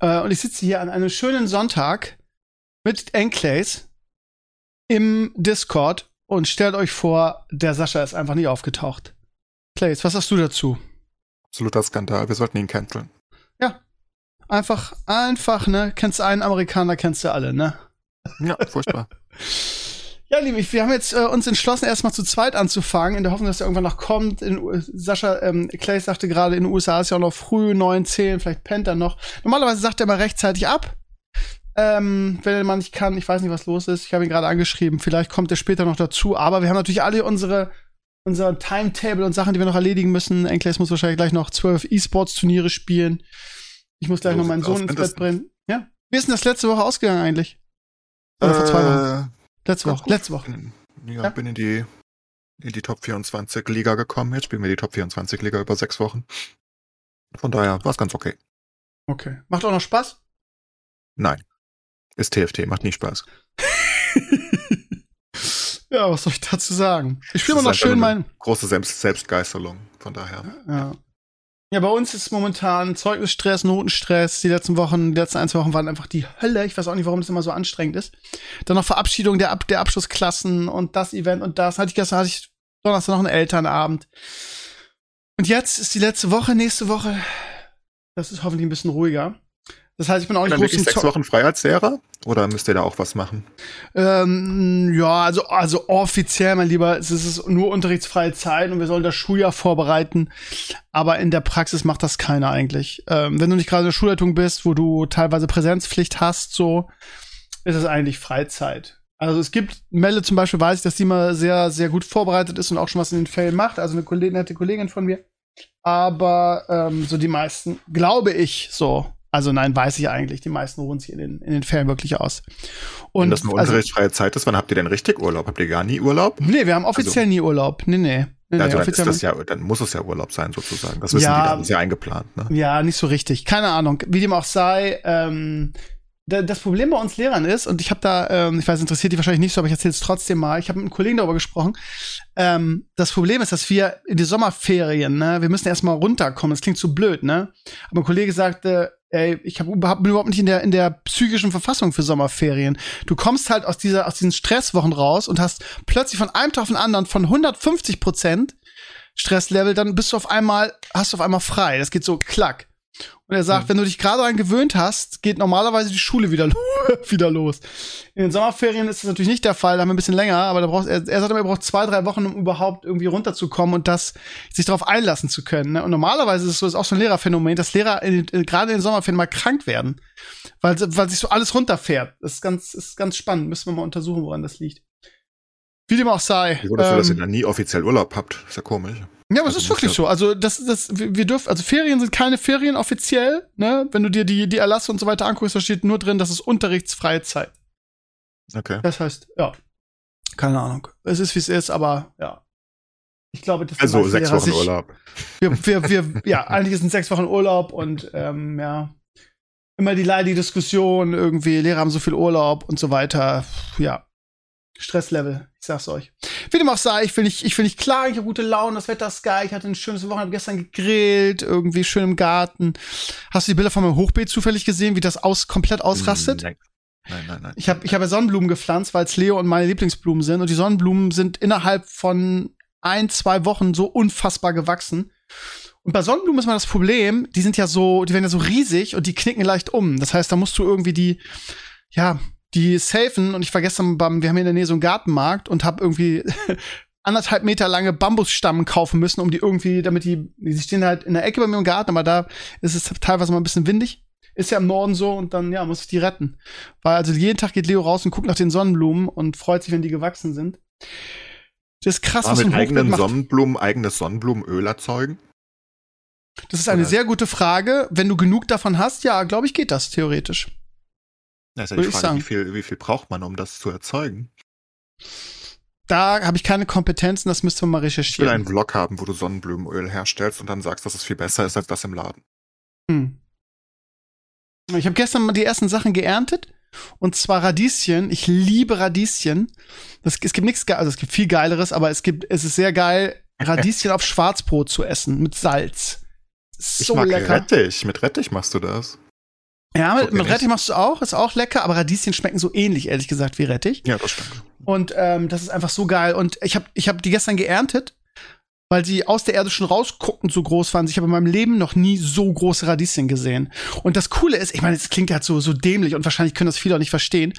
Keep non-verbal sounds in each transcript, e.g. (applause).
äh, und ich sitze hier an einem schönen Sonntag mit Enclays im Discord und stellt euch vor, der Sascha ist einfach nie aufgetaucht. Clays, was hast du dazu? Absoluter Skandal, wir sollten ihn canceln. Ja, einfach, einfach, ne? Kennst du einen Amerikaner, kennst du alle, ne? Ja, furchtbar. (laughs) Ja, liebe, wir haben jetzt äh, uns entschlossen, erstmal zu zweit anzufangen, in der Hoffnung, dass er irgendwann noch kommt. In, Sascha, ähm, Clay sagte gerade, in den USA ist ja auch noch früh, neun, zehn, vielleicht pennt er noch. Normalerweise sagt er mal rechtzeitig ab. Ähm, wenn er mal nicht kann, ich weiß nicht, was los ist. Ich habe ihn gerade angeschrieben, vielleicht kommt er später noch dazu. Aber wir haben natürlich alle unsere unser Timetable und Sachen, die wir noch erledigen müssen. Enkles muss wahrscheinlich gleich noch zwölf E-Sports-Turniere spielen. Ich muss gleich so noch meinen Sohn ins Bett bringen. Ja? Wie ist denn das letzte Woche ausgegangen eigentlich? Oder äh, vor zwei Wochen? Letzte Woche. Letzte Woche. Ja, ja, bin in die, in die Top 24 Liga gekommen. Jetzt spielen wir die Top 24 Liga über sechs Wochen. Von daher war es ganz okay. Okay. Macht auch noch Spaß? Nein. Ist TFT, macht nie Spaß. (laughs) ja, was soll ich dazu sagen? Ich spiele immer noch schön mein. Große Selbst Selbstgeißelung, von daher. Ja. Ja, bei uns ist momentan Zeugnisstress, Notenstress. Die letzten Wochen, die letzten ein, zwei Wochen waren einfach die Hölle. Ich weiß auch nicht, warum das immer so anstrengend ist. Dann noch Verabschiedung der, Ab der Abschlussklassen und das Event und das. Hatte ich gestern, hatte ich Donnerstag noch einen Elternabend. Und jetzt ist die letzte Woche, nächste Woche. Das ist hoffentlich ein bisschen ruhiger. Das heißt, ich bin auch nicht dann groß wirklich sechs Wochen frei als Lehrer? Oder müsst ihr da auch was machen? Ähm, ja, also, also offiziell, mein Lieber, es ist nur unterrichtsfreie Zeit und wir sollen das Schuljahr vorbereiten. Aber in der Praxis macht das keiner eigentlich. Ähm, wenn du nicht gerade in der Schulleitung bist, wo du teilweise Präsenzpflicht hast, so, ist es eigentlich Freizeit. Also es gibt, Melle zum Beispiel weiß ich, dass die mal sehr, sehr gut vorbereitet ist und auch schon was in den Fällen macht. Also eine Kollegin, nette Kollegin von mir. Aber ähm, so die meisten, glaube ich, so, also nein, weiß ich eigentlich. Die meisten ruhen sich in den, in den Ferien wirklich aus. Und Wenn das eine also unterrichtsfreie also, Zeit ist, wann habt ihr denn richtig Urlaub? Habt ihr gar nie Urlaub? Nee, wir haben offiziell also, nie Urlaub. Nee, nee. nee also dann, ist das ja, dann muss es ja Urlaub sein, sozusagen. Das wissen ja, die das ist ja eingeplant. Ne? Ja, nicht so richtig. Keine Ahnung. Wie dem auch sei, ähm, das Problem bei uns Lehrern ist, und ich habe da, ähm, ich weiß, interessiert die wahrscheinlich nicht so, aber ich erzähle es trotzdem mal. Ich habe mit einem Kollegen darüber gesprochen. Ähm, das Problem ist, dass wir in die Sommerferien, ne, wir müssen erstmal runterkommen. Das klingt zu blöd, ne? Aber ein Kollege sagte, ey, ich hab überhaupt, bin überhaupt nicht in der, in der psychischen Verfassung für Sommerferien. Du kommst halt aus dieser, aus diesen Stresswochen raus und hast plötzlich von einem Tag auf den anderen von 150 Prozent Stresslevel, dann bist du auf einmal, hast du auf einmal frei. Das geht so klack. Und er sagt, mhm. wenn du dich gerade daran gewöhnt hast, geht normalerweise die Schule wieder, (laughs) wieder los. In den Sommerferien ist das natürlich nicht der Fall, da haben wir ein bisschen länger, aber da brauchst, er, er sagt immer, er braucht zwei, drei Wochen, um überhaupt irgendwie runterzukommen und das, sich darauf einlassen zu können. Ne? Und normalerweise ist es so, ist auch so ein Lehrerphänomen, dass Lehrer in, in, gerade in den Sommerferien mal krank werden, weil, weil sich so alles runterfährt. Das ist ganz, ist ganz spannend. Müssen wir mal untersuchen, woran das liegt. Wie dem auch sei. Wieso, dafür, ähm, dass ihr dann nie offiziell Urlaub habt. Ist ja komisch. Ja, aber es ist wirklich so. Also das, das, wir dürfen, also Ferien sind keine Ferien offiziell. Ne, wenn du dir die die Erlasse und so weiter anguckst, da steht nur drin, das ist unterrichtsfreie Zeit. Okay. Das heißt, ja, keine Ahnung. Es ist wie es ist, aber ja. Ich glaube, das also sechs Wochen sich, Urlaub. Wir, wir, wir, (laughs) ja, eigentlich sind sechs Wochen Urlaub und ähm, ja, immer die leidige Diskussion irgendwie. Lehrer haben so viel Urlaub und so weiter. Ja, Stresslevel, ich sag's euch. Wie dem auch sei, ich will nicht, ich will nicht klagen, ich habe gute Laune, das Wetter ist geil, ich hatte ein schönes Wochenende, gestern gegrillt, irgendwie schön im Garten. Hast du die Bilder von meinem Hochbeet zufällig gesehen, wie das aus, komplett ausrastet? Nein. Nein, nein, nein. Ich habe ich hab ja Sonnenblumen gepflanzt, weil es Leo und meine Lieblingsblumen sind. Und die Sonnenblumen sind innerhalb von ein, zwei Wochen so unfassbar gewachsen. Und bei Sonnenblumen ist mal das Problem, die sind ja so, die werden ja so riesig und die knicken leicht um. Das heißt, da musst du irgendwie die, ja, die safen und ich war gestern beim, wir haben hier in der Nähe so einen Gartenmarkt und habe irgendwie (laughs) anderthalb Meter lange Bambusstammen kaufen müssen, um die irgendwie, damit die, die stehen halt in der Ecke bei mir im Garten, aber da ist es teilweise mal ein bisschen windig. Ist ja im Norden so und dann, ja, muss ich die retten. Weil also jeden Tag geht Leo raus und guckt nach den Sonnenblumen und freut sich, wenn die gewachsen sind. Das ist krass, was mit eigenen Sonnenblumen eigenes Sonnenblumenöl erzeugen? Das ist eine Oder- sehr gute Frage. Wenn du genug davon hast, ja, glaube ich, geht das theoretisch. Die ich Frage, sagen. wie viel, wie viel braucht man, um das zu erzeugen? Da habe ich keine Kompetenzen, das müsste man mal Ich will recherchieren. einen Vlog haben, wo du Sonnenblumenöl herstellst und dann sagst, dass es viel besser ist als das im Laden. Hm. Ich habe gestern mal die ersten Sachen geerntet. Und zwar Radieschen. Ich liebe Radieschen. Das, es gibt nichts, also es gibt viel Geileres, aber es gibt, es ist sehr geil, Radieschen (laughs) auf Schwarzbrot zu essen mit Salz. Ich So mag lecker. Rettich. Mit Rettich machst du das. Ja, mit, mit Rettich machst du auch, ist auch lecker, aber Radieschen schmecken so ähnlich, ehrlich gesagt, wie Rettich. Ja, das stimmt. Und ähm, das ist einfach so geil. Und ich habe ich hab die gestern geerntet, weil die aus der Erde schon rausguckend so groß waren. Ich habe in meinem Leben noch nie so große Radieschen gesehen. Und das Coole ist, ich meine, es klingt halt so, so dämlich und wahrscheinlich können das viele auch nicht verstehen,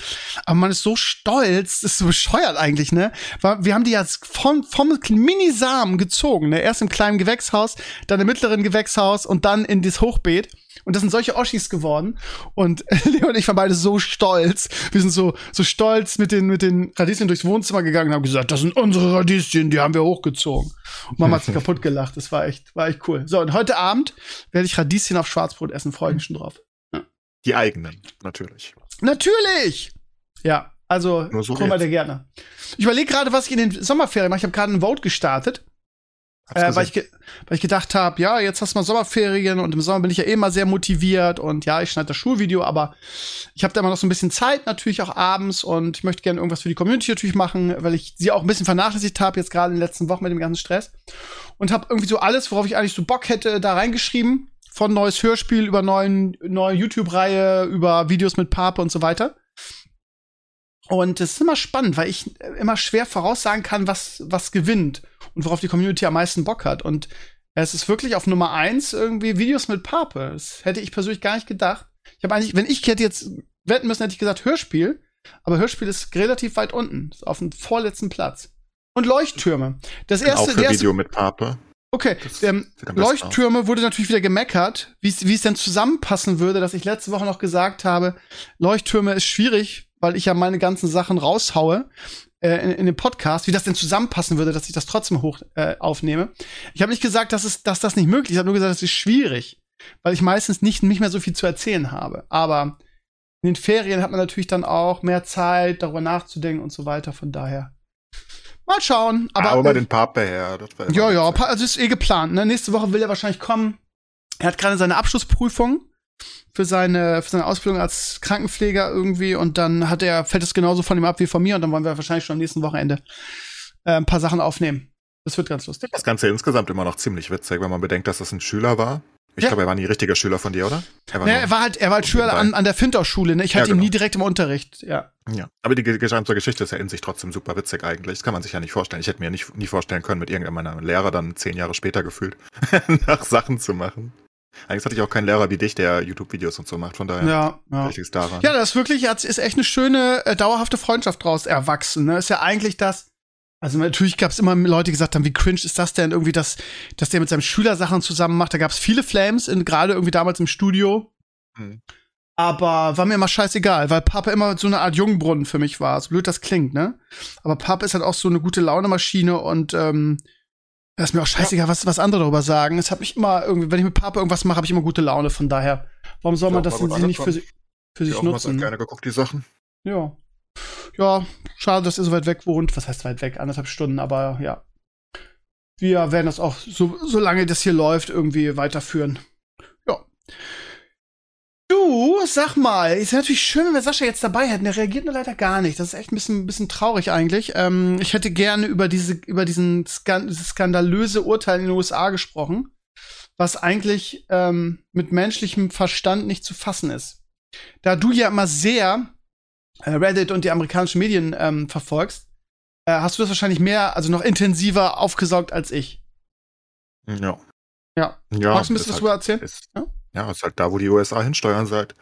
aber man ist so stolz, das ist so bescheuert eigentlich, ne? Wir haben die jetzt vom, vom Minisamen gezogen, ne? Erst im kleinen Gewächshaus, dann im mittleren Gewächshaus und dann in das Hochbeet. Und das sind solche Oschis geworden. Und (laughs) Leo und ich waren beide so stolz. Wir sind so, so stolz mit den, mit den Radieschen durchs Wohnzimmer gegangen und haben gesagt, das sind unsere Radieschen, die haben wir hochgezogen. Und Mama hat sich (laughs) kaputt gelacht. Das war echt, war echt cool. So, und heute Abend werde ich Radieschen auf Schwarzbrot essen. Freue mich schon drauf. Die eigenen, natürlich. Natürlich! Ja, also, Nur so guck mal der Gärtner. Ich überlege gerade, was ich in den Sommerferien mache. Ich habe gerade einen Vote gestartet. Äh, weil, ich weil ich gedacht habe, ja, jetzt hast du mal Sommerferien und im Sommer bin ich ja eh mal sehr motiviert und ja, ich schneide das Schulvideo, aber ich habe da immer noch so ein bisschen Zeit, natürlich auch abends und ich möchte gerne irgendwas für die Community natürlich machen, weil ich sie auch ein bisschen vernachlässigt habe, jetzt gerade in den letzten Wochen mit dem ganzen Stress. Und habe irgendwie so alles, worauf ich eigentlich so Bock hätte, da reingeschrieben. Von neues Hörspiel über neuen, neue YouTube-Reihe, über Videos mit Pape und so weiter. Und es ist immer spannend, weil ich immer schwer voraussagen kann, was, was gewinnt und worauf die Community am meisten Bock hat. Und es ist wirklich auf Nummer eins irgendwie Videos mit Pape. Das hätte ich persönlich gar nicht gedacht. Ich habe eigentlich, wenn ich hätte jetzt wetten müssen, hätte ich gesagt Hörspiel. Aber Hörspiel ist relativ weit unten. Ist auf dem vorletzten Platz. Und Leuchttürme. Das Bin auch erste, für erste, Video mit Pape. okay, ähm, besten aus. Leuchttürme wurde natürlich wieder gemeckert, wie es wie es denn zusammenpassen würde, dass ich letzte Woche noch gesagt habe, Leuchttürme ist schwierig, weil ich ja meine ganzen Sachen raushaue äh, in, in dem Podcast, wie das denn zusammenpassen würde, dass ich das trotzdem hoch äh, aufnehme. Ich habe nicht gesagt, dass, es, dass das nicht möglich ist, ich habe nur gesagt, es ist schwierig, weil ich meistens nicht, nicht mehr so viel zu erzählen habe. Aber in den Ferien hat man natürlich dann auch mehr Zeit, darüber nachzudenken und so weiter. Von daher mal schauen. Aber, Aber, äh, den Pape her. Das ja, ja, also ist eh geplant. Ne? Nächste Woche will er wahrscheinlich kommen. Er hat gerade seine Abschlussprüfung für seine, für seine Ausbildung als Krankenpfleger irgendwie und dann hat er, fällt es genauso von ihm ab wie von mir und dann wollen wir wahrscheinlich schon am nächsten Wochenende äh, ein paar Sachen aufnehmen. Das wird ganz lustig. Das Ganze insgesamt immer noch ziemlich witzig, wenn man bedenkt, dass das ein Schüler war. Ich Ja. glaube, er war nie richtiger Schüler von dir, oder? Er war nur- er war halt, er war halt Schüler an, an der Findau-Schule, ne? Ich Ja, hatte ihn genau. nie direkt im Unterricht, ja. Ja, aber die ge- gesamte Geschichte ist ja in sich trotzdem super witzig eigentlich. Das kann man sich ja nicht vorstellen. Ich hätte mir nicht, nie vorstellen können, mit irgendeinem meiner Lehrer dann zehn Jahre später gefühlt (laughs) nach Sachen zu machen. Eigentlich hatte ich auch keinen Lehrer wie dich, der YouTube-Videos und so macht. Von daher Ja, ja. es daran. Ja, das ist wirklich, ist echt eine schöne, äh, dauerhafte Freundschaft draus erwachsen. Ne? Ist ja eigentlich das. Also natürlich gab es immer Leute, die gesagt haben, wie cringe ist das denn irgendwie, dass, dass der mit seinem Schüler Sachen zusammen macht. Da gab es viele Flames, in- gerade irgendwie damals im Studio. Mhm. Aber war mir immer scheißegal, weil Papa immer so eine Art Jungbrunnen für mich war. So blöd das klingt, ne? Aber Papa ist halt auch so eine gute Laune-Maschine und ähm, das ist mir auch scheißegal, was, was andere darüber sagen. Es hat mich immer irgendwie, wenn ich mit Papa irgendwas mache, habe ich immer gute Laune. Von daher, warum soll man Ja, das denn nicht für, sich- für Ich sich nutzen? so ne? gerne geguckt, die Sachen. Ja. Ja, schade, dass ihr so weit weg wohnt. Was heißt weit weg? Anderthalb Stunden, aber ja. Wir werden das auch, so, solange das hier läuft, irgendwie weiterführen. Ja. Du, sag mal, ist ja natürlich schön, wenn wir Sascha jetzt dabei hätten. Der reagiert nur leider gar nicht. Das ist echt ein bisschen, ein bisschen traurig eigentlich. Ähm, ich hätte gerne über diese, über diesen Skan dieses skandalöse Urteil in den USA gesprochen, was eigentlich ähm, mit menschlichem Verstand nicht zu fassen ist. Da du ja immer sehr äh, Reddit und die amerikanischen Medien ähm, verfolgst, äh, hast du das wahrscheinlich mehr, also noch intensiver aufgesaugt als ich. Ja. Ja. ja Magst du ein bisschen was halt, erzählen? Ist, Ja? Ja? ist halt da, wo die USA hinsteuern seit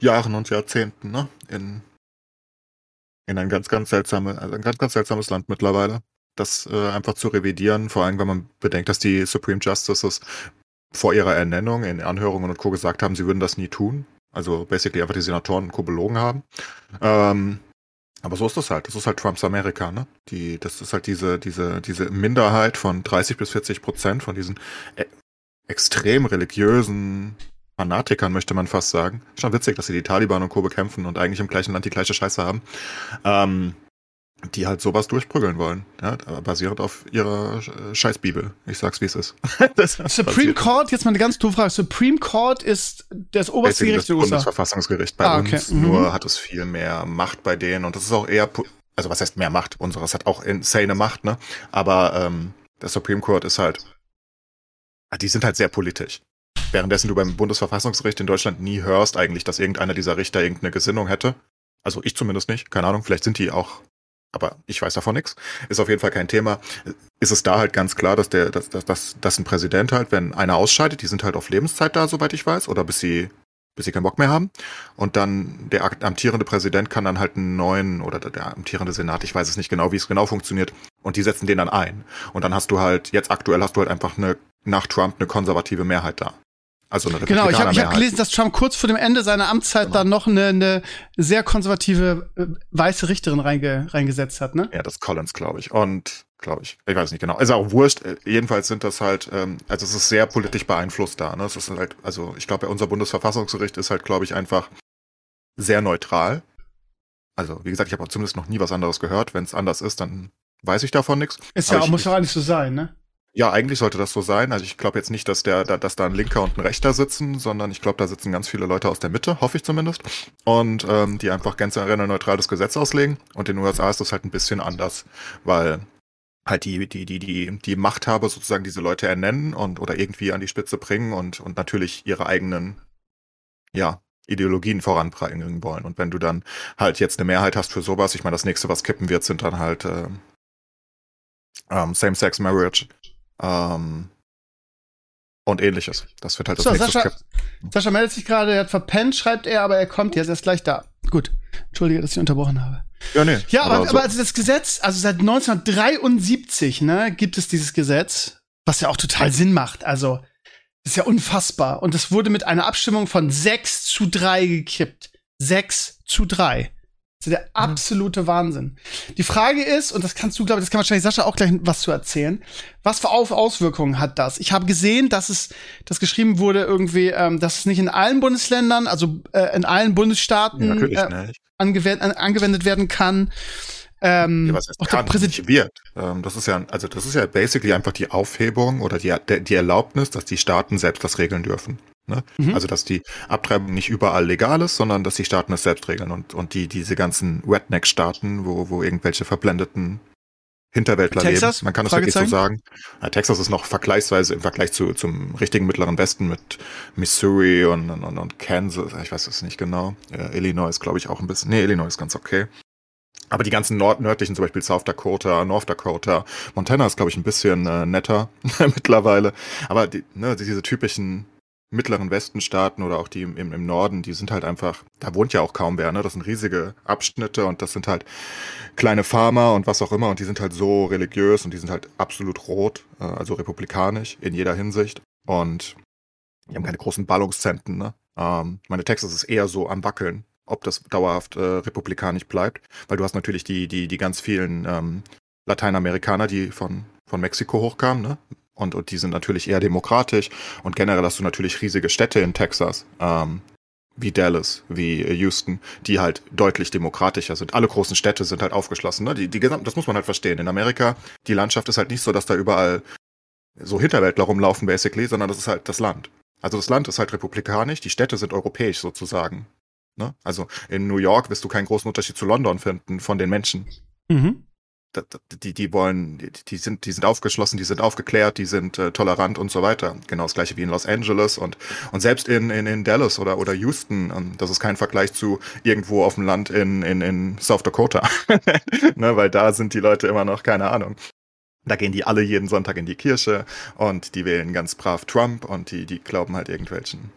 Jahren und Jahrzehnten, ne? In, in ein ganz, ganz seltsame, also ein ganz, ganz seltsames Land mittlerweile. Das äh, einfach zu revidieren, vor allem, wenn man bedenkt, dass die Supreme Justices vor ihrer Ernennung in Anhörungen und Co. gesagt haben, sie würden das nie tun. Also basically einfach die Senatoren und Co. belogen haben. Ähm, aber so ist das halt. Das ist halt Trumps Amerika, ne? Die, das ist halt diese, diese, diese Minderheit von 30 bis 40 Prozent von diesen e extrem religiösen Fanatikern, möchte man fast sagen. Schon witzig, dass sie die Taliban und Co. bekämpfen und eigentlich im gleichen Land die gleiche Scheiße haben. Ähm, die halt sowas durchprügeln wollen, ja, basierend auf ihrer äh, Scheißbibel. Ich sag's, wie es ist. (laughs) Supreme Court, jetzt mal eine ganz doofe Frage. Supreme Court ist das oberste Gericht der USA. Bundesverfassungsgericht bei ah, okay. uns, mhm. nur hat es viel mehr Macht bei denen und das ist auch eher, also was heißt mehr Macht? Unseres hat auch insane Macht, ne? Aber ähm, der Supreme Court ist halt, ah, die sind halt sehr politisch. Währenddessen du beim Bundesverfassungsgericht in Deutschland nie hörst eigentlich, dass irgendeiner dieser Richter irgendeine Gesinnung hätte. Also ich zumindest nicht, keine Ahnung, vielleicht sind die auch aber ich weiß davon nichts. Ist auf jeden Fall kein Thema. Ist es da halt ganz klar, dass der, dass, dass, dass, dass ein Präsident halt, wenn einer ausscheidet, die sind halt auf Lebenszeit da, soweit ich weiß, oder bis sie, bis sie keinen Bock mehr haben. Und dann der amtierende Präsident kann dann halt einen neuen, oder der amtierende Senat, ich weiß es nicht genau, wie es genau funktioniert, und die setzen den dann ein. Und dann hast du halt, jetzt aktuell hast du halt einfach eine, nach Trump eine konservative Mehrheit da. Also eine genau, ich habe hab gelesen, dass Trump kurz vor dem Ende seiner Amtszeit genau. dann noch eine, eine sehr konservative äh, weiße Richterin reinge, reingesetzt hat, ne? Ja, das Collins, glaube ich. Und glaube ich, ich weiß nicht genau. Ist auch wurscht. Äh, jedenfalls sind das halt, ähm, also es ist sehr politisch beeinflusst da. Ne? Es ist halt, also ich glaube, unser Bundesverfassungsgericht ist halt, glaube ich, einfach sehr neutral. Also wie gesagt, ich habe zumindest noch nie was anderes gehört. Wenn es anders ist, dann weiß ich davon nichts. Ist ja, auch, muss ja auch nicht so sein, ne? Ja, eigentlich sollte das so sein. Also ich glaube jetzt nicht, dass der, dass da ein Linker und ein Rechter sitzen, sondern ich glaube, da sitzen ganz viele Leute aus der Mitte, hoffe ich zumindest, und ähm, die einfach generell neutral das Gesetz auslegen. Und in den USA ist das halt ein bisschen anders, weil halt die, die, die, die, die Machthaber sozusagen diese Leute ernennen und oder irgendwie an die Spitze bringen und, und natürlich ihre eigenen, ja, Ideologien voranbringen wollen. Und wenn du dann halt jetzt eine Mehrheit hast für sowas, ich meine, das nächste, was kippen wird, sind dann halt äh, ähm, Same-Sex-Marriage ähm, und ähnliches. Das wird halt das so, nächste Sascha, Sascha meldet sich gerade, er hat verpennt, schreibt er, aber er kommt jetzt, er ist gleich da. Gut. Entschuldige, dass ich unterbrochen habe. Ja, nee. Ja, aber, aber, so. aber also das Gesetz, also seit 1973, ne, gibt es dieses Gesetz, was ja auch total Sinn macht. Also, ist ja unfassbar. Und es wurde mit einer Abstimmung von 6 zu 3 gekippt. 6 zu 3. Das ist der mhm. absolute mhm. Wahnsinn. Die Frage ist, und das kannst du, glaube ich, das kann wahrscheinlich Sascha auch gleich was zu erzählen. Was für Auswirkungen hat das? Ich habe gesehen, dass es, dass geschrieben wurde irgendwie, ähm, dass es nicht in allen Bundesländern, also äh, in allen Bundesstaaten ja, äh, angewendet, angewendet werden kann. Ähm, ja, was heißt, auch kann, der Präsident wird. Ähm, das ist ja, also das ist ja basically einfach die Aufhebung oder die, die Erlaubnis, dass die Staaten selbst das regeln dürfen. Ne? Mhm. Also, dass die Abtreibung nicht überall legal ist, sondern dass die Staaten es selbst regeln und, und die, diese ganzen Redneck-Staaten, wo, wo irgendwelche verblendeten Hinterwäldler Texas? leben. Man kann es wirklich so sagen. Ja, Texas ist noch vergleichsweise im Vergleich zu, zum richtigen mittleren Westen mit Missouri und, und, und Kansas. Ich weiß es nicht genau. Ja, Illinois ist, glaube ich, auch ein bisschen. Nee, Illinois ist ganz okay. Aber die ganzen Nord nördlichen, zum Beispiel South Dakota, North Dakota, Montana ist, glaube ich, ein bisschen äh, netter (laughs) mittlerweile. Aber die, ne, diese typischen mittleren Westenstaaten oder auch die im, im Norden, die sind halt einfach, da wohnt ja auch kaum wer, ne? Das sind riesige Abschnitte und das sind halt kleine Farmer und was auch immer und die sind halt so religiös und die sind halt absolut rot, äh, also republikanisch in jeder Hinsicht und die haben keine großen Ballungszentren, ne? Ähm, meine Texas ist eher so am Wackeln, ob das dauerhaft äh, republikanisch bleibt, weil du hast natürlich die, die, die ganz vielen ähm, Lateinamerikaner, die von, von Mexiko hochkamen, ne? Und, und die sind natürlich eher demokratisch. Und generell hast du natürlich riesige Städte in Texas, ähm, wie Dallas, wie Houston, die halt deutlich demokratischer sind. Alle großen Städte sind halt aufgeschlossen. Ne? Die, die, das muss man halt verstehen. In Amerika, die Landschaft ist halt nicht so, dass da überall so Hinterwäldler rumlaufen, basically, sondern das ist halt das Land. Also das Land ist halt republikanisch, die Städte sind europäisch sozusagen. Ne? Also in New York wirst du keinen großen Unterschied zu London finden von den Menschen. Mhm die, die wollen, die, die sind, die sind aufgeschlossen, die sind aufgeklärt, die sind äh, tolerant und so weiter. Genau das gleiche wie in Los Angeles und, und selbst in, in, in Dallas oder, oder Houston. Ähm, das ist kein Vergleich zu irgendwo auf dem Land in, in, in South Dakota. (laughs) ne, weil da sind die Leute immer noch, keine Ahnung. Da gehen die alle jeden Sonntag in die Kirche und die wählen ganz brav Trump und die, die glauben halt irgendwelchen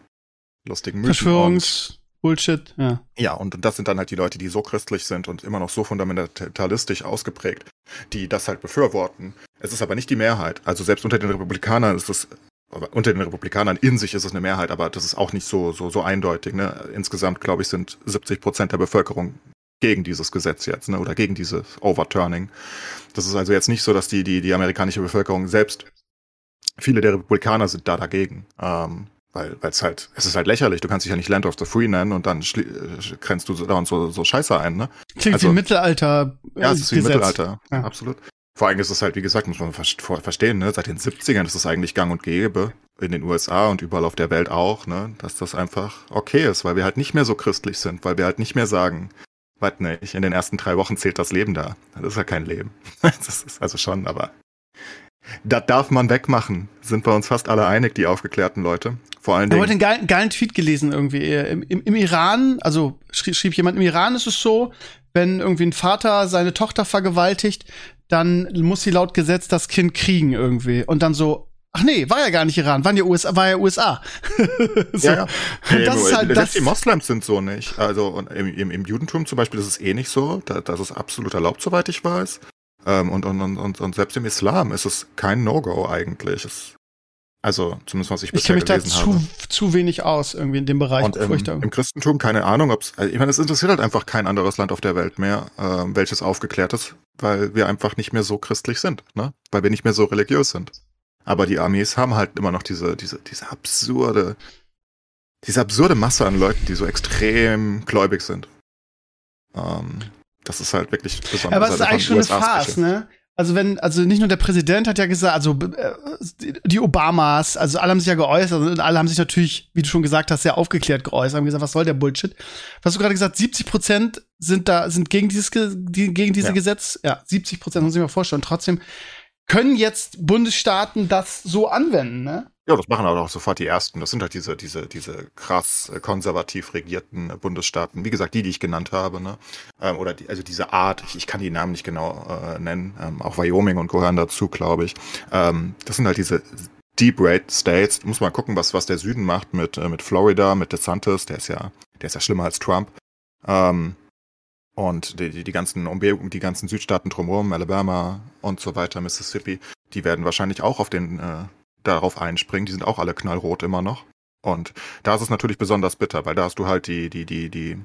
lustigen Mythen. Verschwörungs Bullshit, ja. Ja, und das sind dann halt die Leute, die so christlich sind und immer noch so fundamentalistisch ausgeprägt, die das halt befürworten. Es ist aber nicht die Mehrheit. Also selbst unter den Republikanern ist es, unter den Republikanern in sich ist es eine Mehrheit, aber das ist auch nicht so, so, so eindeutig. Ne? Insgesamt, glaube ich, sind 70 Prozent der Bevölkerung gegen dieses Gesetz jetzt, ne? oder gegen dieses Overturning. Das ist also jetzt nicht so, dass die, die, die amerikanische Bevölkerung selbst viele der Republikaner sind da dagegen. Ähm, weil es halt, es ist halt lächerlich. Du kannst dich ja nicht Land of the Free nennen und dann äh, grenzt du da und so, so Scheiße ein, ne? Klingt also, wie Mittelalter. Äh, ja, es ist wie Gesetz. Mittelalter. Ja. Absolut. Vor allem ist es halt, wie gesagt, muss man verstehen, ne? Seit den 70ern ist es eigentlich gang und gäbe in den USA und überall auf der Welt auch, ne? Dass das einfach okay ist, weil wir halt nicht mehr so christlich sind, weil wir halt nicht mehr sagen, was nicht, in den ersten drei Wochen zählt das Leben da. Das ist ja kein Leben. (laughs) Das ist also schon, aber das darf man wegmachen. Sind wir uns fast alle einig, die aufgeklärten Leute. Vor allen Dingen. Ich habe heute einen geilen, geilen Tweet gelesen irgendwie. Im, im, Im, Iran, also schrieb, schrieb jemand, im Iran ist es so, wenn irgendwie ein Vater seine Tochter vergewaltigt, dann muss sie laut Gesetz das Kind kriegen irgendwie. Und dann so, Ach nee, war ja gar nicht Iran, waren ja USA, war ja USA. (laughs) so. Ja, ja. Nee, das ist halt das die Moslems sind so nicht. Also im, im, im, Judentum zum Beispiel ist es eh nicht so. Da, das ist absolut erlaubt, soweit ich weiß. Ähm, und, und, und, und, selbst im Islam ist es kein No-Go eigentlich. Es, also zumindest was ich bisher ich habe. Kenne mich da zu, zu wenig aus irgendwie in dem Bereich. Und im, im Christentum keine Ahnung, ob es. Also ich meine, es interessiert halt einfach kein anderes Land auf der Welt mehr, äh, welches aufgeklärt ist, weil wir einfach nicht mehr so christlich sind, ne? Weil wir nicht mehr so religiös sind. Aber die Armees haben halt immer noch diese, diese, diese absurde, diese absurde Masse an Leuten, die so extrem gläubig sind. Ähm, das ist halt wirklich besonders. Aber es ist eigentlich schon eine Farce, ne? Also wenn, also nicht nur der Präsident hat ja gesagt, also äh, die Obamas, also alle haben sich ja geäußert und alle haben sich natürlich, wie du schon gesagt hast, sehr aufgeklärt geäußert, haben gesagt, was soll der Bullshit? Was hast du gerade gesagt, 70 Prozent sind da, sind gegen dieses, gegen diese ja. Gesetz? Ja, 70 Prozent, muss ich mir vorstellen. Trotzdem können jetzt Bundesstaaten das so anwenden, ne? Ja, das machen aber auch sofort die ersten. Das sind halt diese, diese, diese krass äh, konservativ regierten Bundesstaaten. Wie gesagt, die, die ich genannt habe, ne? Ähm, oder die, also diese Art, ich, ich kann die Namen nicht genau äh, nennen, ähm, auch Wyoming und gehören dazu, glaube ich. Ähm, das sind halt diese Deep Red States. Du musst mal gucken, was, was der Süden macht mit, äh, mit Florida, mit DeSantis, der ist ja, der ist ja schlimmer als Trump. Ähm, und die, die, die ganzen Umgebungen, die ganzen Südstaaten drumherum, Alabama und so weiter, Mississippi, die werden wahrscheinlich auch auf den, äh, darauf einspringen. Die sind auch alle knallrot immer noch. Und da ist es natürlich besonders bitter, weil da hast du halt die, die, die, die,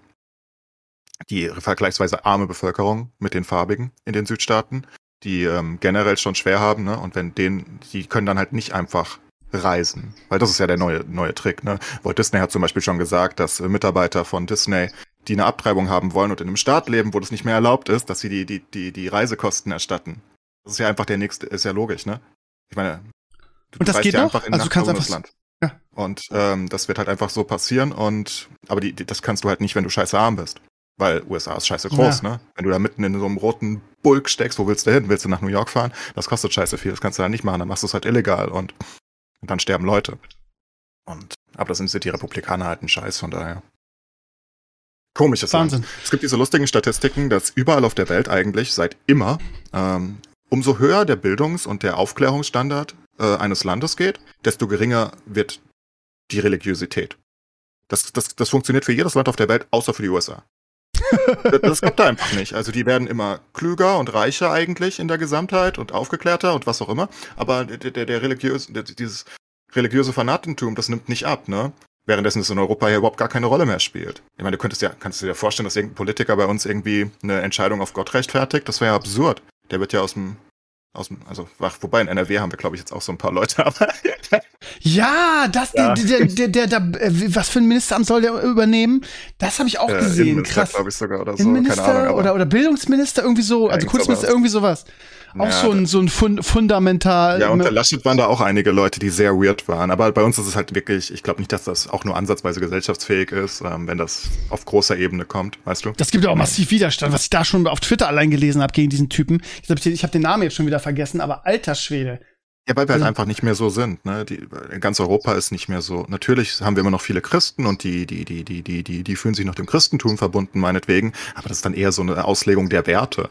die vergleichsweise arme Bevölkerung mit den Farbigen in den Südstaaten, die ähm, generell schon schwer haben, ne? Und wenn denen, die können dann halt nicht einfach reisen. Weil das ist ja der neue, neue Trick, ne? Walt Disney hat zum Beispiel schon gesagt, dass Mitarbeiter von Disney die eine Abtreibung haben wollen und in einem Staat leben, wo das nicht mehr erlaubt ist, dass sie die, die, die, die Reisekosten erstatten. Das ist ja einfach der nächste, ist ja logisch, ne? Ich meine, du und das geht ja einfach in also du kannst einfach Land. Ja. Und ähm, das wird halt einfach so passieren und aber die, die, das kannst du halt nicht, wenn du scheiße arm bist. Weil USA ist scheiße groß, ja. ne? Wenn du da mitten in so einem roten Bulk steckst, wo willst du hin? Willst du nach New York fahren? Das kostet scheiße viel, das kannst du halt nicht machen, dann machst du es halt illegal und, und dann sterben Leute. Und aber das sind die Republikaner halt ein Scheiß, von daher. Komisches Wahnsinn. Land. Es gibt diese lustigen Statistiken, dass überall auf der Welt eigentlich seit immer ähm, umso höher der Bildungs- und der Aufklärungsstandard äh, eines Landes geht, desto geringer wird die Religiosität. Das, das, das funktioniert für jedes Land auf der Welt, außer für die USA. das, kommt da einfach nicht. Also die werden immer klüger und reicher eigentlich in der Gesamtheit und aufgeklärter und was auch immer. Aber der, der, der religiöse, der, dieses religiöse Fanatentum, das nimmt nicht ab, ne? währenddessen es in Europa ja überhaupt gar keine Rolle mehr spielt. Ich meine, du könntest ja, kannst du dir vorstellen, dass irgendein Politiker bei uns irgendwie eine Entscheidung auf Gott rechtfertigt? Das wäre ja absurd. Der wird ja aus dem, aus dem, also, wobei in NRW haben wir, glaube ich, jetzt auch so ein paar Leute, (laughs) aber. ja, das, ja. Der, der, der, der, äh, was für ein Ministeramt soll der übernehmen? Das habe ich auch äh, gesehen. Krass. glaube ich sogar, oder so. Keine Ahnung, oder, oder Bildungsminister, irgendwie so, also Kultusminister, irgendwie sowas. Auch so ein, so ein fund fundamental. Ja, unter Laschet waren da auch einige Leute, die sehr weird waren. Aber bei uns ist es halt wirklich, ich glaube nicht, dass das auch nur ansatzweise gesellschaftsfähig ist, ähm, wenn das auf großer Ebene kommt, weißt du? Das gibt ja auch massiv Widerstand, was ich da schon auf Twitter allein gelesen habe gegen diesen Typen. Ich habe den Namen jetzt schon wieder vergessen, aber alter Schwede. Ja, weil wir halt also, einfach nicht mehr so sind. Ne? Die, ganz Europa ist nicht mehr so. Natürlich haben wir immer noch viele Christen und die, die, die, die, die, die, die fühlen sich noch dem Christentum verbunden, meinetwegen. Aber das ist dann eher so eine Auslegung der Werte.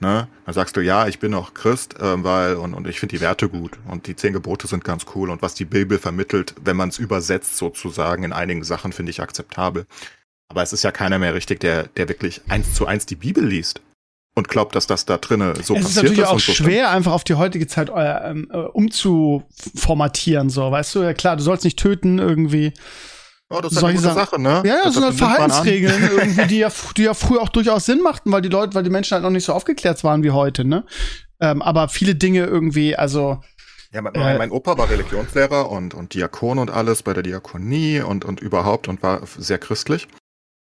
Ne? Dann sagst du, ja, ich bin auch Christ, äh, weil und, und ich finde die Werte gut und die zehn Gebote sind ganz cool und was die Bibel vermittelt, wenn man es übersetzt sozusagen in einigen Sachen, finde ich akzeptabel. Aber es ist ja keiner mehr richtig, der, der wirklich eins zu eins die Bibel liest und glaubt, dass das da drinnen so es passiert ist. Es ist natürlich auch so schwer, stimmt. einfach auf die heutige Zeit äh, äh, umzuformatieren, so, weißt du? Ja klar, du sollst nicht töten irgendwie. Oh, das ist eine gute Sache, ne? Ja, ja, das, sind halt Verhaltensregeln, (laughs) irgendwie, die ja, die ja früher auch durchaus Sinn machten, weil die Leute, weil die Menschen halt noch nicht so aufgeklärt waren wie heute, ne? Ähm, aber viele Dinge irgendwie, also Ja, mein, äh, mein Opa war Religionslehrer und, und Diakon und alles bei der Diakonie und, und überhaupt und war sehr christlich.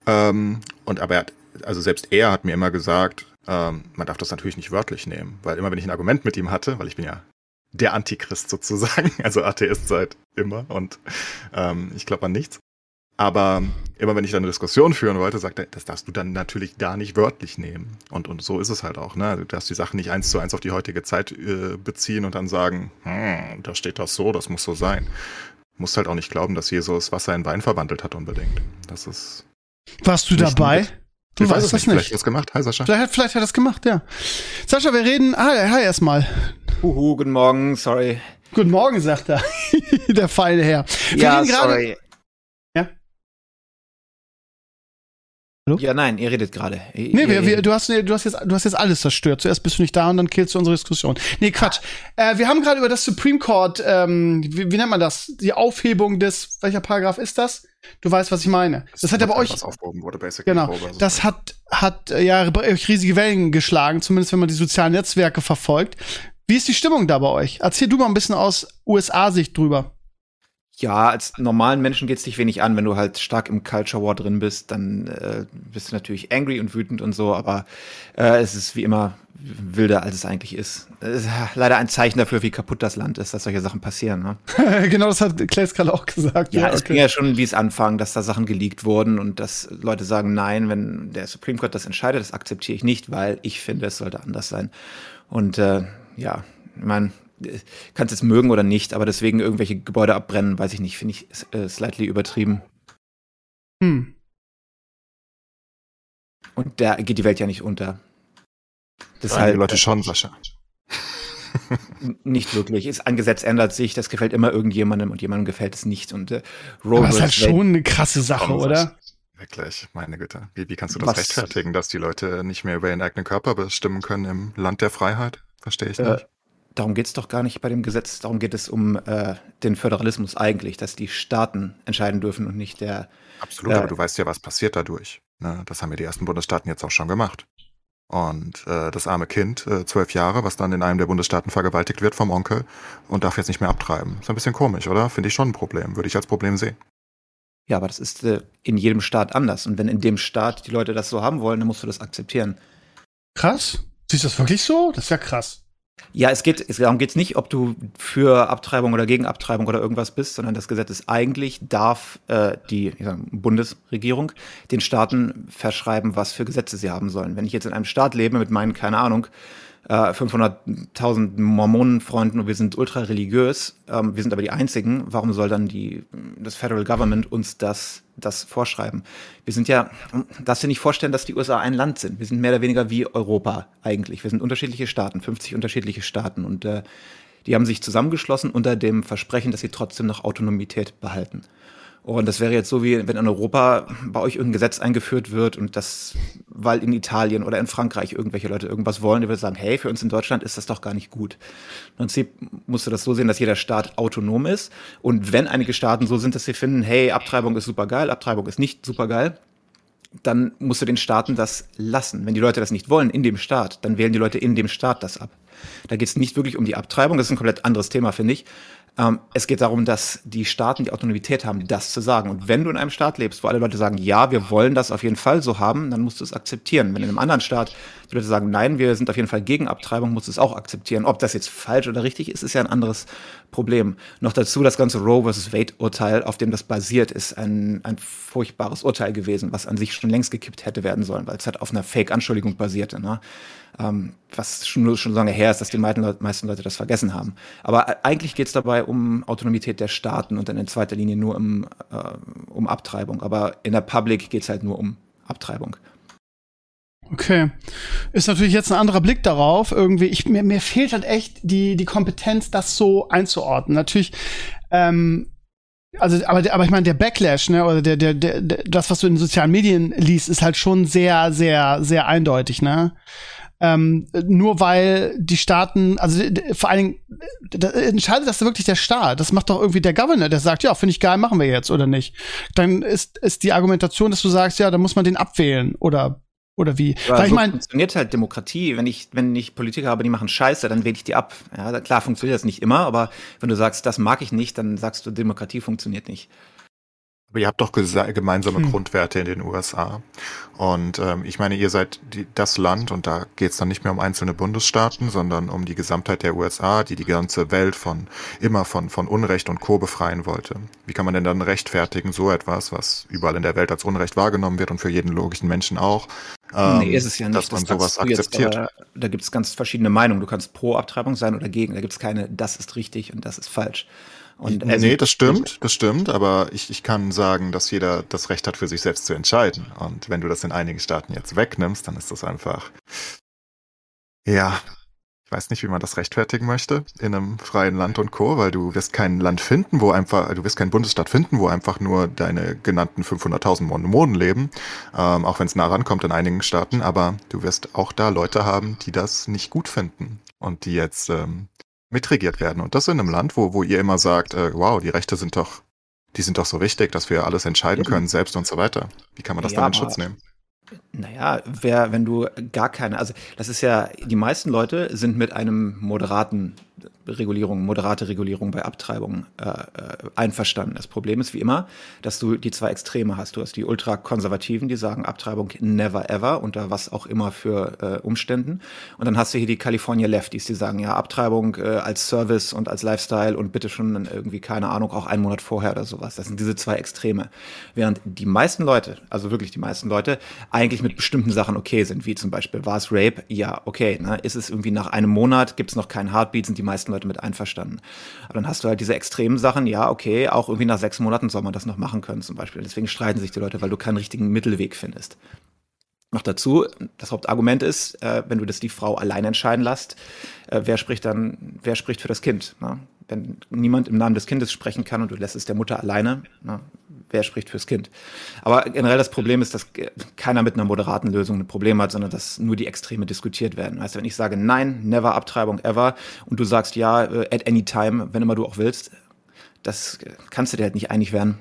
Ähm, und aber er hat, also selbst er hat mir immer gesagt, ähm, man darf das natürlich nicht wörtlich nehmen, weil immer wenn ich ein Argument mit ihm hatte, weil ich bin ja der Antichrist (laughs) sozusagen, also Atheist seit immer und ähm, ich glaube an nichts. Aber immer wenn ich dann eine Diskussion führen wollte, sagte er, das darfst du dann natürlich da nicht wörtlich nehmen. Und, und so ist es halt auch. Ne? Du darfst die Sachen nicht eins zu eins auf die heutige Zeit äh, beziehen und dann sagen, hm, da steht das so, das muss so sein. Du musst halt auch nicht glauben, dass Jesus Wasser in Wein verwandelt hat unbedingt. Das ist. Warst du dabei? Du ich weißt es nicht. Vielleicht hat er das gemacht. Hi, Sascha. Vielleicht, vielleicht hat er das gemacht, ja. Sascha, wir reden. Hi, hi erstmal. Uhu, guten Morgen, sorry. Guten Morgen, sagt er. (laughs) Der feine Herr. Wir ja, sorry. Hallo? Ja, nein, ihr redet gerade. Nee, wir, wir, du, hast, du, hast jetzt, du hast jetzt alles zerstört. Zuerst bist du nicht da und dann killst du unsere Diskussion. Nee, Quatsch. Äh, wir haben gerade über das Supreme Court, ähm, wie, wie, nennt man das? Die Aufhebung des, welcher Paragraph ist das? Du weißt, was ich meine. Das, das hat ja bei euch. Wurde, genau. Also das hat, hat äh, ja bei euch riesige Wellen geschlagen, zumindest wenn man die sozialen Netzwerke verfolgt. Wie ist die Stimmung da bei euch? Erzähl du mal ein bisschen aus USA-Sicht drüber. Ja, als normalen Menschen geht's dich wenig an. Wenn du halt stark im Culture War drin bist, dann äh, bist du natürlich angry und wütend und so, aber äh, es ist wie immer wilder, als es eigentlich ist. Es ist leider ein Zeichen dafür, wie kaputt das Land ist, dass solche Sachen passieren. Ne? (laughs) genau, das hat Claes gerade auch gesagt. Ja, ja es okay. ging ja schon, wie es anfangen, dass da Sachen geleakt wurden und dass Leute sagen, nein, wenn der Supreme Court das entscheidet, das akzeptiere ich nicht, weil ich finde, es sollte anders sein. Und äh, ja, ich meine, kannst es mögen oder nicht, aber deswegen irgendwelche Gebäude abbrennen, weiß ich nicht, finde ich äh, slightly übertrieben. Hm. Und da geht die Welt ja nicht unter. Deshalb, die Leute schon, Sascha. nicht wirklich. Ist, ein Gesetz ändert sich, das gefällt immer irgendjemandem und jemandem gefällt es nicht. Und äh, Roe Aber das ist halt schon eine krasse Sache, oder? Wirklich, meine Güte. Wie, wie kannst du das Was? rechtfertigen, dass die Leute nicht mehr über ihren eigenen Körper bestimmen können im Land der Freiheit? Verstehe ich äh, nicht. Darum geht es doch gar nicht bei dem Gesetz. Darum geht es um äh, den Föderalismus eigentlich, dass die Staaten entscheiden dürfen und nicht der. Absolut, äh, aber du weißt ja, was passiert dadurch. Ne? Das haben ja die ersten Bundesstaaten jetzt auch schon gemacht. Und äh, das arme Kind, äh, zwölf Jahre, was dann in einem der Bundesstaaten vergewaltigt wird vom Onkel und darf jetzt nicht mehr abtreiben. Ist ein bisschen komisch, oder? Finde ich schon ein Problem. Würde ich als Problem sehen. Ja, aber das ist äh, in jedem Staat anders. Und wenn in dem Staat die Leute das so haben wollen, dann musst du das akzeptieren. Krass. Siehst du das wirklich so? Das ist ja krass. Ja, es geht, es, darum geht es nicht, ob du für Abtreibung oder gegen Abtreibung oder irgendwas bist, sondern das Gesetz ist eigentlich, darf äh, die sag, Bundesregierung den Staaten verschreiben, was für Gesetze sie haben sollen. Wenn ich jetzt in einem Staat lebe mit meinen, keine Ahnung, 500.000 äh, Mormonenfreunden und wir sind ultra religiös, ähm, wir sind aber die Einzigen, warum soll dann die, das Federal Government uns das, das vorschreiben? Wir sind ja, darfst dir nicht vorstellen, dass die USA ein Land sind. Wir sind mehr oder weniger wie Europa eigentlich. Wir sind unterschiedliche Staaten, 50 unterschiedliche Staaten und äh, die haben sich zusammengeschlossen unter dem Versprechen, dass sie trotzdem noch Autonomität behalten. Und das wäre jetzt so, wie wenn in Europa bei euch irgendein Gesetz eingeführt wird und das, weil in Italien oder in Frankreich irgendwelche Leute irgendwas wollen, die würden sagen, hey, für uns in Deutschland ist das doch gar nicht gut. Im Prinzip musst du das so sehen, dass jeder Staat autonom ist. Und wenn einige Staaten so sind, dass sie finden, hey, Abtreibung ist super geil, Abtreibung ist nicht super geil, dann musst du den Staaten das lassen. Wenn die Leute das nicht wollen in dem Staat, dann wählen die Leute in dem Staat das ab. Da geht es nicht wirklich um die Abtreibung, das ist ein komplett anderes Thema, finde ich. Ähm, es geht darum, dass die Staaten die Autonomität haben, das zu sagen. Und wenn du in einem Staat lebst, wo alle Leute sagen, ja, wir wollen das auf jeden Fall so haben, dann musst du es akzeptieren. Wenn in einem anderen Staat die Leute sagen, nein, wir sind auf jeden Fall gegen Abtreibung, musst du es auch akzeptieren. Ob das jetzt falsch oder richtig ist, ist ja ein anderes Problem. Noch dazu das ganze Roe vs. Wade-Urteil, auf dem das basiert, ist ein, ein furchtbares Urteil gewesen, was an sich schon längst gekippt hätte werden sollen, weil es halt auf einer Fake-Anschuldigung basierte. Ne? ähm, was schon, schon lange her ist, dass die meisten Leute das vergessen haben. Aber äh, eigentlich geht es dabei um Autonomität der Staaten und dann in zweiter Linie nur um, äh, um Abtreibung. Aber in der Public geht es halt nur um Abtreibung. Okay. Ist natürlich jetzt ein anderer Blick darauf. Irgendwie, ich, mir, mir fehlt halt echt die, die Kompetenz, das so einzuordnen. Natürlich, ähm, also, aber, aber ich meine, der Backlash, ne, oder der, der, der, das, was du in den sozialen Medien liest, ist halt schon sehr, sehr, sehr eindeutig, ne? Ähm, nur weil die Staaten, also vor allen Dingen, da entscheidet das wirklich der Staat. Das macht doch irgendwie der Governor, der sagt, ja, finde ich geil, machen wir jetzt oder nicht. Dann ist, ist die Argumentation, dass du sagst, ja, dann muss man den abwählen oder Oder wie? Weil ich so meine, funktioniert halt Demokratie. Wenn ich, wenn ich Politiker habe, die machen Scheiße, dann wähle ich die ab. Ja, klar funktioniert das nicht immer, aber wenn du sagst, das mag ich nicht, dann sagst du, Demokratie funktioniert nicht. Aber ihr habt doch gemeinsame hm. Grundwerte in den USA. Und ähm, ich meine, ihr seid die, das Land, und da geht es dann nicht mehr um einzelne Bundesstaaten, sondern um die Gesamtheit der USA, die die ganze Welt von immer von, von Unrecht und Co. befreien wollte. Wie kann man denn dann rechtfertigen, so etwas, was überall in der Welt als Unrecht wahrgenommen wird und für jeden logischen Menschen auch? Ähm, nee, ist es ja nicht. Dass man das sowas akzeptiert. Jetzt, da gibt es ganz verschiedene Meinungen. Du kannst pro Abtreibung sein oder gegen. Da gibt es keine, das ist richtig und das ist falsch. Und also, nee, das stimmt, das stimmt, aber ich, ich kann sagen, dass jeder das Recht hat, für sich selbst zu entscheiden. Und wenn du das in einigen Staaten jetzt wegnimmst, dann ist das einfach, ja, ich weiß nicht, wie man das rechtfertigen möchte in einem freien Land und Co., weil du wirst kein Land finden, wo einfach, du wirst keinen Bundesstaat finden, wo einfach nur deine genannten 500.000 Mormonen leben, ähm, auch wenn es nah rankommt in einigen Staaten, aber du wirst auch da Leute haben, die das nicht gut finden und die jetzt ähm, mitregiert werden. Und das in einem Land, wo, wo ihr immer sagt, äh, wow, die Rechte sind doch, die sind doch so wichtig, dass wir alles entscheiden können, selbst und so weiter. Wie kann man das ja, dann in Schutz nehmen? Naja, wer, wenn du gar keine, also das ist ja, die meisten Leute sind mit einem moderaten Regulierung, moderate Regulierung bei Abtreibungen äh, äh, einverstanden. Das Problem ist wie immer, dass du die zwei Extreme hast. Du hast die Ultrakonservativen, die sagen Abtreibung never ever unter was auch immer für äh, Umständen. Und dann hast du hier die California Lefties, die sagen ja Abtreibung äh, als Service und als Lifestyle und bitte schon irgendwie keine Ahnung auch einen Monat vorher oder sowas. Das sind diese zwei Extreme. Während die meisten Leute, also wirklich die meisten Leute, eigentlich mit bestimmten Sachen okay sind, wie zum Beispiel war es Rape? Ja, okay. Ne? Ist es irgendwie nach einem Monat, gibt es noch keinen Heartbeat, sind die meisten Leute mit einverstanden. Aber dann hast du halt diese extremen Sachen, ja, okay, auch irgendwie nach sechs Monaten soll man das noch machen können zum Beispiel. Deswegen streiten sich die Leute, weil du keinen richtigen Mittelweg findest. Noch dazu, das Hauptargument ist, äh, wenn du das die Frau allein entscheiden lässt, äh, wer spricht dann, wer spricht für das Kind? Ne? Wenn niemand im Namen des Kindes sprechen kann und du lässt es der Mutter alleine, ne? Wer spricht fürs Kind? Aber generell das Problem ist, dass keiner mit einer moderaten Lösung ein Problem hat, sondern dass nur die Extreme diskutiert werden. Weißt du, wenn ich sage nein, never Abtreibung ever und du sagst ja, äh, at any time, wenn immer du auch willst, das kannst du dir halt nicht einig werden.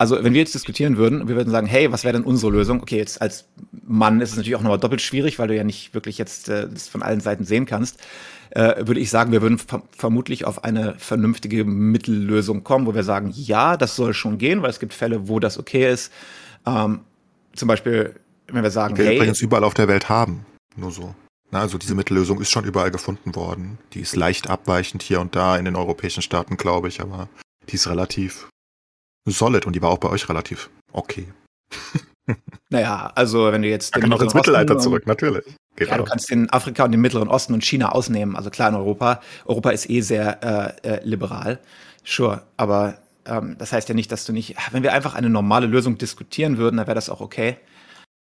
Also, wenn wir jetzt diskutieren würden, wir würden sagen, hey, was wäre denn unsere Lösung? Okay, jetzt als Mann ist es natürlich auch nochmal doppelt schwierig, weil du ja nicht wirklich jetzt äh, das von allen Seiten sehen kannst. Äh, würde ich sagen, wir würden vermutlich auf eine vernünftige Mittellösung kommen, wo wir sagen, ja, das soll schon gehen, weil es gibt Fälle, wo das okay ist. Ähm, zum Beispiel, wenn wir sagen, die hey, übrigens überall auf der Welt haben, nur so. Na, also diese Mittellösung ist schon überall gefunden worden. Die ist leicht abweichend hier und da in den europäischen Staaten, glaube ich, aber die ist relativ solid und die war auch bei euch relativ okay. (laughs) naja, also wenn du jetzt den noch ins Mittelalter zurück, natürlich. Geht ja, auch. du kannst den Afrika und den Mittleren Osten und China ausnehmen, also klar in Europa. Europa ist eh sehr äh, äh, liberal, sure, aber ähm, das heißt ja nicht, dass du nicht, wenn wir einfach eine normale Lösung diskutieren würden, dann wäre das auch okay.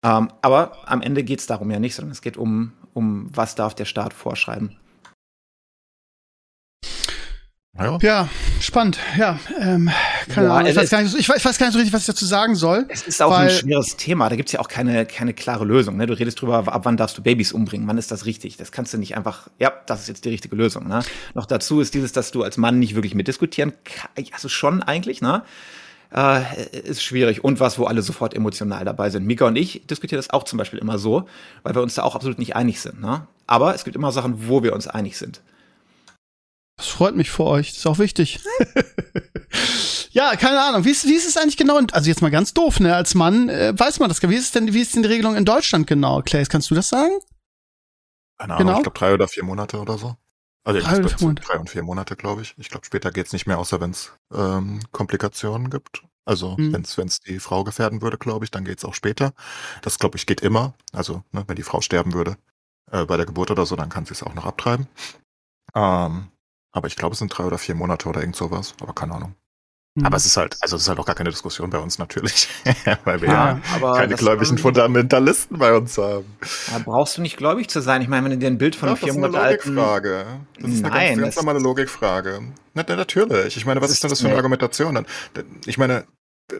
Ähm, aber am Ende geht es darum ja nicht, sondern es geht um, um was darf der Staat vorschreiben. Ja. ja, spannend. Ja, ähm, keine ja, Ahnung. Ich weiß, gar nicht, ich, weiß, ich weiß gar nicht so richtig, was ich dazu sagen soll. Es ist auch weil, ein schweres Thema. Da gibt's ja auch keine, keine klare Lösung. Ne? Du redest drüber, ab wann darfst du Babys umbringen? Wann ist das richtig? Das kannst du nicht einfach, ja, das ist jetzt die richtige Lösung. Ne? Noch dazu ist dieses, dass du als Mann nicht wirklich mitdiskutieren kannst. Also schon eigentlich, ne? Äh, ist schwierig. Und was, wo alle sofort emotional dabei sind. Mika und ich diskutieren das auch zum Beispiel immer so, weil wir uns da auch absolut nicht einig sind. Ne? Aber es gibt immer Sachen, wo wir uns einig sind. Das freut mich für euch. Das ist auch wichtig. (laughs) ja, keine Ahnung. Wie ist, wie ist es eigentlich genau? Also jetzt mal ganz doof, ne? Als Mann äh, weiß man das. Wie ist es denn, wie ist denn die Regelung in Deutschland genau? Claes, kannst du das sagen? Keine Ahnung, genau? ich glaube drei oder vier Monate oder so. Also drei, oder vier Monate. drei und vier Monate, glaube ich. Ich glaube, später geht's nicht mehr, außer wenn es ähm, Komplikationen gibt. Also hm. wenn's wenn's die Frau gefährden würde, glaube ich, dann geht's auch später. Das, glaube ich, geht immer. Also ne, wenn die Frau sterben würde äh, bei der Geburt oder so, dann kann sie es auch noch abtreiben. Ähm, aber ich glaube, es sind drei oder vier Monate oder irgend sowas. Aber keine Ahnung. Mhm. Aber es ist halt, also es ist halt auch gar keine Diskussion bei uns natürlich, (laughs) weil wir ja, ja keine gläubigen Fundamentalisten bei uns haben. Da brauchst du nicht gläubig zu sein. Ich meine, wenn du dir ein Bild von ja, vier Monate alten... Das ist eine Logikfrage. Das ist Nein, eine ganz, ganz normale Logikfrage. Na, natürlich. Ich meine, was ist denn das für eine Argumentation dann? Ich meine,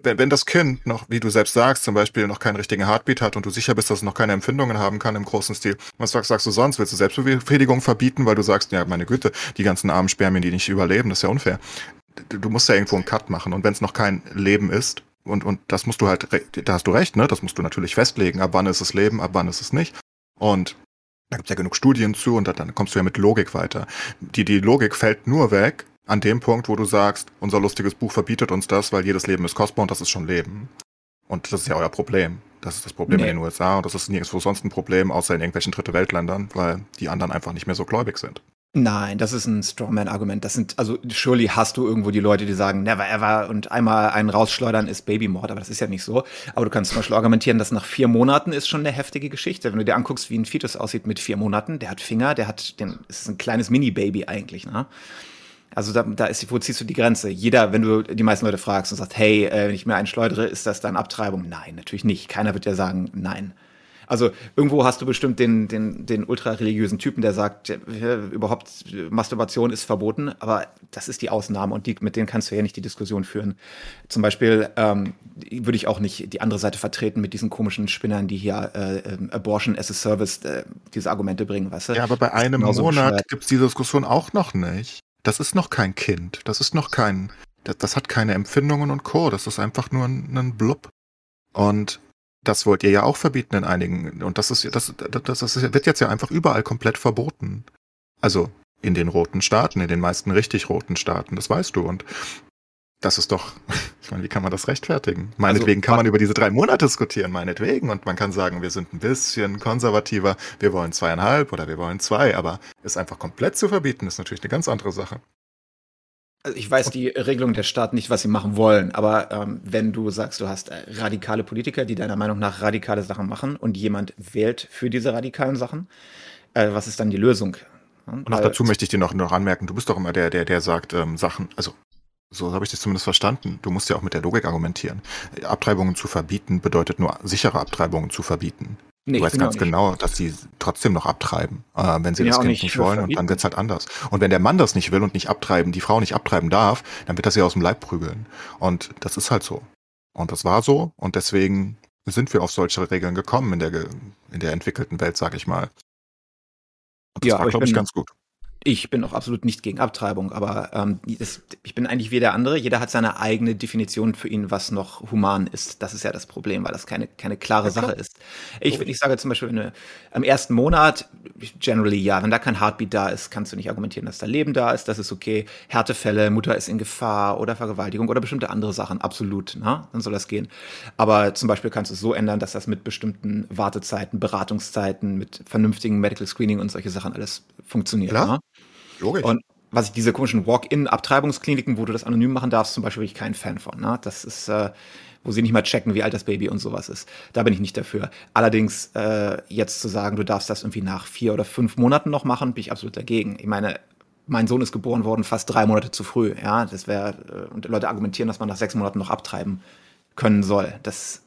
wenn, wenn das Kind noch, wie du selbst sagst, zum Beispiel noch keinen richtigen Heartbeat hat und du sicher bist, dass es noch keine Empfindungen haben kann im großen Stil, was sagst, sagst du sonst? Willst du Selbstbefriedigung verbieten, weil du sagst, ja, meine Güte, die ganzen armen Spermien, die nicht überleben, das ist ja unfair. Du, du musst ja irgendwo einen Cut machen und wenn es noch kein Leben ist, und, und das musst du halt, da hast du recht, ne? Das musst du natürlich festlegen, ab wann ist es Leben, ab wann ist es nicht. Und da gibt's ja genug Studien zu und dann kommst du ja mit Logik weiter. Die, die Logik fällt nur weg an dem Punkt, wo du sagst, unser lustiges Buch verbietet uns das, weil jedes Leben ist kostbar und das ist schon Leben. Und das ist ja euer Problem. Das ist das Problem nee. in den USA und das ist nirgendwo sonst ein Problem, außer in irgendwelchen Dritte Weltländern, weil die anderen einfach nicht mehr so gläubig sind. Nein, das ist ein Strawman-Argument. Das sind, also surely hast du irgendwo die Leute, die sagen, never ever und einmal einen rausschleudern ist Babymord, aber das ist ja nicht so. Aber du kannst zum Beispiel argumentieren, dass nach vier Monaten ist schon eine heftige Geschichte. Wenn du dir anguckst, wie ein Fetus aussieht mit vier Monaten, der hat Finger, der hat, den, ist ein kleines Mini-Baby eigentlich, ne? Also da, da ist, wo ziehst du die Grenze? Jeder, wenn du die meisten Leute fragst und sagst, hey, äh, wenn ich mir einen schleudere, ist das dann Abtreibung? Nein, natürlich nicht. Keiner wird ja sagen, nein. Also irgendwo hast du bestimmt den, den, den ultrareligiösen Typen, der sagt, überhaupt Masturbation ist verboten, aber das ist die Ausnahme und die, mit denen kannst du ja nicht die Diskussion führen. Zum Beispiel ähm, würde ich auch nicht die andere Seite vertreten mit diesen komischen Spinnern, die hier äh, ähm, Abortion as a Service äh, diese Argumente bringen, weißt du? Ja, aber bei einem Monat gibt es diese Diskussion auch noch nicht. Das ist noch kein Kind. Das ist noch kein, das, das hat keine Empfindungen und Co. Das ist einfach nur ein, ein Blub. Und das wollt ihr ja auch verbieten in einigen. Und das ist, das, das, das wird jetzt ja einfach überall komplett verboten. Also in den roten Staaten, in den meisten richtig roten Staaten, das weißt du. Und das ist doch, (laughs) ich meine, wie kann man das rechtfertigen? Meinetwegen also, kann man über diese drei Monate diskutieren, meinetwegen. Und man kann sagen, wir sind ein bisschen konservativer, wir wollen zweieinhalb oder wir wollen zwei, aber es einfach komplett zu verbieten, ist natürlich eine ganz andere Sache. Also ich weiß die Regelung der Staaten nicht, was sie machen wollen, aber ähm, wenn du sagst, du hast äh, radikale Politiker, die deiner Meinung nach radikale Sachen machen und jemand wählt für diese radikalen Sachen, äh, was ist dann die Lösung? Und noch dazu möchte ich dir noch, noch anmerken, du bist doch immer der, der, der sagt, ähm, Sachen, also so habe ich das zumindest verstanden. Du musst ja auch mit der Logik argumentieren. Abtreibungen zu verbieten bedeutet nur sichere Abtreibungen zu verbieten. Nee, du weißt ganz genau, dass sie trotzdem noch abtreiben, äh, wenn sie das Kind nicht, nicht wollen und dann wird's halt anders. Und wenn der Mann das nicht will und nicht abtreiben, die Frau nicht abtreiben darf, dann wird das ja aus dem Leib prügeln. Und das ist halt so. Und das war so und deswegen sind wir auf solche Regeln gekommen in der, in der entwickelten Welt, sag ich mal. Und das ja, war, glaube ich, ganz gut. Ich bin auch absolut nicht gegen Abtreibung, aber ähm, das, ich bin eigentlich wie der andere. Jeder hat seine eigene Definition für ihn, was noch human ist. Das ist ja das Problem, weil das keine, keine klare Sache ist. Ich, ich sage zum Beispiel, wenn du, am ersten Monat, generally ja, wenn da kein Heartbeat da ist, kannst du nicht argumentieren, dass da Leben da ist. Das ist okay. Härtefälle, Mutter ist in Gefahr oder Vergewaltigung oder bestimmte andere Sachen, absolut. Ne? Dann soll das gehen. Aber zum Beispiel kannst du es so ändern, dass das mit bestimmten Wartezeiten, Beratungszeiten, mit vernünftigen Medical Screening und solche Sachen alles funktioniert. Klar. Ne? Logisch. Und was ich diese komischen Walk-in-Abtreibungskliniken, wo du das anonym machen darfst, zum Beispiel bin ich kein Fan von. Ne? Das ist, äh, wo sie nicht mal checken, wie alt das Baby und sowas ist. Da bin ich nicht dafür. Allerdings äh, jetzt zu sagen, du darfst das irgendwie nach vier oder fünf Monaten noch machen, bin ich absolut dagegen. Ich meine, mein Sohn ist geboren worden fast drei Monate zu früh. Ja, das wäre äh, und Leute argumentieren, dass man nach sechs Monaten noch abtreiben können soll. Das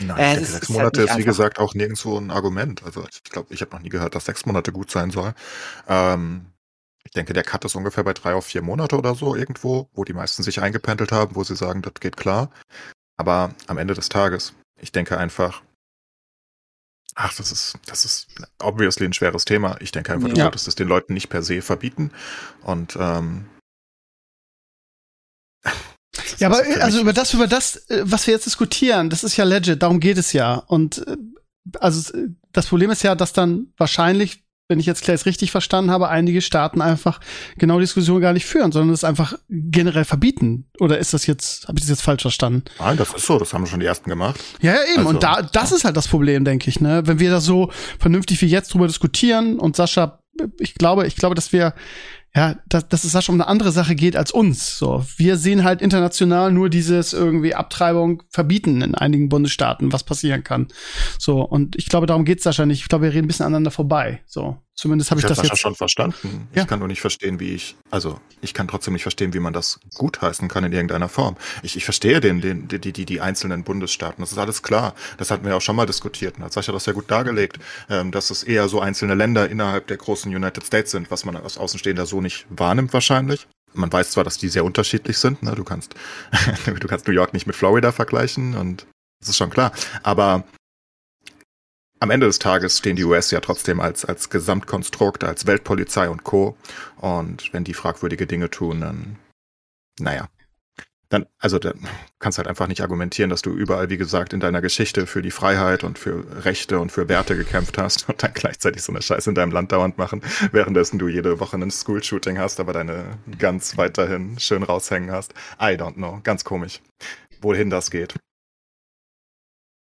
Nein, äh, denke, sechs Monate ist, halt ist, wie gesagt, auch nirgendwo ein Argument. Also ich glaube, ich habe noch nie gehört, dass sechs Monate gut sein soll. Ähm, ich denke, der Cut ist ungefähr bei drei auf vier Monate oder so irgendwo, wo die meisten sich eingependelt haben, wo sie sagen, das geht klar. Aber am Ende des Tages, ich denke einfach, ach, das ist, das ist obviously ein schweres Thema. Ich denke einfach, du ja. solltest es den Leuten nicht per se verbieten. Und ähm, ja, aber also über das, über das, äh, was wir jetzt diskutieren, das ist ja legit, darum geht es ja. Und äh, also das Problem ist ja, dass dann wahrscheinlich, wenn ich jetzt Clays richtig verstanden habe, einige Staaten einfach genau die Diskussion gar nicht führen, sondern es einfach generell verbieten. Oder ist das jetzt, habe ich das jetzt falsch verstanden? Nein, das ist so, das haben schon die ersten gemacht. Ja, ja eben. Also, und da, das ist halt das Problem, denke ich, ne? Wenn wir da so vernünftig wie jetzt drüber diskutieren und Sascha, ich glaube, ich glaube, dass wir ja, dass, dass es da schon um eine andere Sache geht als uns. So, wir sehen halt international nur dieses irgendwie Abtreibung verbieten in einigen Bundesstaaten, was passieren kann. So, und ich glaube, darum geht's wahrscheinlich. Ich glaube, wir reden ein bisschen aneinander vorbei. So. Zumindest habe ich, ich das jetzt schon verstanden. Ja. Ich kann nur nicht verstehen, wie ich, also ich kann trotzdem nicht verstehen, wie man das gutheißen kann in irgendeiner Form. Ich, ich verstehe den, den, die, die, die einzelnen Bundesstaaten. Das ist alles klar. Das hatten wir auch schon mal diskutiert. Und hat Sascha das ja gut dargelegt, ähm, dass es eher so einzelne Länder innerhalb der großen United States sind, was man als Außenstehender so nicht wahrnimmt wahrscheinlich. Man weiß zwar, dass die sehr unterschiedlich sind. Ne? Du kannst, (laughs) du kannst New York nicht mit Florida vergleichen und das ist schon klar. Aber am Ende des Tages stehen die US ja trotzdem als, als Gesamtkonstrukt, als Weltpolizei und Co. Und wenn die fragwürdige Dinge tun, dann, naja. dann, also dann kannst halt einfach nicht argumentieren, dass du überall, wie gesagt, in deiner Geschichte für die Freiheit und für Rechte und für Werte gekämpft hast und dann gleichzeitig so eine Scheiße in deinem Land dauernd machen, währenddessen du jede Woche ein School-Shooting hast, aber deine ganz weiterhin schön raushängen hast. I don't know. Ganz komisch. Wohin das geht.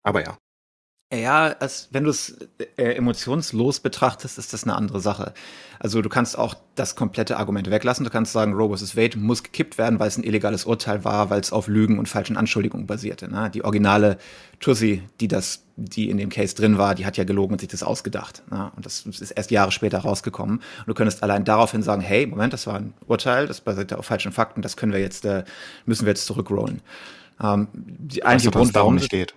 Aber ja. Ja, als, wenn du es äh, emotionslos betrachtest, ist das eine andere Sache. Also du kannst auch das komplette Argument weglassen. Du kannst sagen, Roe vs. Wade muss gekippt werden, weil es ein illegales Urteil war, weil es auf Lügen und falschen Anschuldigungen basierte. Ne? Die originale Tussi, die das, die in dem Case drin war, die hat ja gelogen und sich das ausgedacht. Ne? Und das ist erst Jahre später rausgekommen. Und du könntest allein daraufhin sagen, hey, Moment, das war ein Urteil, das basierte auf falschen Fakten, das können wir jetzt, äh, müssen wir jetzt zurückrollen. Ähm, die einzige Grund, warum nicht geht.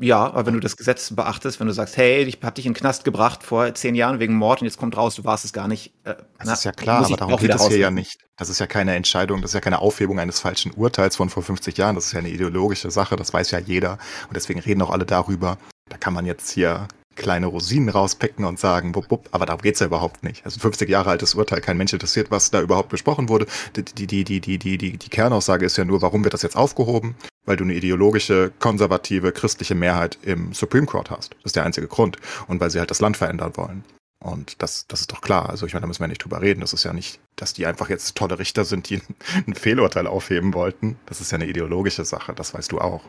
Ja, aber wenn du das Gesetz beachtest, wenn du sagst, hey, ich habe dich in den Knast gebracht vor zehn Jahren wegen Mord und jetzt kommt raus, du warst es gar nicht. Äh, das na, ist ja klar, aber darum geht es hier ja nicht. Das ist ja keine Entscheidung, das ist ja keine Aufhebung eines falschen Urteils von vor 50 Jahren. Das ist ja eine ideologische Sache, das weiß ja jeder. Und deswegen reden auch alle darüber. Da kann man jetzt hier kleine Rosinen rauspicken und sagen, bup, bup, aber darum geht's ja überhaupt nicht. Also 50 Jahre altes Urteil, kein Mensch interessiert, was da überhaupt besprochen wurde. Die, die, die, die, die, die, die Kernaussage ist ja nur, warum wird das jetzt aufgehoben? Weil du eine ideologische, konservative, christliche Mehrheit im Supreme Court hast. Das ist der einzige Grund. Und weil sie halt das Land verändern wollen. Und das, das ist doch klar. Also ich meine, da müssen wir nicht drüber reden. Das ist ja nicht, dass die einfach jetzt tolle Richter sind, die (laughs) ein Fehlurteil aufheben wollten. Das ist ja eine ideologische Sache. Das weißt du auch.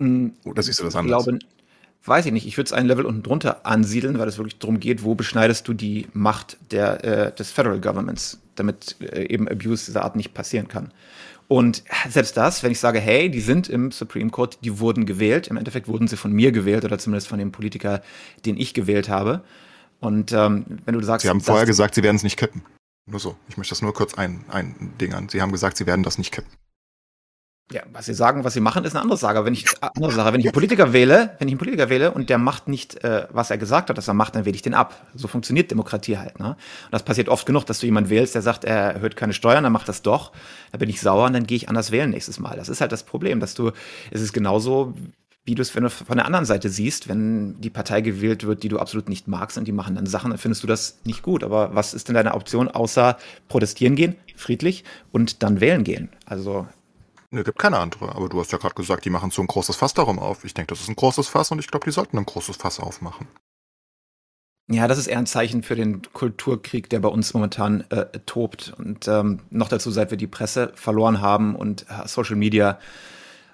Hm, Oder siehst du das anders? Ich glaube, weiß ich nicht, ich würde es ein Level unten drunter ansiedeln, weil es wirklich darum geht, wo beschneidest du die Macht der, äh, des Federal Governments, damit äh, eben Abuse dieser Art nicht passieren kann. Und selbst das, wenn ich sage, hey, die sind im Supreme Court, die wurden gewählt, im Endeffekt wurden sie von mir gewählt oder zumindest von dem Politiker, den ich gewählt habe. Und ähm, wenn du sagst, Sie haben vorher gesagt, Sie werden es nicht kippen. Nur so. Ich möchte das nur kurz ein, ein Ding an. Sie haben gesagt, Sie werden das nicht kippen. Ja, was sie sagen, was sie machen, ist eine andere Sache. Wenn ich andere Sache, wenn ich einen Politiker wähle, wenn ich einen Politiker wähle und der macht nicht, äh, was er gesagt hat, dass er macht, dann wähle ich den ab. So funktioniert Demokratie halt. Ne? Und das passiert oft genug, dass du jemanden wählst, der sagt, er erhöht keine Steuern, dann macht das doch. Da bin ich sauer und dann gehe ich anders wählen nächstes Mal. Das ist halt das Problem, dass du, es ist genauso, wie du es, wenn du von der anderen Seite siehst, wenn die Partei gewählt wird, die du absolut nicht magst und die machen dann Sachen, dann findest du das nicht gut. Aber was ist denn deine Option außer protestieren gehen, friedlich und dann wählen gehen? Also Ne, gibt keine andere. Aber du hast ja gerade gesagt, die machen so ein großes Fass darum auf. Ich denke, das ist ein großes Fass und ich glaube, die sollten ein großes Fass aufmachen. Ja, das ist eher ein Zeichen für den Kulturkrieg, der bei uns momentan äh, tobt. Und ähm, noch dazu, seit wir die Presse verloren haben und äh, Social Media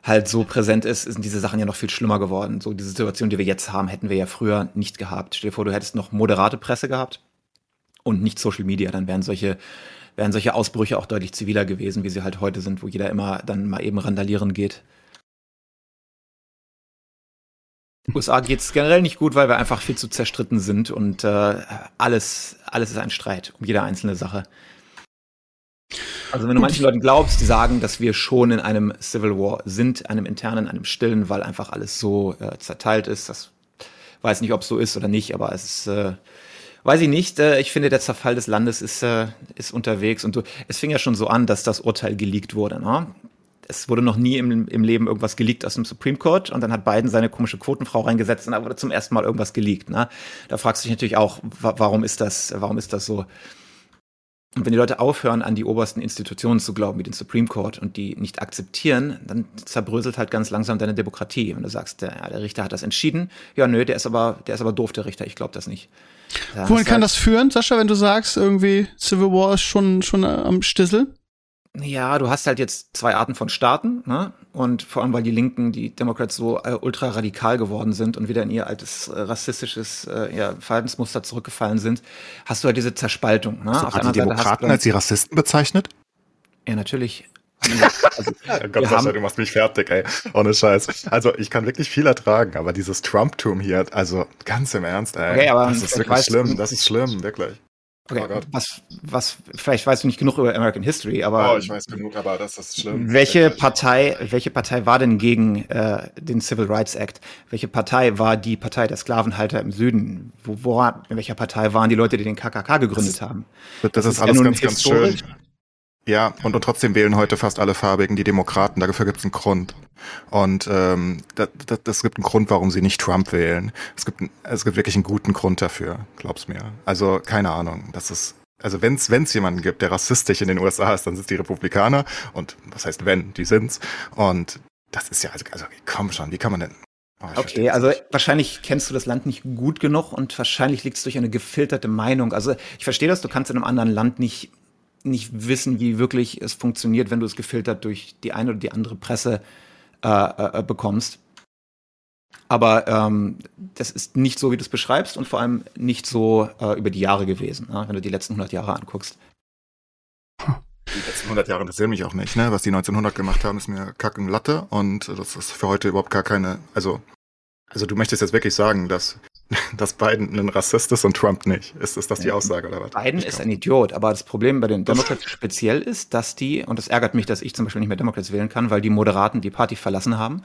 halt so präsent ist, sind diese Sachen ja noch viel schlimmer geworden. So diese Situation, die wir jetzt haben, hätten wir ja früher nicht gehabt. Stell dir vor, du hättest noch moderate Presse gehabt und nicht Social Media, dann wären solche wären solche Ausbrüche auch deutlich ziviler gewesen, wie sie halt heute sind, wo jeder immer dann mal eben randalieren geht. USA geht es generell nicht gut, weil wir einfach viel zu zerstritten sind und äh, alles, alles ist ein Streit um jede einzelne Sache. Also wenn du manchen Leuten glaubst, die sagen, dass wir schon in einem Civil War sind, einem internen, einem stillen, weil einfach alles so äh, zerteilt ist, das weiß nicht, ob es so ist oder nicht, aber es ist äh, Weiß ich nicht. Äh, ich finde, der Zerfall des Landes ist, äh, ist unterwegs. Und du, es fing ja schon so an, dass das Urteil geleakt wurde. Ne? Es wurde noch nie im, im Leben irgendwas geleakt aus dem Supreme Court und dann hat Biden seine komische Quotenfrau reingesetzt und da wurde zum ersten Mal irgendwas geleakt. Ne? Da fragst du dich natürlich auch, warum ist das, warum ist das so? Und wenn die Leute aufhören, an die obersten Institutionen zu glauben, wie den Supreme Court, und die nicht akzeptieren, dann zerbröselt halt ganz langsam deine Demokratie. Wenn du sagst, der, der Richter hat das entschieden, ja, nö, der ist aber, der ist aber doof, der Richter, ich glaube das nicht. Da Wohin kann halt das führen, Sascha, wenn du sagst, irgendwie Civil War ist schon, schon am Stissel? Ja, du hast halt jetzt zwei Arten von Staaten, ne? Und vor allem, weil die Linken, die Democrats so äh, ultra radikal geworden sind und wieder in ihr altes äh, rassistisches äh, ja, Verhaltensmuster zurückgefallen sind, hast du halt diese Zerspaltung. Ne? So, Auf hat die Demokraten als die Rassisten bezeichnet? Ja, natürlich. Also, (laughs) ja, Gott sei Dank, du machst mich fertig, ey. Ohne Scheiß. Also, ich kann wirklich viel ertragen, aber dieses Trump-Tum hier, also ganz im Ernst, ey. Okay, aber das ist wirklich schlimm, das ist schlimm, wirklich. Okay, oh was, was, vielleicht weißt du nicht genug über American History, aber. Oh, ich weiß genug, aber das ist schlimm. Welche Partei, welche Partei war denn gegen äh, den Civil Rights Act? Welche Partei war die Partei der Sklavenhalter im Süden? Wo, wo in welcher Partei waren die Leute, die den KKK gegründet das, haben? Das, das ist, ist alles ganz, ganz schön. Ja, und, und trotzdem wählen heute fast alle Farbigen die Demokraten. Dafür gibt es einen Grund. Und ähm, das, das, das gibt einen Grund, warum sie nicht Trump wählen. Es gibt, es gibt wirklich einen guten Grund dafür, glaub's mir. Also keine Ahnung. Das ist also wenn es jemanden gibt, der rassistisch in den USA ist, dann sind es die Republikaner. Und was heißt wenn, die sind's. Und das ist ja, also, also komm schon, wie kann man denn. Oh, okay, also wahrscheinlich kennst du das Land nicht gut genug und wahrscheinlich liegt es durch eine gefilterte Meinung. Also ich verstehe das, du kannst in einem anderen Land nicht, nicht wissen, wie wirklich es funktioniert, wenn du es gefiltert durch die eine oder die andere Presse äh, äh, bekommst. Aber ähm, das ist nicht so, wie du es beschreibst und vor allem nicht so äh, über die Jahre gewesen, ne? wenn du die letzten 100 Jahre anguckst. Die letzten 100 Jahre interessieren mich auch nicht. Ne? Was die 1900 gemacht haben, ist mir kacken Latte und das ist für heute überhaupt gar keine. Also, also du möchtest jetzt wirklich sagen, dass (laughs) dass Biden ein Rassist ist und Trump nicht. Ist, ist das die Aussage oder was? Biden ist ein Idiot, aber das Problem bei den Democrats speziell ist, dass die, und das ärgert mich, dass ich zum Beispiel nicht mehr Democrats wählen kann, weil die Moderaten die Party verlassen haben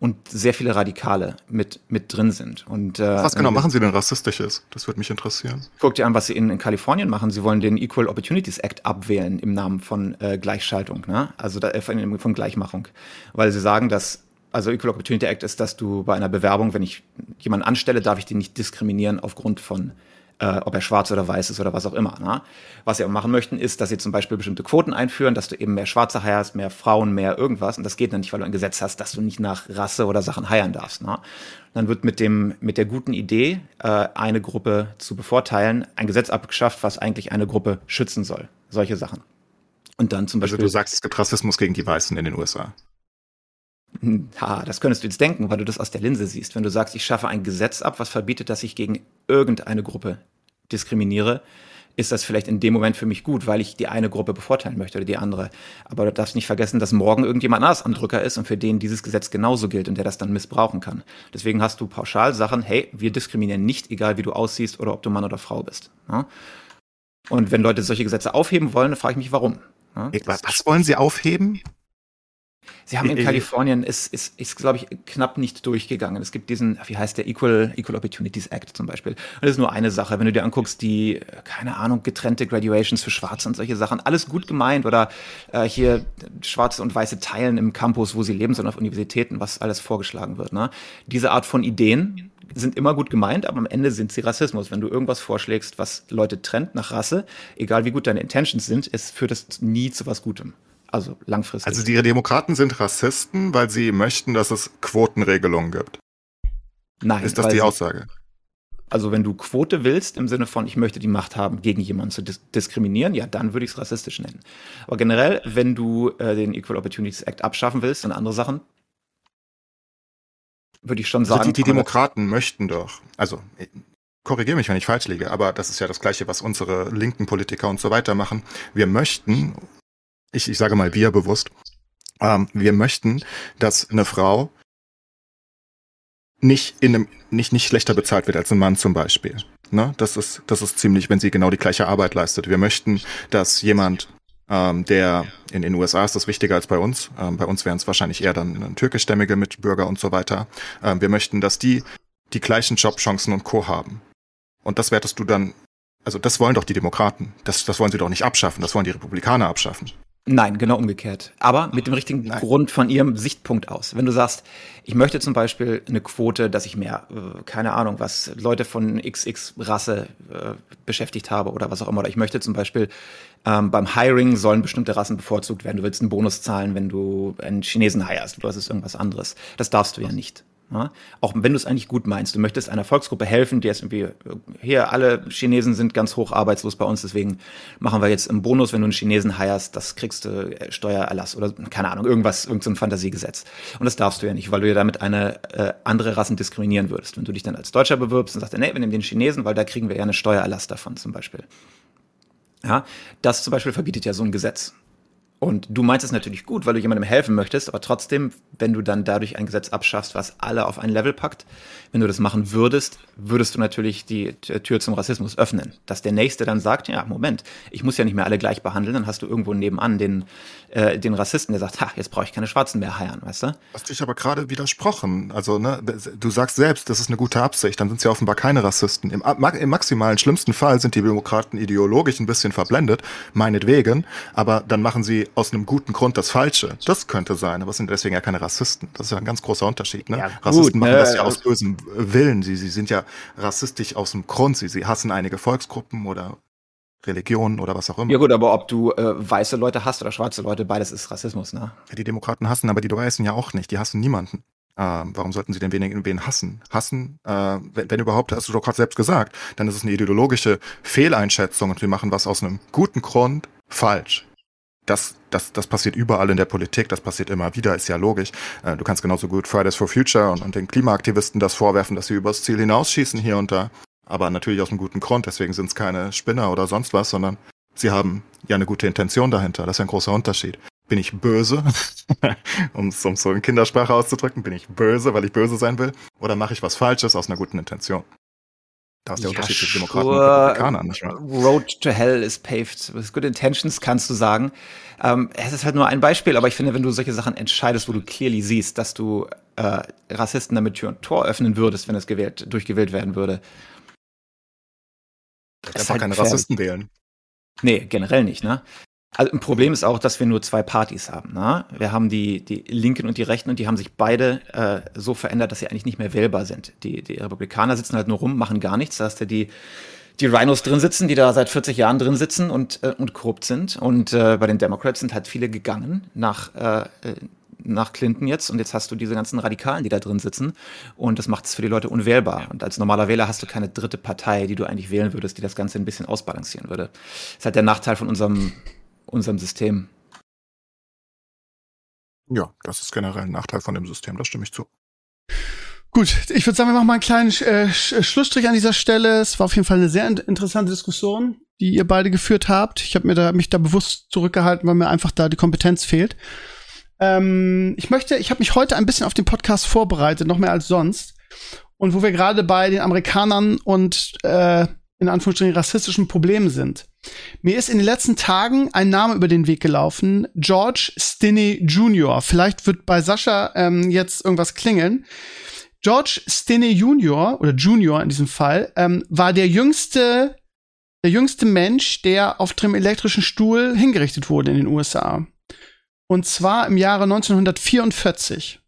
und sehr viele Radikale mit, mit drin sind. Und, äh, was genau machen sie denn rassistisches? Das würde mich interessieren. Guckt dir an, was sie in, in Kalifornien machen. Sie wollen den Equal Opportunities Act abwählen im Namen von äh, Gleichschaltung, ne? also da, äh, von, von Gleichmachung. Weil sie sagen, dass also Equal Opportunity Act ist, dass du bei einer Bewerbung, wenn ich jemanden anstelle, darf ich den nicht diskriminieren aufgrund von äh, ob er schwarz oder weiß ist oder was auch immer. Ne? Was sie aber machen möchten, ist, dass sie zum Beispiel bestimmte Quoten einführen, dass du eben mehr Schwarze heierst, mehr Frauen, mehr irgendwas. Und das geht dann nicht, weil du ein Gesetz hast, dass du nicht nach Rasse oder Sachen heiern darfst. Ne? Dann wird mit dem mit der guten Idee, äh, eine Gruppe zu bevorteilen, ein Gesetz abgeschafft, was eigentlich eine Gruppe schützen soll. Solche Sachen. Und dann zum Beispiel. Also du sagst, es gibt Rassismus gegen die Weißen in den USA. Ha, das könntest du jetzt denken, weil du das aus der Linse siehst. Wenn du sagst, ich schaffe ein Gesetz ab, was verbietet, dass ich gegen irgendeine Gruppe diskriminiere, ist das vielleicht in dem Moment für mich gut, weil ich die eine Gruppe bevorteilen möchte oder die andere. Aber du darfst nicht vergessen, dass morgen irgendjemand anders am Drücker ist und für den dieses Gesetz genauso gilt und der das dann missbrauchen kann. Deswegen hast du pauschal Sachen, hey, wir diskriminieren nicht, egal wie du aussiehst oder ob du Mann oder Frau bist. Ja? Und wenn Leute solche Gesetze aufheben wollen, dann frage ich mich, warum. Ja? Was wollen sie aufheben? Sie haben in äh, äh, Kalifornien, ist, ist, ist glaube ich, knapp nicht durchgegangen. Es gibt diesen, wie heißt der, Equal, Equal Opportunities Act zum Beispiel. Und das ist nur eine Sache. Wenn du dir anguckst, die, keine Ahnung, getrennte Graduations für Schwarze und solche Sachen, alles gut gemeint. Oder äh, hier Schwarze und Weiße teilen im Campus, wo sie leben, sondern auf Universitäten, was alles vorgeschlagen wird. Ne? Diese Art von Ideen sind immer gut gemeint, aber am Ende sind sie Rassismus. Wenn du irgendwas vorschlägst, was Leute trennt nach Rasse, egal wie gut deine Intentions sind, es führt es nie zu was Gutem. Also langfristig. Also die Demokraten sind Rassisten, weil sie möchten, dass es Quotenregelungen gibt. Nein. Ist das die Aussage? Also wenn du Quote willst, im Sinne von, ich möchte die Macht haben, gegen jemanden zu dis diskriminieren, ja, dann würde ich es rassistisch nennen. Aber generell, wenn du äh, den Equal Opportunities Act abschaffen willst und andere Sachen, würde ich schon sagen. Also die, die Demokraten möchten doch, also korrigiere mich, wenn ich falsch liege, aber das ist ja das Gleiche, was unsere linken Politiker und so weiter machen. Wir möchten ich, ich sage mal wir bewusst, ähm, wir möchten, dass eine Frau nicht in einem, nicht, nicht schlechter bezahlt wird als ein Mann zum Beispiel. Ne? Das ist, das ist ziemlich, wenn sie genau die gleiche Arbeit leistet. Wir möchten, dass jemand, ähm, der in den USA ist das wichtiger als bei uns. Ähm, bei uns wären es wahrscheinlich eher dann türkischstämmige Mitbürger und so weiter. Ähm, wir möchten, dass die die gleichen Jobchancen und Co. haben. Und das wertest du dann, also das wollen doch die Demokraten. Das, das wollen sie doch nicht abschaffen. Das wollen die Republikaner abschaffen. Nein, genau umgekehrt. Aber mit dem richtigen Nein. Grund von ihrem Sichtpunkt aus. Wenn du sagst, ich möchte zum Beispiel eine Quote, dass ich mehr, äh, keine Ahnung, was Leute von XX-Rasse äh, beschäftigt habe oder was auch immer. Oder ich möchte zum Beispiel ähm, beim Hiring sollen bestimmte Rassen bevorzugt werden. Du willst einen Bonus zahlen, wenn du einen Chinesen heierst oder das ist irgendwas anderes. Das darfst du ja nicht. Ja? Auch wenn du es eigentlich gut meinst, du möchtest einer Volksgruppe helfen, die jetzt irgendwie, hier, alle Chinesen sind ganz hoch arbeitslos bei uns, deswegen machen wir jetzt im Bonus, wenn du einen Chinesen heierst, das kriegst du äh, Steuererlass oder keine Ahnung, irgendwas, irgendein so Fantasiegesetz. Und das darfst du ja nicht, weil du ja damit eine äh, andere Rassen diskriminieren würdest. Wenn du dich dann als Deutscher bewirbst und sagst, nee, wir nehmen den Chinesen, weil da kriegen wir ja eine Steuererlass davon zum Beispiel. Ja, das zum Beispiel verbietet ja so ein Gesetz. Und du meinst es natürlich gut, weil du jemandem helfen möchtest, aber trotzdem, wenn du dann dadurch ein Gesetz abschaffst, was alle auf ein Level packt, wenn du das machen würdest, würdest du natürlich die Tür zum Rassismus öffnen. Dass der Nächste dann sagt, ja, Moment, ich muss ja nicht mehr alle gleich behandeln, dann hast du irgendwo nebenan den, äh, den Rassisten, der sagt, ha, jetzt brauche ich keine Schwarzen mehr heiern, weißt du? Hast dich aber gerade widersprochen. Also, ne, du sagst selbst, das ist eine gute Absicht, dann sind sie offenbar keine Rassisten. Im, im maximalen schlimmsten Fall sind die Demokraten ideologisch ein bisschen verblendet, meinetwegen, aber dann machen sie aus einem guten Grund das Falsche. Das könnte sein, aber es sind deswegen ja keine Rassisten. Das ist ja ein ganz großer Unterschied. Ne? Ja, Rassisten gut, machen ne? das ja aus bösem Willen. Sie, sie sind ja rassistisch aus dem Grund. Sie, sie hassen einige Volksgruppen oder Religion oder was auch immer. Ja gut, aber ob du äh, weiße Leute hast oder schwarze Leute, beides ist Rassismus, ne? Ja, die Demokraten hassen aber die Weißen ja auch nicht. Die hassen niemanden. Äh, warum sollten sie denn wen, wen hassen? Hassen, äh, wenn, wenn, überhaupt, hast du doch gerade selbst gesagt, dann ist es eine ideologische Fehleinschätzung und wir machen was aus einem guten Grund falsch. Das, das, das passiert überall in der Politik, das passiert immer wieder, ist ja logisch. Äh, du kannst genauso gut Fridays for Future und, und den Klimaaktivisten das vorwerfen, dass sie übers Ziel hinausschießen hier und da. Aber natürlich aus einem guten Grund, deswegen sind es keine Spinner oder sonst was, sondern sie haben ja eine gute Intention dahinter. Das ist ein großer Unterschied bin ich böse, (laughs) um es so in Kindersprache auszudrücken, bin ich böse, weil ich böse sein will, oder mache ich was Falsches aus einer guten Intention? Da ist der ja, Unterschied zwischen Demokraten und Republikanern. Nicht wahr? Road to Hell is paved with good intentions, kannst du sagen. Ähm, es ist halt nur ein Beispiel, aber ich finde, wenn du solche Sachen entscheidest, wo du clearly siehst, dass du äh, Rassisten damit Tür und Tor öffnen würdest, wenn es gewählt, durchgewählt werden würde. Einfach halt keine Rassisten wählen. Nee, generell nicht, ne? Also ein Problem ist auch, dass wir nur zwei Partys haben. Ne? Wir haben die, die Linken und die Rechten und die haben sich beide äh, so verändert, dass sie eigentlich nicht mehr wählbar sind. Die, die Republikaner sitzen halt nur rum, machen gar nichts. Da hast du die, die Rhinos drin sitzen, die da seit 40 Jahren drin sitzen und, äh, und korrupt sind. Und äh, bei den Democrats sind halt viele gegangen nach, äh, nach Clinton jetzt. Und jetzt hast du diese ganzen Radikalen, die da drin sitzen. Und das macht es für die Leute unwählbar. Und als normaler Wähler hast du keine dritte Partei, die du eigentlich wählen würdest, die das Ganze ein bisschen ausbalancieren würde. Das ist halt der Nachteil von unserem unserem System. Ja, das ist generell ein Nachteil von dem System, das stimme ich zu. Gut, ich würde sagen, wir machen mal einen kleinen äh, äh, Schlussstrich an dieser Stelle. Es war auf jeden Fall eine sehr interessante Diskussion, die ihr beide geführt habt. Ich habe mir da, mich da bewusst zurückgehalten, weil mir einfach da die Kompetenz fehlt. Ähm, ich möchte, ich habe mich heute ein bisschen auf den Podcast vorbereitet, noch mehr als sonst. Und wo wir gerade bei den Amerikanern und äh, in Anführungsstrichen rassistischen Problemen sind. Mir ist in den letzten Tagen ein Name über den Weg gelaufen, George Stinney Jr. Vielleicht wird bei Sascha ähm, jetzt irgendwas klingeln. George Stinney Jr. oder Junior in diesem Fall ähm, war der jüngste, der jüngste Mensch, der auf dem elektrischen Stuhl hingerichtet wurde in den USA. Und zwar im Jahre 1944.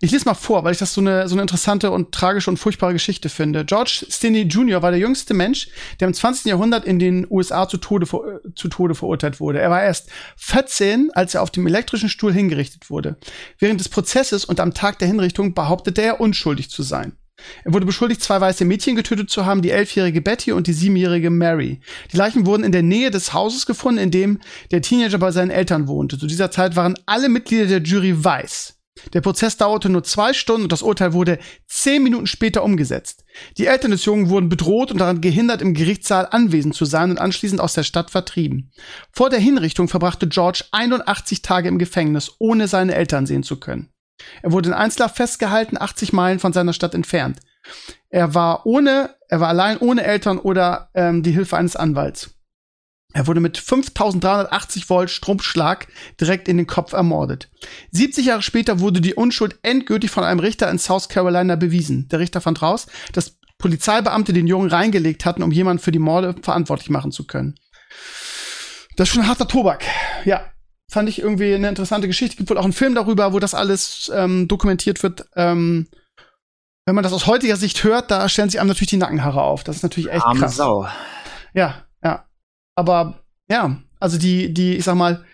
Ich lese mal vor, weil ich das so eine, so eine interessante und tragische und furchtbare Geschichte finde. George Stinney Jr. war der jüngste Mensch, der im 20. Jahrhundert in den USA zu Tode, zu Tode verurteilt wurde. Er war erst 14, als er auf dem elektrischen Stuhl hingerichtet wurde. Während des Prozesses und am Tag der Hinrichtung behauptete er, unschuldig zu sein. Er wurde beschuldigt, zwei weiße Mädchen getötet zu haben, die elfjährige Betty und die siebenjährige Mary. Die Leichen wurden in der Nähe des Hauses gefunden, in dem der Teenager bei seinen Eltern wohnte. Zu dieser Zeit waren alle Mitglieder der Jury weiß. Der Prozess dauerte nur zwei Stunden und das Urteil wurde zehn Minuten später umgesetzt. Die Eltern des Jungen wurden bedroht und daran gehindert, im Gerichtssaal anwesend zu sein und anschließend aus der Stadt vertrieben. Vor der Hinrichtung verbrachte George 81 Tage im Gefängnis, ohne seine Eltern sehen zu können. Er wurde in Einzelhaft festgehalten, 80 Meilen von seiner Stadt entfernt. Er war ohne, er war allein ohne Eltern oder ähm, die Hilfe eines Anwalts. Er wurde mit 5380 Volt Stromschlag direkt in den Kopf ermordet. 70 Jahre später wurde die Unschuld endgültig von einem Richter in South Carolina bewiesen. Der Richter fand raus, dass Polizeibeamte den Jungen reingelegt hatten, um jemanden für die Morde verantwortlich machen zu können. Das ist schon harter Tobak. Ja, fand ich irgendwie eine interessante Geschichte. Gibt wohl auch einen Film darüber, wo das alles ähm, dokumentiert wird. Ähm, wenn man das aus heutiger Sicht hört, da stellen sich einem natürlich die Nackenhaare auf. Das ist natürlich echt Arme krass. Sau. Ja, ja. Aber ja, also die, die, ich sag mal,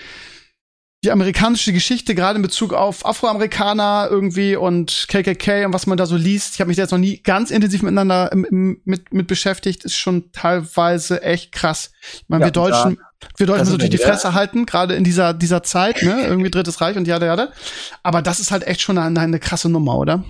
die amerikanische Geschichte, gerade in Bezug auf Afroamerikaner irgendwie und KKK und was man da so liest, ich habe mich da jetzt noch nie ganz intensiv miteinander mit, mit beschäftigt, ist schon teilweise echt krass. Ich meine, ja, wir Deutschen, wir Deutschen müssen natürlich die Fresse halten, gerade in dieser, dieser Zeit, ne? Irgendwie Drittes Reich und jada, jada. Aber das ist halt echt schon eine, eine krasse Nummer, oder?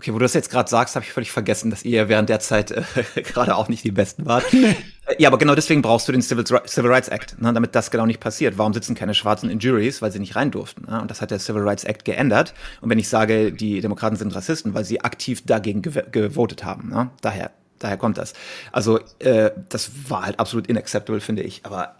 Okay, wo du das jetzt gerade sagst, habe ich völlig vergessen, dass ihr während der Zeit äh, (laughs) gerade auch nicht die Besten wart. Nee. Ja, aber genau deswegen brauchst du den Civil, Civil Rights Act, ne, damit das genau nicht passiert. Warum sitzen keine Schwarzen in Juries? Weil sie nicht rein durften. Ne? Und das hat der Civil Rights Act geändert. Und wenn ich sage, die Demokraten sind Rassisten, weil sie aktiv dagegen gewotet haben. Ne? Daher, daher kommt das. Also äh, das war halt absolut inacceptable, finde ich. Aber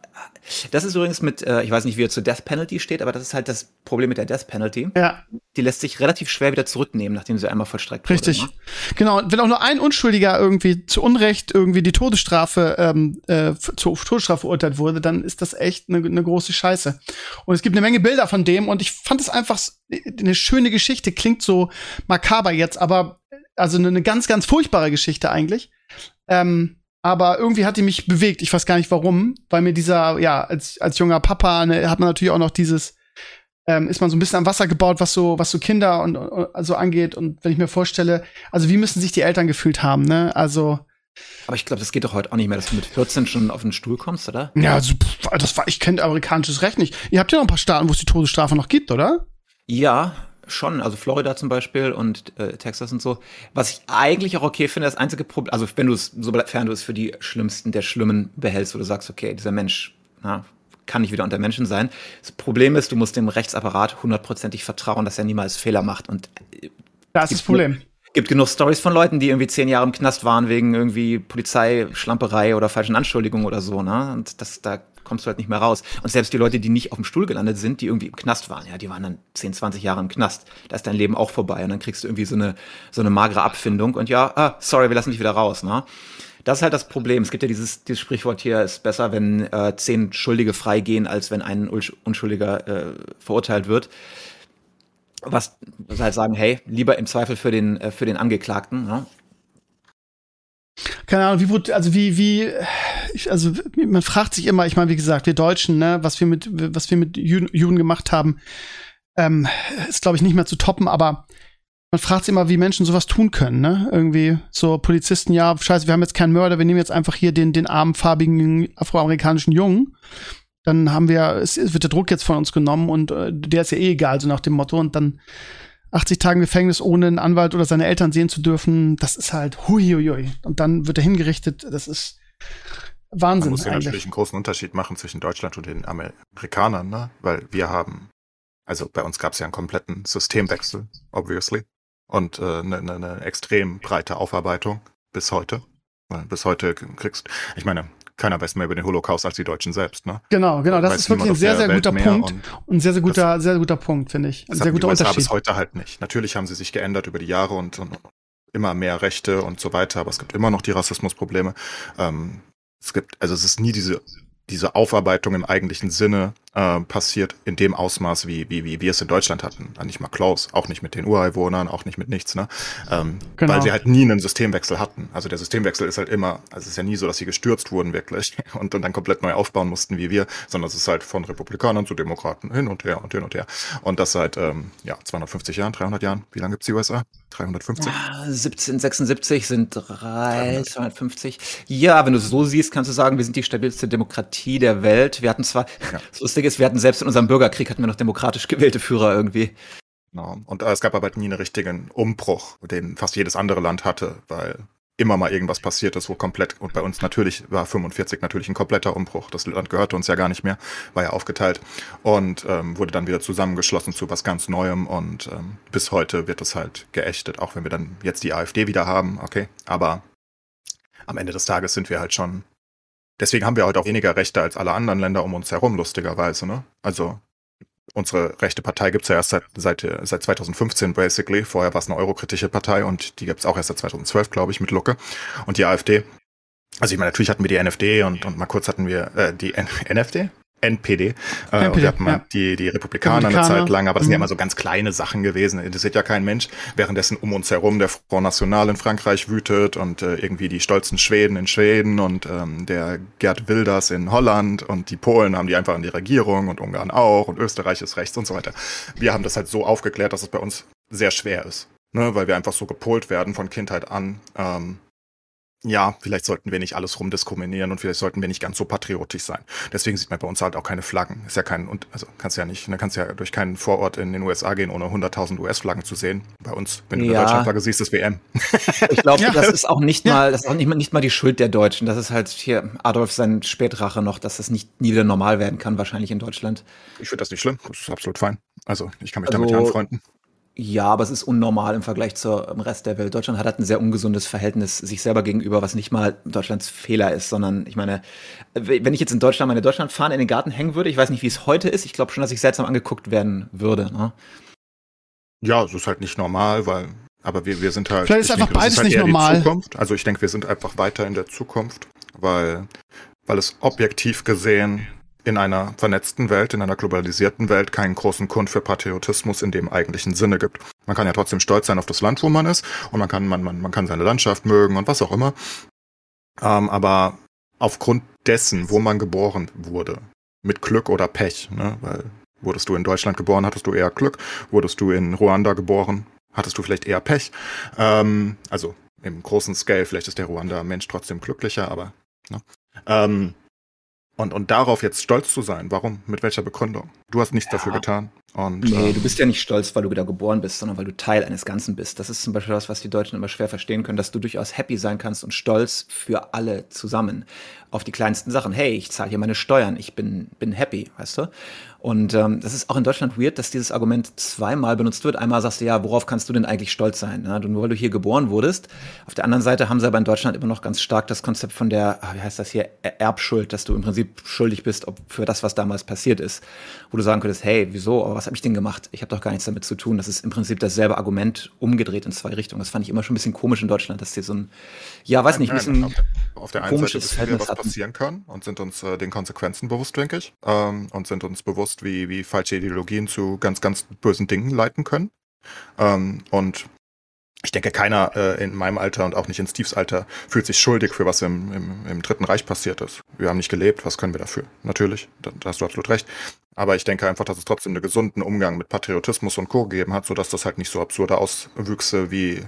das ist übrigens mit, äh, ich weiß nicht, wie er zur Death Penalty steht, aber das ist halt das Problem mit der Death Penalty. Ja. Die lässt sich relativ schwer wieder zurücknehmen, nachdem sie einmal vollstreckt wurde. Richtig. Ne? Genau. Wenn auch nur ein Unschuldiger irgendwie zu Unrecht irgendwie die Todesstrafe, ähm, äh, zur Todesstrafe verurteilt wurde, dann ist das echt eine ne große Scheiße. Und es gibt eine Menge Bilder von dem und ich fand es einfach eine schöne Geschichte. Klingt so makaber jetzt, aber also eine, eine ganz, ganz furchtbare Geschichte eigentlich. Ähm, aber irgendwie hat die mich bewegt. Ich weiß gar nicht warum, weil mir dieser, ja, als, als junger Papa ne, hat man natürlich auch noch dieses, ähm, ist man so ein bisschen am Wasser gebaut, was so, was so Kinder und, und so angeht. Und wenn ich mir vorstelle, also wie müssen sich die Eltern gefühlt haben, ne? Also. Aber ich glaube, das geht doch heute auch nicht mehr, dass du mit 14 schon auf den Stuhl kommst, oder? Ja, also, pff, das war, ich kenne amerikanisches Recht nicht. Ihr habt ja noch ein paar Staaten, wo es die Todesstrafe noch gibt, oder? Ja, schon, also Florida zum Beispiel und äh, Texas und so. Was ich eigentlich auch okay finde, das einzige Problem, also wenn du es, sofern du es für die Schlimmsten der Schlimmen behältst, wo du sagst, okay, dieser Mensch na, kann nicht wieder unter Menschen sein. Das Problem ist, du musst dem Rechtsapparat hundertprozentig vertrauen, dass er niemals Fehler macht. Und äh, das ist das Problem. Gibt genug Stories von Leuten, die irgendwie zehn Jahre im Knast waren wegen irgendwie Polizei, Schlamperei oder falschen Anschuldigungen oder so, ne? Und das, da kommst du halt nicht mehr raus. Und selbst die Leute, die nicht auf dem Stuhl gelandet sind, die irgendwie im Knast waren, ja, die waren dann 10, 20 Jahre im Knast. Da ist dein Leben auch vorbei und dann kriegst du irgendwie so eine, so eine magere Abfindung und ja, ah, sorry, wir lassen dich wieder raus, ne? Das ist halt das Problem. Es gibt ja dieses, dieses Sprichwort hier, ist besser, wenn äh, zehn Schuldige freigehen, als wenn ein Unschuldiger äh, verurteilt wird. Was, was halt sagen, hey, lieber im Zweifel für den, äh, für den Angeklagten. Ne? keine Ahnung, wie wurde, also wie, wie, also man fragt sich immer, ich meine, wie gesagt, wir Deutschen, ne, was wir mit, was wir mit Juden gemacht haben, ähm, ist, glaube ich, nicht mehr zu toppen, aber man fragt sich immer, wie Menschen sowas tun können, ne? Irgendwie so Polizisten, ja, scheiße, wir haben jetzt keinen Mörder, wir nehmen jetzt einfach hier den, den armen, farbigen afroamerikanischen Jungen. Dann haben wir, es wird der Druck jetzt von uns genommen und äh, der ist ja eh egal, so nach dem Motto. Und dann 80 Tagen Gefängnis ohne einen Anwalt oder seine Eltern sehen zu dürfen, das ist halt huiuiui. Und dann wird er hingerichtet, das ist Wahnsinn. Man muss ja natürlich einen großen Unterschied machen zwischen Deutschland und den Amerikanern, ne? Weil wir haben, also bei uns gab es ja einen kompletten Systemwechsel, obviously. Und äh, eine, eine ne extrem breite Aufarbeitung bis heute. Weil bis heute kriegst, ich meine, keiner weiß mehr über den Holocaust als die Deutschen selbst, ne? Genau, genau. Das weiß ist wirklich ein sehr, sehr guter Punkt. Und, und ein sehr, sehr guter, sehr guter Punkt, finde ich. Ein sehr guter Unterschied. bis heute halt nicht. Natürlich haben sie sich geändert über die Jahre und, und immer mehr Rechte und so weiter, aber es gibt immer noch die Rassismusprobleme. Ähm, es gibt, also es ist nie diese diese Aufarbeitung im eigentlichen Sinne äh, passiert in dem Ausmaß, wie, wie, wie wir es in Deutschland hatten. Nicht mal close, auch nicht mit den Ureinwohnern, auch nicht mit nichts, ne? Ähm, genau. Weil sie halt nie einen Systemwechsel hatten. Also der Systemwechsel ist halt immer, also es ist ja nie so, dass sie gestürzt wurden wirklich (laughs) und, und dann komplett neu aufbauen mussten wie wir, sondern es ist halt von Republikanern zu Demokraten hin und her und hin und her. Und das seit ähm, ja, 250 Jahren, 300 Jahren. Wie lange gibt's die USA? 350? Ja, 1776 sind 3, 250. Ja, wenn du es so siehst, kannst du sagen, wir sind die stabilste Demokratie der Welt. Wir hatten zwar, ja. (laughs) das Lustige ist, wir hatten selbst in unserem Bürgerkrieg hatten wir noch demokratisch gewählte Führer irgendwie. Genau. Und es gab aber nie einen richtigen Umbruch, den fast jedes andere Land hatte, weil immer mal irgendwas passiert ist, wo komplett, und bei uns natürlich war 45 natürlich ein kompletter Umbruch. Das Land gehörte uns ja gar nicht mehr, war ja aufgeteilt und ähm, wurde dann wieder zusammengeschlossen zu was ganz Neuem und ähm, bis heute wird es halt geächtet, auch wenn wir dann jetzt die AfD wieder haben, okay, aber am Ende des Tages sind wir halt schon, deswegen haben wir halt auch weniger Rechte als alle anderen Länder um uns herum, lustigerweise, ne? Also unsere rechte Partei gibt's ja erst seit, seit, seit 2015 basically. Vorher war es eine eurokritische Partei und die gibt's auch erst seit 2012, glaube ich, mit Lucke. Und die AfD. Also ich meine, natürlich hatten wir die NFD und, und mal kurz hatten wir äh, die N NFD? NPD. Äh, NPD, und wir hatten ja. die, die Republikaner, Republikaner, eine Zeit lang, aber das sind ja mhm. immer so ganz kleine Sachen gewesen. Interessiert ja kein Mensch. Währenddessen um uns herum der Front National in Frankreich wütet und äh, irgendwie die stolzen Schweden in Schweden und ähm, der Gerd Wilders in Holland und die Polen haben die einfach an die Regierung und Ungarn auch und Österreich ist rechts und so weiter. Wir haben das halt so aufgeklärt, dass es bei uns sehr schwer ist. Ne, weil wir einfach so gepolt werden von Kindheit an. Ähm, ja, vielleicht sollten wir nicht alles rumdiskriminieren und vielleicht sollten wir nicht ganz so patriotisch sein. Deswegen sieht man bei uns halt auch keine Flaggen. Ist ja kein, und also kannst ja nicht, ne, kannst ja durch keinen Vorort in den USA gehen, ohne 100.000 US-Flaggen zu sehen. Bei uns, wenn du ja. eine Deutschlandflagge siehst, ist WM. Ich glaube, (laughs) ja. das ist auch nicht mal, das ist auch nicht, nicht mal die Schuld der Deutschen. Das ist halt hier Adolf sein Spätrache noch, dass das nicht nie wieder normal werden kann, wahrscheinlich in Deutschland. Ich finde das nicht schlimm. Das ist absolut fein. Also, ich kann mich also, damit ja anfreunden. Ja, aber es ist unnormal im Vergleich zum Rest der Welt. Deutschland hat halt ein sehr ungesundes Verhältnis sich selber gegenüber, was nicht mal Deutschlands Fehler ist, sondern ich meine, wenn ich jetzt in Deutschland meine Deutschlandfahne in den Garten hängen würde, ich weiß nicht, wie es heute ist, ich glaube schon, dass ich seltsam angeguckt werden würde. Ne? Ja, es ist halt nicht normal, weil, aber wir, wir sind halt. Vielleicht ist einfach denke, beides halt nicht normal. Zukunft. Also ich denke, wir sind einfach weiter in der Zukunft, weil, weil es objektiv gesehen in einer vernetzten Welt, in einer globalisierten Welt keinen großen Grund für Patriotismus in dem eigentlichen Sinne gibt. Man kann ja trotzdem stolz sein auf das Land, wo man ist und man kann, man, man, man kann seine Landschaft mögen und was auch immer. Ähm, aber aufgrund dessen, wo man geboren wurde, mit Glück oder Pech, ne? weil wurdest du in Deutschland geboren, hattest du eher Glück, wurdest du in Ruanda geboren, hattest du vielleicht eher Pech. Ähm, also im großen Scale, vielleicht ist der Ruanda-Mensch trotzdem glücklicher, aber ne? ähm, und, und darauf jetzt stolz zu sein, warum? Mit welcher Begründung? Du hast nichts ja. dafür getan. Und, nee, äh, du bist ja nicht stolz, weil du wieder geboren bist, sondern weil du Teil eines Ganzen bist. Das ist zum Beispiel das, was die Deutschen immer schwer verstehen können, dass du durchaus happy sein kannst und stolz für alle zusammen auf die kleinsten Sachen. Hey, ich zahle hier meine Steuern, ich bin, bin happy, weißt du? Und ähm, das ist auch in Deutschland weird, dass dieses Argument zweimal benutzt wird. Einmal sagst du, ja, worauf kannst du denn eigentlich stolz sein? Ne? Nur weil du hier geboren wurdest. Auf der anderen Seite haben sie aber in Deutschland immer noch ganz stark das Konzept von der, ah, wie heißt das hier, Erbschuld, dass du im Prinzip schuldig bist ob für das, was damals passiert ist. Wo du sagen könntest, hey, wieso, aber was habe ich denn gemacht? Ich habe doch gar nichts damit zu tun. Das ist im Prinzip dasselbe Argument umgedreht in zwei Richtungen. Das fand ich immer schon ein bisschen komisch in Deutschland, dass die so ein, ja, weiß nicht, ein bisschen auf, auf der einen Seite wissen wir, was hatten. passieren kann und sind uns äh, den Konsequenzen bewusst, denke ich, ähm, und sind uns bewusst, wie, wie falsche Ideologien zu ganz, ganz bösen Dingen leiten können. Ähm, und ich denke, keiner äh, in meinem Alter und auch nicht in Steves Alter fühlt sich schuldig für was im, im, im Dritten Reich passiert ist. Wir haben nicht gelebt, was können wir dafür? Natürlich, da, da hast du absolut recht. Aber ich denke einfach, dass es trotzdem einen gesunden Umgang mit Patriotismus und Co. gegeben hat, sodass das halt nicht so absurde Auswüchse wie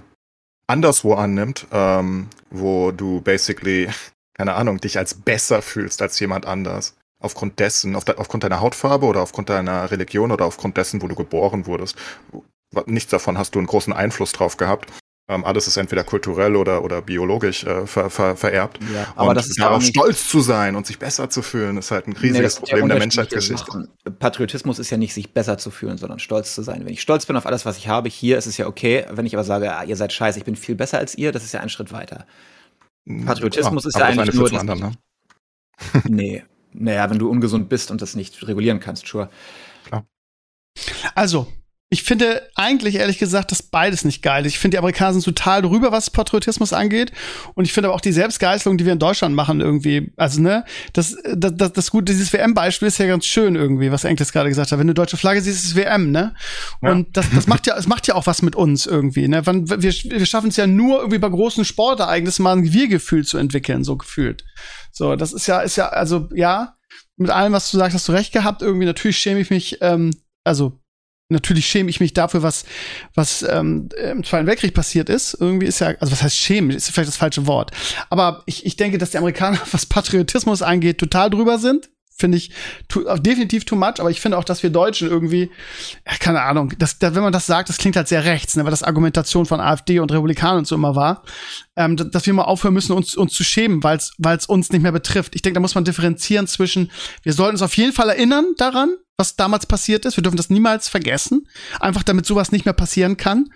anderswo annimmt, ähm, wo du basically, (laughs) keine Ahnung, dich als besser fühlst als jemand anders. Aufgrund dessen, auf de, aufgrund deiner Hautfarbe oder aufgrund deiner Religion oder aufgrund dessen, wo du geboren wurdest nichts davon hast du einen großen Einfluss drauf gehabt. Ähm, alles ist entweder kulturell oder, oder biologisch äh, ver, ver, vererbt. Ja, aber und das ist darauf stolz zu sein und sich besser zu fühlen, ist halt ein riesiges nee, Problem der, der Menschheitsgeschichte. Patriotismus ist ja nicht, sich besser zu fühlen, sondern stolz zu sein. Wenn ich stolz bin auf alles, was ich habe, hier ist es ja okay. Wenn ich aber sage, ah, ihr seid scheiße, ich bin viel besser als ihr, das ist ja ein Schritt weiter. Hm, Patriotismus ja, ist ja eigentlich nur. Anderen, ne? (laughs) nee. Naja, wenn du ungesund bist und das nicht regulieren kannst, sure. Klar. Also, ich finde eigentlich ehrlich gesagt, dass beides nicht geil ist. Ich finde, die Amerikaner sind total drüber, was Patriotismus angeht. Und ich finde aber auch die Selbstgeißelung, die wir in Deutschland machen, irgendwie, also, ne, das, das, das, das gute, dieses WM-Beispiel ist ja ganz schön irgendwie, was Enkles gerade gesagt hat. Wenn du deutsche Flagge siehst, ist es WM, ne? Ja. Und das, das macht ja, es macht ja auch was mit uns irgendwie, ne? Wir, wir schaffen es ja nur irgendwie bei großen Sportereignissen mal ein Wir-Gefühl zu entwickeln, so gefühlt. So, das ist ja, ist ja, also, ja, mit allem, was du sagst, hast du recht gehabt. Irgendwie, natürlich schäme ich mich, ähm, also natürlich schäme ich mich dafür, was, was ähm, im Zweiten Weltkrieg passiert ist. Irgendwie ist ja, also was heißt schämen, ist vielleicht das falsche Wort. Aber ich, ich denke, dass die Amerikaner, (laughs) was Patriotismus angeht, total drüber sind finde ich tu, definitiv too much, aber ich finde auch, dass wir Deutschen irgendwie, ja, keine Ahnung, dass, da, wenn man das sagt, das klingt halt sehr rechts, ne, weil das Argumentation von AfD und Republikanern und so immer war, ähm, dass wir mal aufhören müssen, uns, uns zu schämen, weil es uns nicht mehr betrifft. Ich denke, da muss man differenzieren zwischen, wir sollten uns auf jeden Fall erinnern daran, was damals passiert ist. Wir dürfen das niemals vergessen. Einfach damit sowas nicht mehr passieren kann.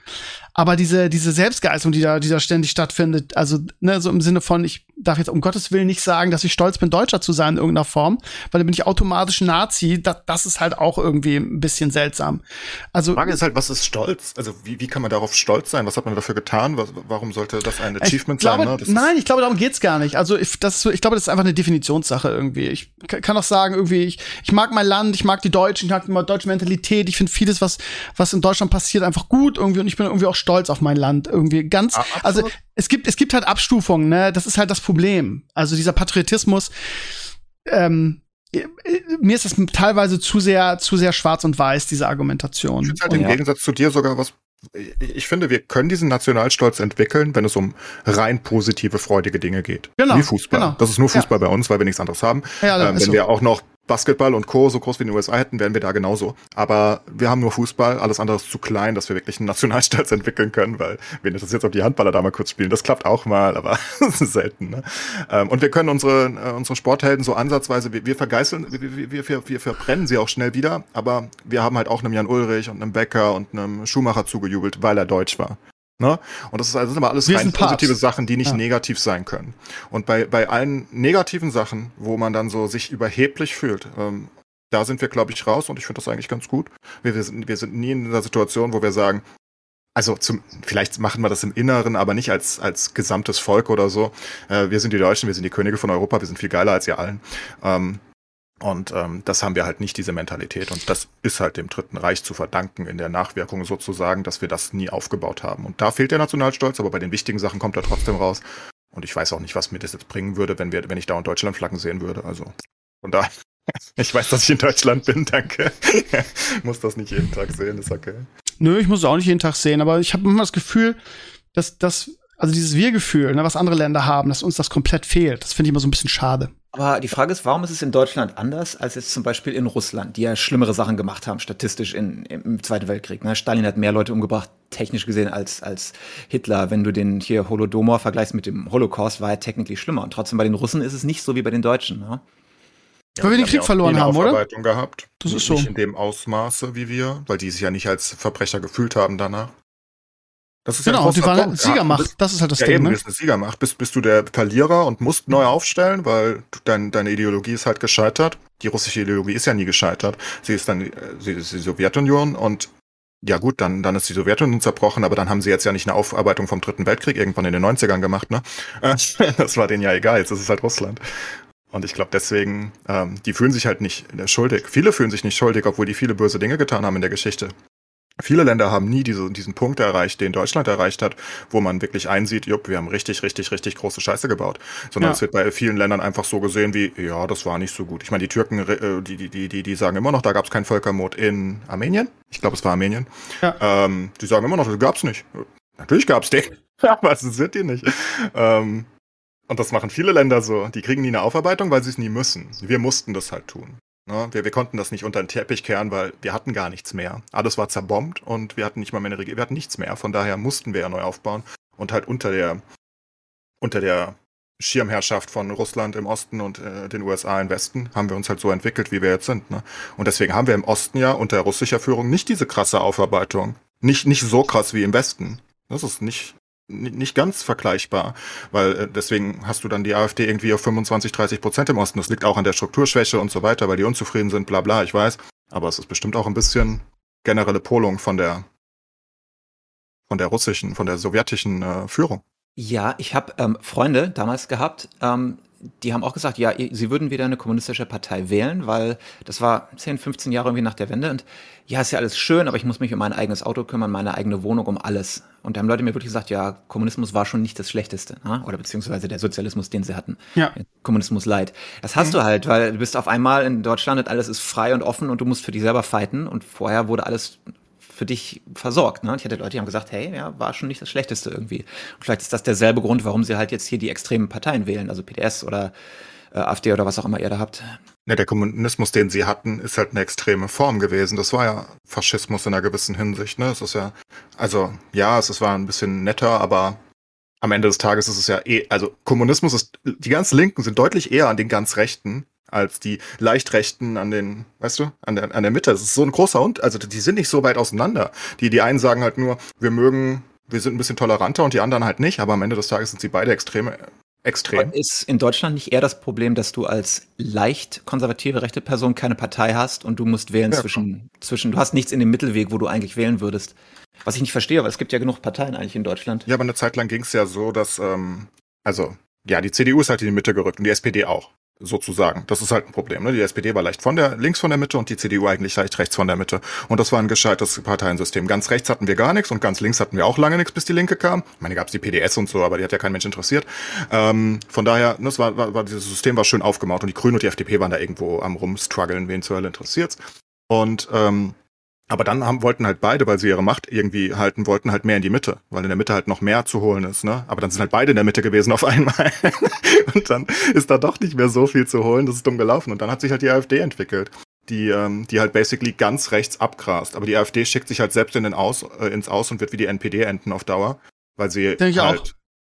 Aber diese, diese Selbstgeißelung, die da, die da ständig stattfindet, also, ne, so im Sinne von, ich darf jetzt um Gottes Willen nicht sagen, dass ich stolz bin, Deutscher zu sein in irgendeiner Form, weil dann bin ich automatisch Nazi. Das, das ist halt auch irgendwie ein bisschen seltsam. Also. Die Frage ist halt, was ist Stolz? Also, wie, wie kann man darauf stolz sein? Was hat man dafür getan? Was, warum sollte das ein Achievement glaube, sein? Ne? nein, ich glaube, darum geht's gar nicht. Also, ich, das, ich glaube, das ist einfach eine Definitionssache irgendwie. Ich kann auch sagen, irgendwie, ich, ich mag mein Land, ich mag die Deutschen, ich mag die deutsche Mentalität, ich finde vieles, was, was in Deutschland passiert, einfach gut irgendwie und ich bin irgendwie auch stolz auf mein Land irgendwie ganz. Ah, also es gibt es gibt halt Abstufungen, ne? Das ist halt das Problem. Also dieser Patriotismus. Ähm, mir ist das teilweise zu sehr zu sehr schwarz und weiß diese Argumentation. Ich finde halt im ja. Gegensatz zu dir sogar was ich finde, wir können diesen Nationalstolz entwickeln, wenn es um rein positive, freudige Dinge geht. Genau. Wie Fußball. Genau. Das ist nur Fußball ja. bei uns, weil wir nichts anderes haben. Ja, ähm, wenn so. wir auch noch Basketball und Co. so groß wie in den USA hätten, wären wir da genauso. Aber wir haben nur Fußball, alles andere ist zu klein, dass wir wirklich einen Nationalstolz (laughs) entwickeln können, weil wen interessiert ob die Handballer da mal kurz spielen. Das klappt auch mal, aber (laughs) selten. Ne? Ähm, und wir können unsere, äh, unsere Sporthelden so ansatzweise, wir, wir vergeißeln, wir, wir, wir, wir verbrennen sie auch schnell wieder, aber wir haben halt auch einem Jan Ulrich und einem Becker und einem Schumacher zugejubelt, weil er deutsch war. Ne? Und das, ist, das sind aber alles rein positive Sachen, die nicht ja. negativ sein können. Und bei, bei allen negativen Sachen, wo man dann so sich überheblich fühlt, ähm, da sind wir, glaube ich, raus und ich finde das eigentlich ganz gut. Wir, wir, sind, wir sind nie in einer Situation, wo wir sagen, also zum, vielleicht machen wir das im Inneren, aber nicht als, als gesamtes Volk oder so. Äh, wir sind die Deutschen, wir sind die Könige von Europa, wir sind viel geiler als ihr allen. Ähm, und ähm, das haben wir halt nicht, diese Mentalität. Und das ist halt dem Dritten Reich zu verdanken in der Nachwirkung sozusagen, dass wir das nie aufgebaut haben. Und da fehlt der Nationalstolz, aber bei den wichtigen Sachen kommt er trotzdem raus. Und ich weiß auch nicht, was mir das jetzt bringen würde, wenn wir, wenn ich da in Deutschland Flaggen sehen würde. Also von daher. (laughs) Ich weiß, dass ich in Deutschland bin, danke. (laughs) muss das nicht jeden Tag sehen, ist okay. Nö, ich muss es auch nicht jeden Tag sehen, aber ich habe immer das Gefühl, dass das, also dieses Wir-Gefühl, ne, was andere Länder haben, dass uns das komplett fehlt. Das finde ich immer so ein bisschen schade. Aber die Frage ist, warum ist es in Deutschland anders als jetzt zum Beispiel in Russland, die ja schlimmere Sachen gemacht haben, statistisch in, im Zweiten Weltkrieg. Ne? Stalin hat mehr Leute umgebracht, technisch gesehen, als, als Hitler. Wenn du den hier Holodomor vergleichst mit dem Holocaust, war er technisch schlimmer. Und trotzdem bei den Russen ist es nicht so wie bei den Deutschen. Ne? Ja, weil wir den Krieg verloren haben, oder? Gehabt. Das ist so. Nicht in dem Ausmaße wie wir, weil die sich ja nicht als Verbrecher gefühlt haben danach. Das ist genau, ja die waren Punkt. Siegermacht, das ist halt das ja, Ding. Eben, ne? bist eine Siegermacht. Bist, bist du der Verlierer und musst neu aufstellen, weil dein, deine Ideologie ist halt gescheitert. Die russische Ideologie ist ja nie gescheitert. Sie ist dann sie ist die Sowjetunion und ja gut, dann, dann ist die Sowjetunion zerbrochen, aber dann haben sie jetzt ja nicht eine Aufarbeitung vom Dritten Weltkrieg irgendwann in den 90ern gemacht, ne? (laughs) Das war denen ja egal, jetzt ist es halt Russland. Und ich glaube deswegen, ähm, die fühlen sich halt nicht schuldig. Viele fühlen sich nicht schuldig, obwohl die viele böse Dinge getan haben in der Geschichte. Viele Länder haben nie diese, diesen Punkt erreicht, den Deutschland erreicht hat, wo man wirklich einsieht, jupp, wir haben richtig, richtig, richtig große Scheiße gebaut. Sondern ja. es wird bei vielen Ländern einfach so gesehen wie, ja, das war nicht so gut. Ich meine, die Türken, äh, die, die, die, die, sagen immer noch, da gab es keinen Völkermord in Armenien. Ich glaube, es war Armenien. Ja. Ähm, die sagen immer noch, das gab es nicht. Natürlich gab es den. (laughs) Aber es sind die nicht. Ähm, und das machen viele Länder so. Die kriegen nie eine Aufarbeitung, weil sie es nie müssen. Wir mussten das halt tun. Ne? Wir, wir konnten das nicht unter den Teppich kehren, weil wir hatten gar nichts mehr. Alles war zerbombt und wir hatten nicht mal mehr eine Regierung, wir hatten nichts mehr. Von daher mussten wir ja neu aufbauen und halt unter der, unter der Schirmherrschaft von Russland im Osten und äh, den USA im Westen haben wir uns halt so entwickelt, wie wir jetzt sind. Ne? Und deswegen haben wir im Osten ja unter russischer Führung nicht diese krasse Aufarbeitung. Nicht, nicht so krass wie im Westen. Das ist nicht, nicht ganz vergleichbar, weil äh, deswegen hast du dann die AfD irgendwie auf 25, 30 Prozent im Osten. Das liegt auch an der Strukturschwäche und so weiter, weil die unzufrieden sind, bla bla, ich weiß. Aber es ist bestimmt auch ein bisschen generelle Polung von der von der russischen, von der sowjetischen äh, Führung. Ja, ich habe ähm, Freunde damals gehabt, ähm, die haben auch gesagt, ja, sie würden wieder eine kommunistische Partei wählen, weil das war 10, 15 Jahre irgendwie nach der Wende und ja, ist ja alles schön, aber ich muss mich um mein eigenes Auto kümmern, meine eigene Wohnung, um alles. Und da haben Leute mir wirklich gesagt, ja, Kommunismus war schon nicht das Schlechteste, ne? oder beziehungsweise der Sozialismus, den sie hatten. Ja. Kommunismus leid. Das hast mhm. du halt, weil du bist auf einmal in Deutschland und alles ist frei und offen und du musst für dich selber fighten und vorher wurde alles für dich versorgt. Ne? Ich hatte Leute, die haben gesagt, hey, ja, war schon nicht das Schlechteste irgendwie. Und vielleicht ist das derselbe Grund, warum sie halt jetzt hier die extremen Parteien wählen, also PDS oder äh, AfD oder was auch immer ihr da habt. Ja, der Kommunismus, den sie hatten, ist halt eine extreme Form gewesen. Das war ja Faschismus in einer gewissen Hinsicht. Ne? Es ist ja, also ja, es, es war ein bisschen netter, aber am Ende des Tages ist es ja eh, also Kommunismus ist, die ganz Linken sind deutlich eher an den ganz Rechten als die Leichtrechten an den, weißt du, an der, an der Mitte. Es ist so ein großer und also die sind nicht so weit auseinander. Die, die einen sagen halt nur, wir mögen, wir sind ein bisschen toleranter und die anderen halt nicht, aber am Ende des Tages sind sie beide extreme, extrem. Ist in Deutschland nicht eher das Problem, dass du als leicht konservative rechte Person keine Partei hast und du musst wählen ja, zwischen, zwischen, du hast nichts in dem Mittelweg, wo du eigentlich wählen würdest. Was ich nicht verstehe, weil es gibt ja genug Parteien eigentlich in Deutschland. Ja, aber eine Zeit lang ging es ja so, dass, ähm, also, ja, die CDU ist halt in die Mitte gerückt und die SPD auch sozusagen. Das ist halt ein Problem. Ne? Die SPD war leicht von der links von der Mitte und die CDU eigentlich leicht rechts von der Mitte. Und das war ein gescheites Parteiensystem. Ganz rechts hatten wir gar nichts und ganz links hatten wir auch lange nichts, bis die Linke kam. Ich meine, gab es die PDS und so, aber die hat ja kein Mensch interessiert. Ähm, von daher, das war, war, war dieses System war schön aufgemacht und die Grünen und die FDP waren da irgendwo am rumstruggeln, wen zur Hölle interessiert's. Und ähm, aber dann haben, wollten halt beide, weil sie ihre Macht irgendwie halten wollten, halt mehr in die Mitte, weil in der Mitte halt noch mehr zu holen ist, ne? Aber dann sind halt beide in der Mitte gewesen auf (laughs) einmal. und dann ist da doch nicht mehr so viel zu holen, das ist dumm gelaufen. Und dann hat sich halt die AfD entwickelt, die, ähm, die halt basically ganz rechts abgrast. Aber die AfD schickt sich halt selbst in den Aus, äh, ins Aus und wird wie die NPD enden auf Dauer, weil sie halt auch.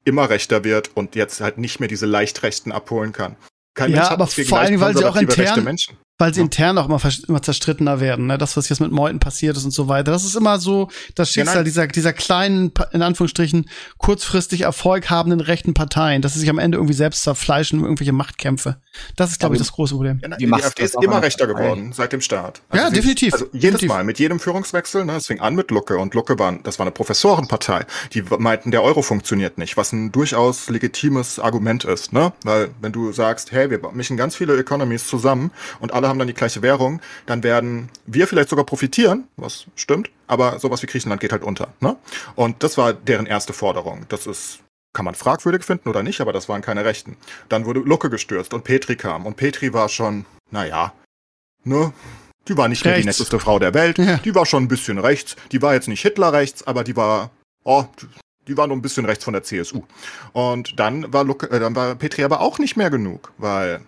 immer rechter wird und jetzt halt nicht mehr diese leicht Rechten abholen kann. Kein ja, aber vor allem, weil sie auch intern, weil sie ja. intern auch immer, immer zerstrittener werden. Ne? Das, was jetzt mit Meuten passiert ist und so weiter. Das ist immer so das Schicksal ja, dieser, dieser kleinen, in Anführungsstrichen, kurzfristig Erfolg habenden rechten Parteien, dass sie sich am Ende irgendwie selbst zerfleischen irgendwelche Machtkämpfe. Das ist, glaube ich, das große Problem. Ja, die, die AfD ist immer rechter geworden seit dem Start. Also ja, definitiv. also jedes definitiv. Mal, mit jedem Führungswechsel, ne, es fing an mit Lucke und Lucke war, das war eine Professorenpartei. Die meinten, der Euro funktioniert nicht, was ein durchaus legitimes Argument ist, ne? Weil, wenn du sagst, hey, wir mischen ganz viele Economies zusammen und alle haben dann die gleiche Währung, dann werden wir vielleicht sogar profitieren, was stimmt, aber sowas wie Griechenland geht halt unter, ne? Und das war deren erste Forderung. Das ist kann man fragwürdig finden oder nicht, aber das waren keine Rechten. Dann wurde Lucke gestürzt und Petri kam. Und Petri war schon, naja, ne? Die war nicht mehr die netteste Frau der Welt. Ja. Die war schon ein bisschen rechts. Die war jetzt nicht Hitler rechts, aber die war, oh, die war nur ein bisschen rechts von der CSU. Und dann war Lucke, äh, dann war Petri aber auch nicht mehr genug, weil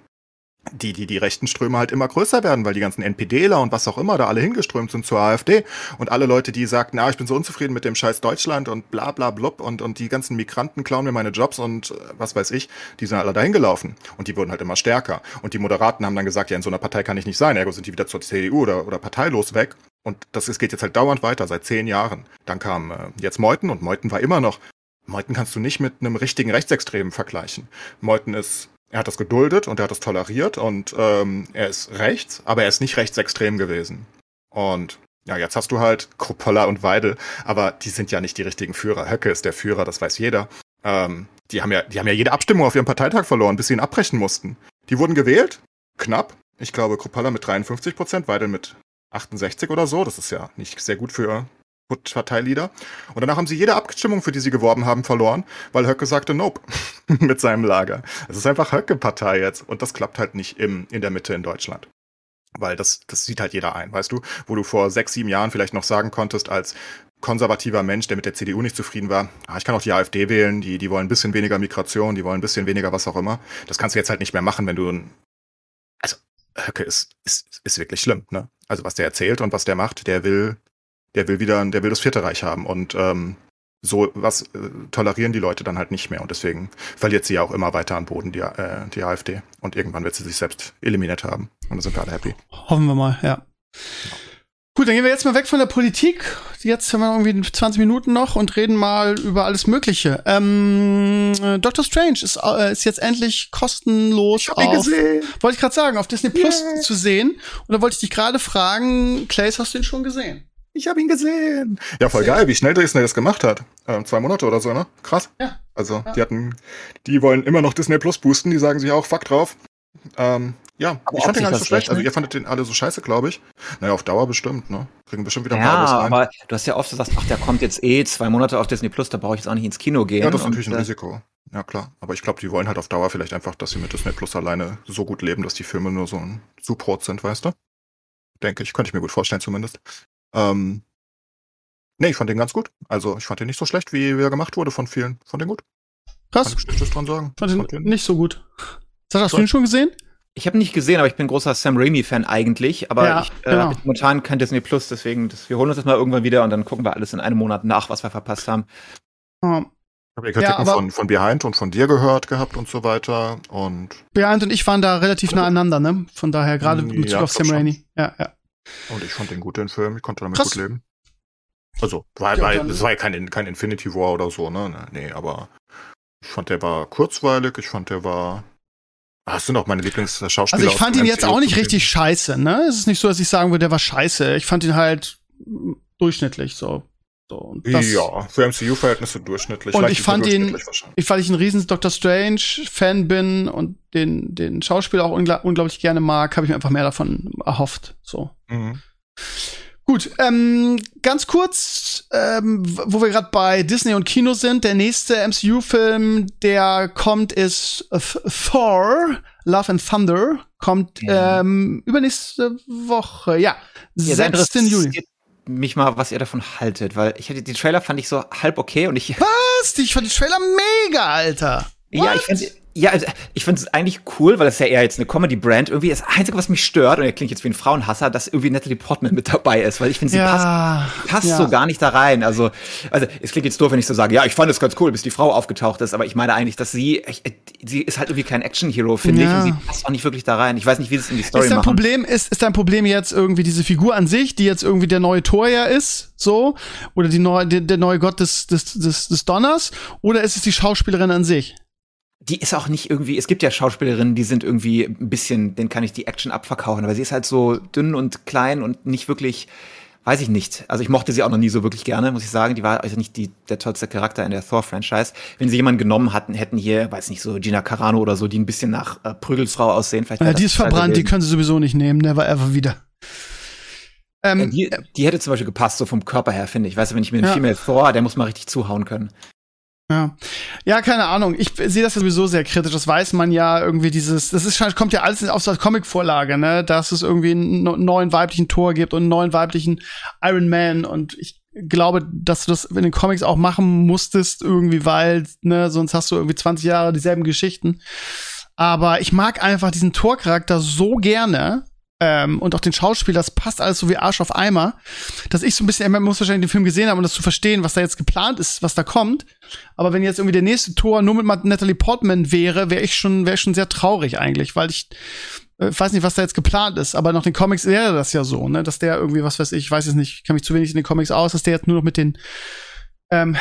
die, die, die rechten Ströme halt immer größer werden, weil die ganzen NPDler und was auch immer da alle hingeströmt sind zur AfD und alle Leute, die sagten, ah, ich bin so unzufrieden mit dem scheiß Deutschland und bla bla blub und, und die ganzen Migranten klauen mir meine Jobs und äh, was weiß ich, die sind alle dahin gelaufen und die wurden halt immer stärker. Und die Moderaten haben dann gesagt, ja, in so einer Partei kann ich nicht sein, ergo sind die wieder zur CDU oder, oder parteilos weg. Und das es geht jetzt halt dauernd weiter, seit zehn Jahren. Dann kam äh, jetzt Meuthen und Meuthen war immer noch, Meuthen kannst du nicht mit einem richtigen Rechtsextremen vergleichen. Meuthen ist er hat das geduldet und er hat das toleriert und ähm, er ist rechts, aber er ist nicht rechtsextrem gewesen. Und ja, jetzt hast du halt Kruppalla und Weidel, aber die sind ja nicht die richtigen Führer. Höcke ist der Führer, das weiß jeder. Ähm, die haben ja, die haben ja jede Abstimmung auf ihrem Parteitag verloren, bis sie ihn abbrechen mussten. Die wurden gewählt, knapp. Ich glaube, Kruppalla mit 53 Prozent, Weidel mit 68 oder so. Das ist ja nicht sehr gut für Parteileader. Und danach haben sie jede Abstimmung, für die sie geworben haben, verloren, weil Höcke sagte Nope (laughs) mit seinem Lager. Es ist einfach Höcke-Partei jetzt. Und das klappt halt nicht im, in der Mitte in Deutschland. Weil das, das sieht halt jeder ein, weißt du? Wo du vor sechs, sieben Jahren vielleicht noch sagen konntest, als konservativer Mensch, der mit der CDU nicht zufrieden war, ah, ich kann auch die AfD wählen, die, die wollen ein bisschen weniger Migration, die wollen ein bisschen weniger was auch immer. Das kannst du jetzt halt nicht mehr machen, wenn du ein, also Höcke ist, ist, ist wirklich schlimm, ne? Also was der erzählt und was der macht, der will, der will wieder, der will das vierte Reich haben und ähm, so was äh, tolerieren die Leute dann halt nicht mehr und deswegen verliert sie ja auch immer weiter an Boden, die, äh, die AfD. Und irgendwann wird sie sich selbst eliminiert haben. Und dann sind wir alle happy. Hoffen wir mal, ja. Gut, dann gehen wir jetzt mal weg von der Politik. Jetzt haben wir irgendwie 20 Minuten noch und reden mal über alles Mögliche. Ähm, äh, Doctor Strange ist, äh, ist jetzt endlich kostenlos Ich hab ihn auf, gesehen. wollte ich gerade sagen, auf Disney Plus zu sehen. Und da wollte ich dich gerade fragen, Clays, hast du ihn schon gesehen? Ich habe ihn gesehen. Ja, voll geil, wie schnell Disney das gemacht hat. Ähm, zwei Monate oder so, ne? Krass. Ja. Also, Ja. die hatten, die wollen immer noch Disney Plus boosten, die sagen sich auch, fuck drauf. Ähm, ja, Aber ich fand den gar nicht so schlecht. Also, ihr fandet den alle so scheiße, glaube ich. Naja, auf Dauer bestimmt, ne? Kriegen bestimmt wieder ein Ja, paar Abos rein. aber du hast ja oft gesagt, ach, der kommt jetzt eh zwei Monate auf Disney Plus, da brauche ich jetzt auch nicht ins Kino gehen. Ja, das ist natürlich ein äh, Risiko. Ja, klar. Aber ich glaube, die wollen halt auf Dauer vielleicht einfach, dass sie mit Disney Plus alleine so gut leben, dass die Filme nur so ein Support sind, weißt du? Denke ich, könnte ich mir gut vorstellen zumindest. Ähm, nee, ich fand den ganz gut. Also, ich fand den nicht so schlecht, wie, wie er gemacht wurde von vielen. Fand den gut. Krass. Kann ich dran sagen. Fand Fand den- nicht so gut. Sag, hast du Gut. ihn schon gesehen? Ich habe nicht gesehen, aber ich bin großer Sam Raimi-Fan eigentlich. Aber Ja, ich äh, genau. hab momentan kein Disney Plus, deswegen das, wir holen uns das mal irgendwann wieder und dann gucken wir alles in einem Monat nach, was wir verpasst haben. Ähm, Ich habe die Kritiken von, von Behind und von dir gehört gehabt und so weiter. Und, Bernd und ich waren da relativ nah aneinander, ne? Von daher, gerade in Ja, Bezug auf Sam. Raimi. Ja, ja. Und ich fand den gut, den Film. Ich konnte damit Krass. gut leben. Also, war, dann- das war ja kein, kein Infinity War oder so, ne? Nee, aber ich fand, der war kurzweilig. Ich fand, der war. Ah, Das sind auch meine Lieblingsschauspieler. Also ich fand ihn jetzt auch nicht richtig scheiße, ne? Es ist nicht so, dass ich sagen würde, der war scheiße. Ich fand ihn halt durchschnittlich so. So. Und denen. das, Ja, für MCU-Verhältnisse durchschnittlich. Und ich fand ihn-. Ich, weil ich ein riesen Doctor Strange-Fan bin und den, den Schauspieler auch ungla unglaublich gerne mag, habe ich mir einfach mehr davon erhofft. So. Mhm. Gut, ähm, ganz kurz, ähm, wo wir gerade bei Disney und Kino sind, der nächste MCU-Film, der kommt, ist Th- Thor, Love and Thunder, kommt Ja. ähm, übernächste Woche, ja, Ja, 6. Juli. Mich mal, was ihr davon haltet, weil ich hatte die Trailer fand ich so halb okay und ich Was? Ich fand die Trailer mega, Alter. Ja, ich finde ja, also, ich finde es eigentlich cool, weil das ist ja eher jetzt eine Comedy-Brand. Irgendwie das Einzige, was mich stört, und er klingt jetzt wie ein Frauenhasser, dass irgendwie Natalie Portman mit dabei ist, weil ich finde, sie passt, Ja, passt ja. so gar nicht da rein. Also, also es klingt jetzt doof, wenn ich so sage, ja, ich fand es ganz cool, bis die Frau aufgetaucht ist, aber ich meine eigentlich, dass sie, ich, äh, sie ist halt irgendwie kein Action-Hero, finde Ja. ich, und sie passt auch nicht wirklich da rein. Ich weiß nicht, wie sie es in die Story Ist dein machen. Problem, ist, ist dein Problem jetzt irgendwie diese Figur an sich, die jetzt irgendwie der neue Tor ja ist, so? Oder die neue, der, der neue Gott des, des, des, des Donners? Oder ist es die Schauspielerin an sich? Die ist auch nicht irgendwie, es gibt ja Schauspielerinnen, die sind irgendwie ein bisschen, denen kann ich die Action abverkaufen, aber sie ist halt so dünn und klein und nicht wirklich, weiß ich nicht. Also ich mochte sie auch noch nie so wirklich gerne, muss ich sagen. Die war also nicht die, der tollste Charakter in der Thor-Franchise. Wenn sie jemanden genommen hatten, hätten hier, weiß nicht, so Gina Carano oder so, die ein bisschen nach äh, Prügelsfrau aussehen. Vielleicht Ja, die ist verbrannt, die können sie sowieso nicht nehmen, never ever wieder. Äh, Ähm, die, die hätte zum Beispiel gepasst, so vom Körper her, finde ich. Weißt du, wenn ich mir einen Ja. Female Thor, der muss mal richtig zuhauen können. Ja. ja, keine Ahnung. Ich sehe das ja sowieso sehr kritisch. Das weiß man ja irgendwie dieses, das ist kommt ja alles so eine Comic-Vorlage, ne, dass es irgendwie einen neuen weiblichen Tor gibt und einen neuen weiblichen Iron Man und ich glaube, dass du das in den Comics auch machen musstest irgendwie, weil, ne, sonst hast du irgendwie 20 Jahre dieselben Geschichten. Aber ich mag einfach diesen Torcharakter so gerne, ähm, und auch den Schauspieler, das passt alles so wie Arsch auf Eimer, dass ich so ein bisschen, man muss wahrscheinlich den Film gesehen haben, um das zu verstehen, was da jetzt geplant ist, was da kommt. Aber wenn jetzt irgendwie der nächste Tor nur mit Natalie Portman wäre, wäre ich schon, wäre schon sehr traurig eigentlich, weil ich äh, weiß nicht, was da jetzt geplant ist, aber nach den Comics wäre das ja so, ne, dass der irgendwie, was weiß ich, weiß jetzt nicht, kann mich zu wenig in den Comics aus, dass der jetzt nur noch mit den ähm,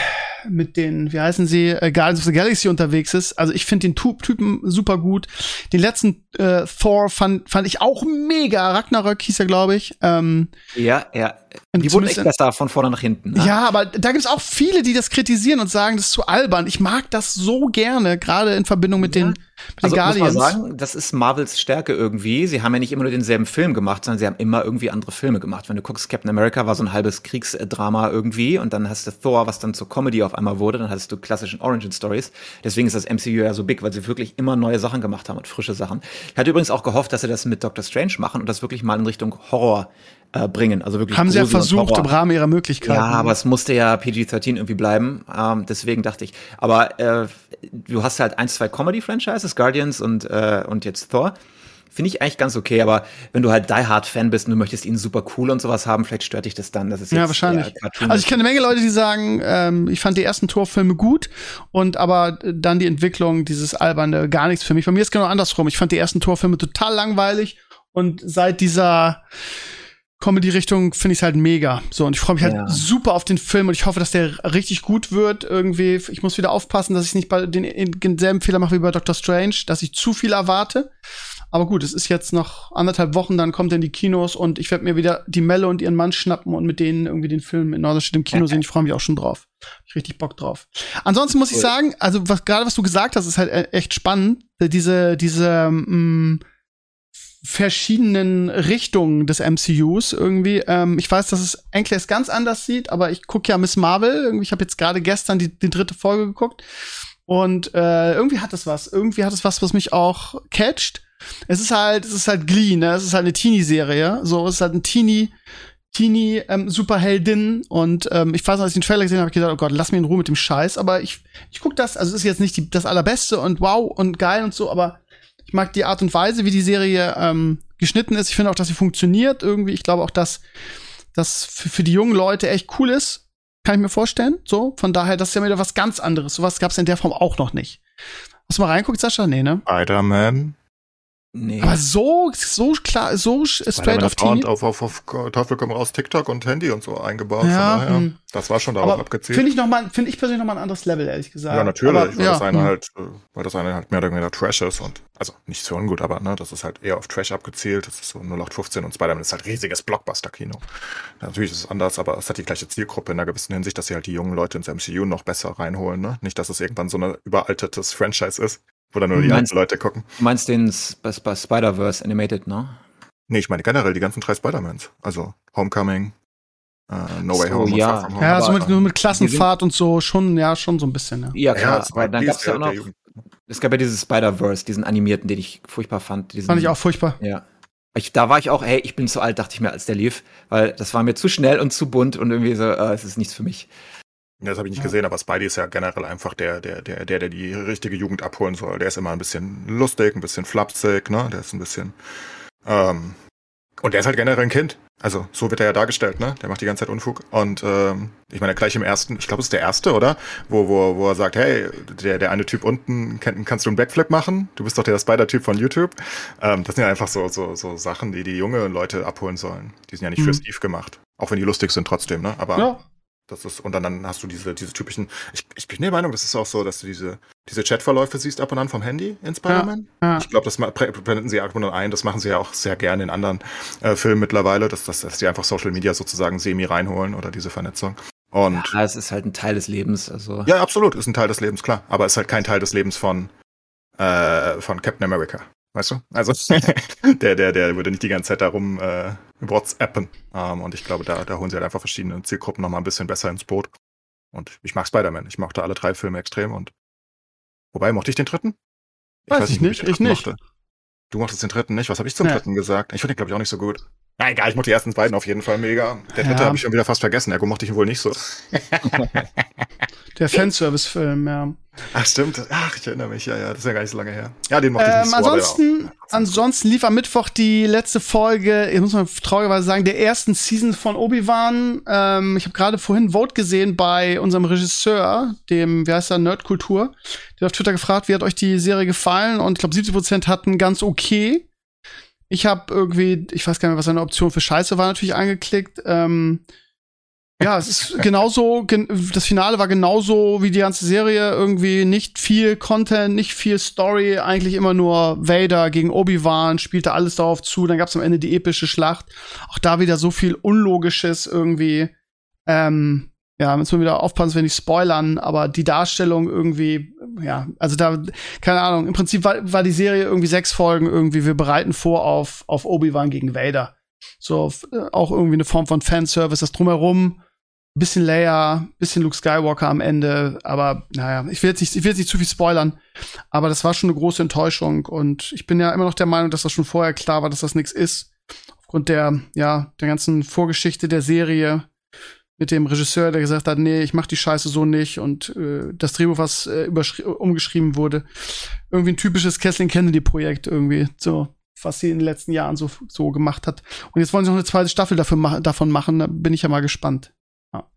mit den, wie heißen sie, äh, Guardians of the Galaxy unterwegs ist. Also ich finde den Typen super gut. Den letzten äh, Thor fand, fand ich auch mega. Ragnarök hieß er, glaube ich. Ähm, ja, ja. Die wurden echt besser von vorne nach hinten. Ne? Ja, aber da gibt es auch viele, die das kritisieren und sagen, das ist zu albern. Ich mag das so gerne, gerade in Verbindung mit ja. den mit also, Guardians. Muss man sagen, das ist Marvels Stärke irgendwie. Sie haben ja nicht immer nur denselben Film gemacht, sondern sie haben immer irgendwie andere Filme gemacht. Wenn du guckst, Captain America war so ein halbes Kriegsdrama irgendwie und dann hast du Thor, was dann zur Comedy auf einmal wurde, dann hattest du klassischen Origin Stories. Deswegen ist das MCU ja so big, weil sie wirklich immer neue Sachen gemacht haben und frische Sachen. Ich hatte übrigens auch gehofft, dass sie das mit Doctor Strange machen und das wirklich mal in Richtung Horror äh, bringen. Also wirklich Haben sie ja versucht im Rahmen ihrer Möglichkeiten. Ja, aber es musste ja PG-13 irgendwie bleiben. Ähm, deswegen dachte ich. Aber äh, du hast halt ein, zwei Comedy-Franchises, Guardians und, äh, und jetzt Thor. Finde ich eigentlich ganz okay, aber wenn du halt Die Hard Fan bist und du möchtest ihn super cool und sowas haben, vielleicht stört dich das dann. Das ist jetzt ja, wahrscheinlich. Also ich kenne eine Menge Leute, die sagen, ähm, ich fand die ersten Torfilme gut und aber dann die Entwicklung, dieses alberne, gar nichts für mich. Bei mir ist genau andersrum. Ich fand die ersten Torfilme total langweilig und seit dieser Comedy-Richtung finde ich es halt mega. So, und ich freue mich halt ja. super auf den Film und ich hoffe, dass der richtig gut wird. Irgendwie, ich muss wieder aufpassen, dass ich nicht bei den, denselben Fehler mache wie bei Doctor Strange, dass ich zu viel erwarte. Aber gut, es ist jetzt noch anderthalb Wochen, dann kommt er in die Kinos und ich werde mir wieder die Melle und ihren Mann schnappen und mit denen irgendwie den Film in Norderstedt im Kino sehen. Ich freue mich auch schon drauf. Ich richtig Bock drauf. Ansonsten muss ich sagen, also was gerade was du gesagt hast, ist halt e-, echt spannend. Diese, diese, mh, mm, verschiedenen Richtungen des MCUs irgendwie. Ähm, ich weiß, dass es eigentlich ganz anders sieht, aber ich gucke ja Miss Marvel. Irgendwie, ich habe jetzt gerade gestern die, die dritte Folge geguckt und äh, irgendwie hat es was. Irgendwie hat es was, was mich auch catcht. Es ist halt, es ist halt Glee, ne? Es ist halt eine Teenie-Serie. So, es ist halt ein Teenie, Teenie ähm, Superheldin und ähm, ich weiß, als ich den Trailer gesehen habe, habe ich gedacht, oh Gott, lass mich in Ruhe mit dem Scheiß. Aber ich, ich guck das, also es ist jetzt nicht die, das allerbeste und wow und geil und so, aber ich mag die Art und Weise, wie die Serie ähm, geschnitten ist. Ich finde auch, dass sie funktioniert irgendwie. Ich glaube auch, dass das für, für die jungen Leute echt cool ist. Kann ich mir vorstellen. So, von daher, das ist ja wieder was ganz anderes. Sowas gab es in der Form auch noch nicht. Hast du mal reinguckt, Sascha? Nee, ne? Spider-Man. Nee. Aber so, so klar, so straight auf Teenie. Auf, auf, auf Teufel komm raus, TikTok und Handy und so eingebaut. Ja, daher, hm. Das war schon darauf aber abgezielt. Finde ich noch mal, finde ich persönlich noch mal ein anderes Level, ehrlich gesagt. Ja, natürlich, aber, weil ja, das eine hm. halt, weil das eine halt mehr oder weniger Trash ist und, also nicht so ungut, aber, ne, das ist halt eher auf Trash abgezielt. Das ist so 0815 und Spider-Man ist halt riesiges Blockbuster-Kino. Natürlich ist es anders, aber es hat die gleiche Zielgruppe in einer gewissen Hinsicht, dass sie halt die jungen Leute ins MCU noch besser reinholen, ne? Nicht, dass es irgendwann so ein überaltertes Franchise ist. Wo dann nur die meinst, Leute gucken. Du meinst den Sp Spider-Verse Animated, ne? Nee, ich meine generell die ganzen drei Spider-Mans. Also Homecoming, uh, No Way Home ja. und Far Ja, so mit, nur mit Klassenfahrt und so schon, ja, schon so ein bisschen, ja. Ja, klar. Ja, aber dann gab's ja auch noch, es gab ja dieses Spider-Verse, diesen animierten, den ich furchtbar fand. Diesen, fand ich auch furchtbar. Ja. Ich, da war ich auch, hey, ich bin zu alt, dachte ich mir, als der lief, weil das war mir zu schnell und zu bunt und irgendwie so, äh, es ist nichts für mich. Das habe ich nicht ja. gesehen, aber Spidey ist ja generell einfach der, der, der, der, der die richtige Jugend abholen soll. Der ist immer ein bisschen lustig, ein bisschen flapsig, ne? Der ist ein bisschen. Ähm, und der ist halt generell ein Kind. Also so wird er ja dargestellt, ne? Der macht die ganze Zeit Unfug. Und ähm, ich meine, gleich im ersten, ich glaube, es ist der erste, oder? Wo, wo, wo er sagt, hey, der, der eine Typ unten, kann, kannst du einen Backflip machen? Du bist doch der Spider-Typ von YouTube. Ähm, das sind ja einfach so, so, so Sachen, die die junge Leute abholen sollen. Die sind ja nicht mhm. für Steve gemacht. Auch wenn die lustig sind trotzdem, ne? Aber ja. Das ist, und dann, dann hast du diese, diese typischen, ich, ich bin der Meinung, das ist auch so, dass du diese, diese Chatverläufe siehst ab und an vom Handy in Spider-Man. Ja, ja. Ich glaube, das blenden sie ab und an ein, das machen sie ja auch sehr gerne in anderen äh, Filmen mittlerweile, dass, dass, dass die einfach Social Media sozusagen semi reinholen oder diese Vernetzung. Und ja, es ist halt ein Teil des Lebens, also. Ja, absolut, ist ein Teil des Lebens, klar. Aber es ist halt kein Teil des Lebens von, äh, von Captain America. Weißt du? Also (laughs) der, der, der würde nicht die ganze Zeit darum äh, WhatsAppen. Ähm, und ich glaube, da, da holen sie halt einfach verschiedene Zielgruppen nochmal ein bisschen besser ins Boot. Und ich mag Spider-Man. Ich mochte alle drei Filme extrem und wobei mochte ich den dritten? Weiß ich ob nicht, ich dritten nicht. Mochte. Du mochtest den dritten nicht. Was habe ich zum Nee. dritten gesagt? Ich finde den, glaube ich, auch nicht so gut. Na egal, ich mochte die ersten beiden auf jeden Fall mega. Der dritte Ja. habe ich schon wieder fast vergessen. Ergo mochte ich ihn wohl nicht so. Der Fanservice-Film, ja. Ach, stimmt. Ach, ich erinnere mich. Ja, ja, das ist ja gar nicht so lange her. Ja, den mochte ich nicht Ähm, so. ansonsten, ja. ansonsten lief am Mittwoch die letzte Folge, ich muss mal traurigerweise sagen, der ersten Season von Obi-Wan. Ähm, ich habe gerade vorhin Vote gesehen bei unserem Regisseur, dem, wie heißt er, Nerdkultur. Der hat auf Twitter gefragt, wie hat euch die Serie gefallen? Und ich glaube, 70% hatten ganz okay. Ich habe irgendwie, ich weiß gar nicht mehr, was seine Option für Scheiße war, natürlich angeklickt. Ähm, ja, es ist (laughs) genauso, gen das Finale war genauso wie die ganze Serie. Irgendwie nicht viel Content, nicht viel Story, eigentlich immer nur Vader gegen Obi-Wan, spielte alles darauf zu. Dann gab's am Ende die epische Schlacht. Auch da wieder so viel Unlogisches irgendwie. Ähm, ja, müssen wir wieder aufpassen, wenn ich spoilern, aber die Darstellung irgendwie, ja, also da, keine Ahnung, im Prinzip war, war die Serie irgendwie sechs Folgen irgendwie, wir bereiten vor auf, auf Obi-Wan gegen Vader. So, auf, äh, auch irgendwie eine Form von Fanservice, das drumherum, bisschen Leia, bisschen Luke Skywalker am Ende, aber naja, ich will jetzt nicht, ich will jetzt nicht zu viel spoilern, aber das war schon eine große Enttäuschung und ich bin ja immer noch der Meinung, dass das schon vorher klar war, dass das nichts ist. Aufgrund der, ja, der ganzen Vorgeschichte der Serie mit dem Regisseur, der gesagt hat, nee, ich mach die Scheiße so nicht und äh, das Drehbuch, was äh, umgeschrieben wurde, irgendwie ein typisches Kathleen Kennedy-Projekt irgendwie, so was sie in den letzten Jahren so, so gemacht hat. Und jetzt wollen sie noch eine zweite Staffel dafür ma davon machen, da bin ich ja mal gespannt. Ja.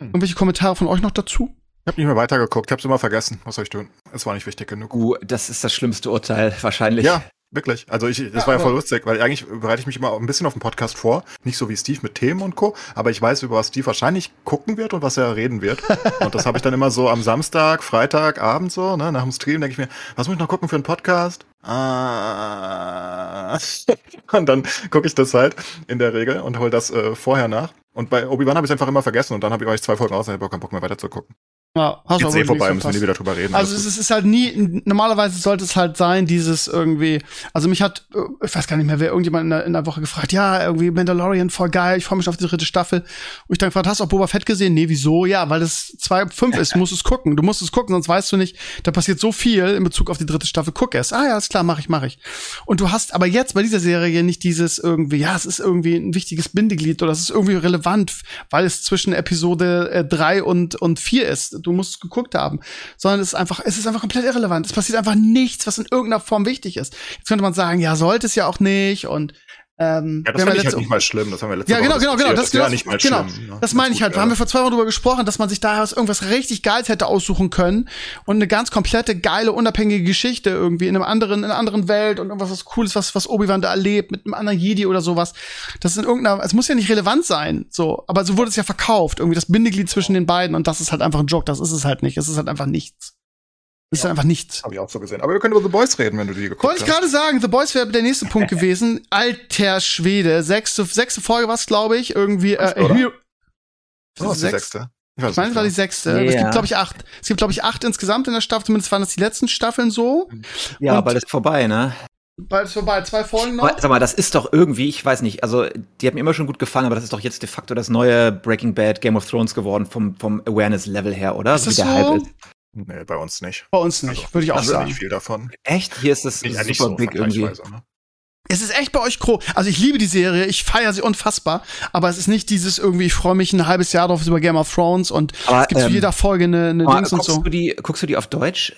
Hm. Irgendwelche Kommentare von euch noch dazu? Ich habe nicht mehr weitergeguckt. Ich habe es immer vergessen. Was soll ich tun? Es war nicht wichtig genug. Uh, das ist das schlimmste Urteil wahrscheinlich. Ja, wirklich. Also ich, das Ja, war ja voll lustig, weil eigentlich bereite ich mich immer ein bisschen auf den Podcast vor. Nicht so wie Steve mit Themen und Co. Aber ich weiß, über was Steve wahrscheinlich gucken wird und was er reden wird. (laughs) und das habe ich dann immer so am Samstag, Freitag, Abend so, ne, nach dem Stream denke ich mir, was muss ich noch gucken für einen Podcast? Ah. (laughs) und dann gucke ich das halt in der Regel und hol das äh, vorher nach. Und bei Obi-Wan habe ich einfach immer vergessen und dann habe ich euch zwei Folgen raus und habe keinen Bock mehr weiter zu gucken. Ja, hast aber eh vorbei, nichts müssen wir nie wieder drüber reden. Also es gut. ist, halt nie, normalerweise sollte es halt sein, dieses irgendwie, also mich hat, äh, ich weiß gar nicht mehr, wer irgendjemand in der, in der Woche gefragt, ja, irgendwie Mandalorian voll geil, ich freue mich auf die dritte Staffel. Und ich dann gefragt, hast du auch Boba Fett gesehen? Nee, wieso? Ja, weil das 2.5 ist, du musst es gucken. Du musst es gucken, sonst weißt du nicht, da passiert so viel in Bezug auf die dritte Staffel. Guck es. Ah ja, ist klar, mach ich, mach ich. Und du hast aber jetzt bei dieser Serie nicht dieses irgendwie, ja, es ist irgendwie ein wichtiges Bindeglied oder es ist irgendwie relevant, weil es zwischen Episode äh, 3 und, und 4 ist. Du musst geguckt haben. Sondern es ist einfach, es ist einfach komplett irrelevant. Es passiert einfach nichts, was in irgendeiner Form wichtig ist. Jetzt könnte man sagen, ja, sollte es ja auch nicht und ähm, Ja, das finde ich halt nicht mal schlimm. Das haben wir letzte ja, Woche genau, genau, genau. diskutiert. Das, ist ja genau, nicht mal genau. schlimm. ne? Das meine ich halt. gut, Da haben wir ja. vor zwei Wochen drüber gesprochen, dass man sich da irgendwas richtig Geiles hätte aussuchen können und eine ganz komplette, geile, unabhängige Geschichte irgendwie in einem anderen, in einer anderen Welt und irgendwas was Cooles, was, was Obi-Wan da erlebt mit einem anderen Jedi oder sowas. Das ist in irgendeiner, es muss ja nicht relevant sein, so. Aber so wurde es ja verkauft. Irgendwie das Bindeglied zwischen den beiden und das ist halt einfach ein Joke. Das ist es halt nicht. Es ist halt einfach nichts. Es ist halt einfach nichts. Habe ich auch so gesehen. Aber wir können über The Boys reden, wenn du die geguckt Wollte ich hast. gerade sagen, The Boys wäre der nächste Punkt (laughs) gewesen. Alter Schwede. Sechste, sechste Folge war es, glaube ich. Irgendwie. Äh, Oder? Hero- Oh, ist die Sechs- sechste. Ich weiß Ich meine, es nicht war die sechste. Ja. Es gibt, glaube ich, acht. Es gibt, glaube ich, acht insgesamt in der Staffel. Zumindest waren das die letzten Staffeln so. Ja, Und- bald ist vorbei, ne? Bald ist vorbei. Zwei Folgen noch. Aber, Sag mal, das ist doch irgendwie, ich weiß nicht, also die hat mir immer schon gut gefallen, aber das ist doch jetzt de facto das neue Breaking Bad Game of Thrones geworden vom, vom Awareness-Level her, oder? Ist das Wie der so? Hype ist. Nee, bei uns nicht. Bei uns nicht, würde ich auch Also sagen. nicht viel davon. Echt? Hier ist das Nicht, super nicht so big irgendwie. ne? Es ist echt bei euch groß. Also ich liebe die Serie, ich feiere sie unfassbar, aber es ist nicht dieses irgendwie, ich freue mich ein halbes Jahr drauf über Game of Thrones und Aber, es gibt zu ähm, jeder Folge eine, eine Aber Dings und guckst, so. du die, guckst du die auf Deutsch?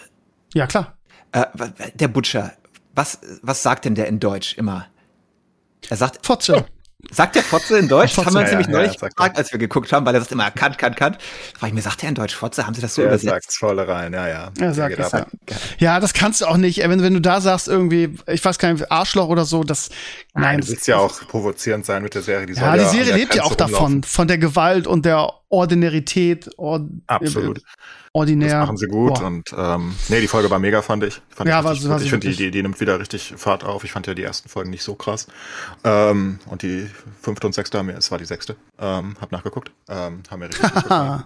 Ja, klar. Äh, der Butcher, was, was sagt denn der in Deutsch immer? Er sagt, Fotze. Sagt der Fotze in Deutsch? Das Fotze, haben wir uns ja, nämlich ja, neulich ja, sagt gefragt, als wir geguckt haben, weil er sagt immer Kant, Kant, Kant. Frag ich mir, sagt er in Deutsch Fotze? Haben sie das so Der übersetzt? sagt's voll rein, ja, ja. Er sagt ja. ab. Ja, das kannst du auch nicht. Äh, Wenn, wenn du da sagst, irgendwie, ich weiß gar nicht, Arschloch oder so, das. Nein, Nein, du willst ja auch provozierend sein mit der Serie. Die ja, soll die Serie lebt ja auch davon, rumlaufen. von der Gewalt und der Ordinarität. Or Absolut. Ordinär. Das machen sie gut Boah. und ähm, nee, die Folge war mega, fand ich. Fand Ja, ich war- richtig war sie ich finde, die, die, die nimmt wieder richtig Fahrt auf. Ich fand ja die ersten Folgen nicht so krass. Ähm, und die fünfte und sechste haben mir, es war die sechste, ähm, hab nachgeguckt, ähm, haben mir richtig gut (laughs) gefallen.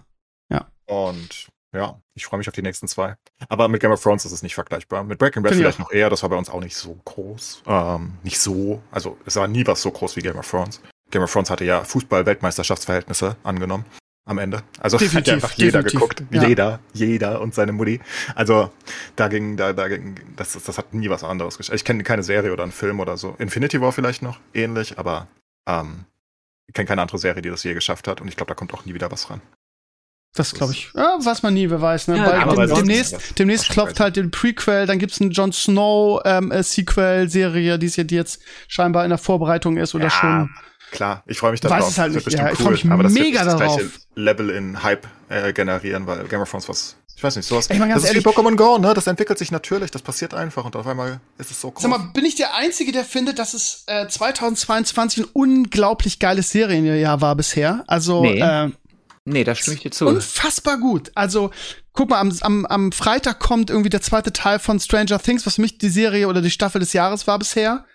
Haha. Und ja, ich freue mich auf die nächsten zwei. Aber mit Game of Thrones ist es nicht vergleichbar. Mit Breaking Bad vielleicht noch eher, das war bei uns auch nicht so groß. Ähm, nicht so, also es war nie was so groß wie Game of Thrones. Game of Thrones hatte ja Fußball-Weltmeisterschaftsverhältnisse angenommen. Am Ende. Also Definitiv, hat ja einfach jeder definitiv, geguckt. ja. Jeder, jeder und seine Mutti. Also da ging, da, da ging, das, das, das hat nie was anderes gesch- Ich kenne keine Serie oder einen Film oder so. Infinity War vielleicht noch ähnlich, aber ähm, ich kenne keine andere Serie, die das je geschafft hat und ich glaube, da kommt auch nie wieder was ran. Das glaube ich. Ja, weiß man nie, wer weiß. Ne? Ja, dem, demnächst, demnächst klopft halt den Prequel, dann gibt's einen Jon Snow ähm, äh, Sequel-Serie, die, die jetzt scheinbar in der Vorbereitung ist oder Ja, schon. Klar, ich freue mich da Weiß es halt nicht, ja. bestimmt Ich freu mich aber das mega wird das gleiche darauf. Level in Hype äh, generieren, weil Game of Thrones was, ich weiß nicht, sowas. Ich mein, ganz das ist ehrlich- wie Pokémon Go, ne? Das entwickelt sich natürlich, das passiert einfach und auf einmal ist es so groß. Sag mal, bin ich der Einzige, der findet, dass es äh, 2022 ein unglaublich geiles Serienjahr war bisher? Also Nee. äh, Nee, da stimme ich dir zu. unfassbar gut. Also guck mal, am, am, am Freitag kommt irgendwie der zweite Teil von Stranger Things, was für mich die Serie oder die Staffel des Jahres war bisher.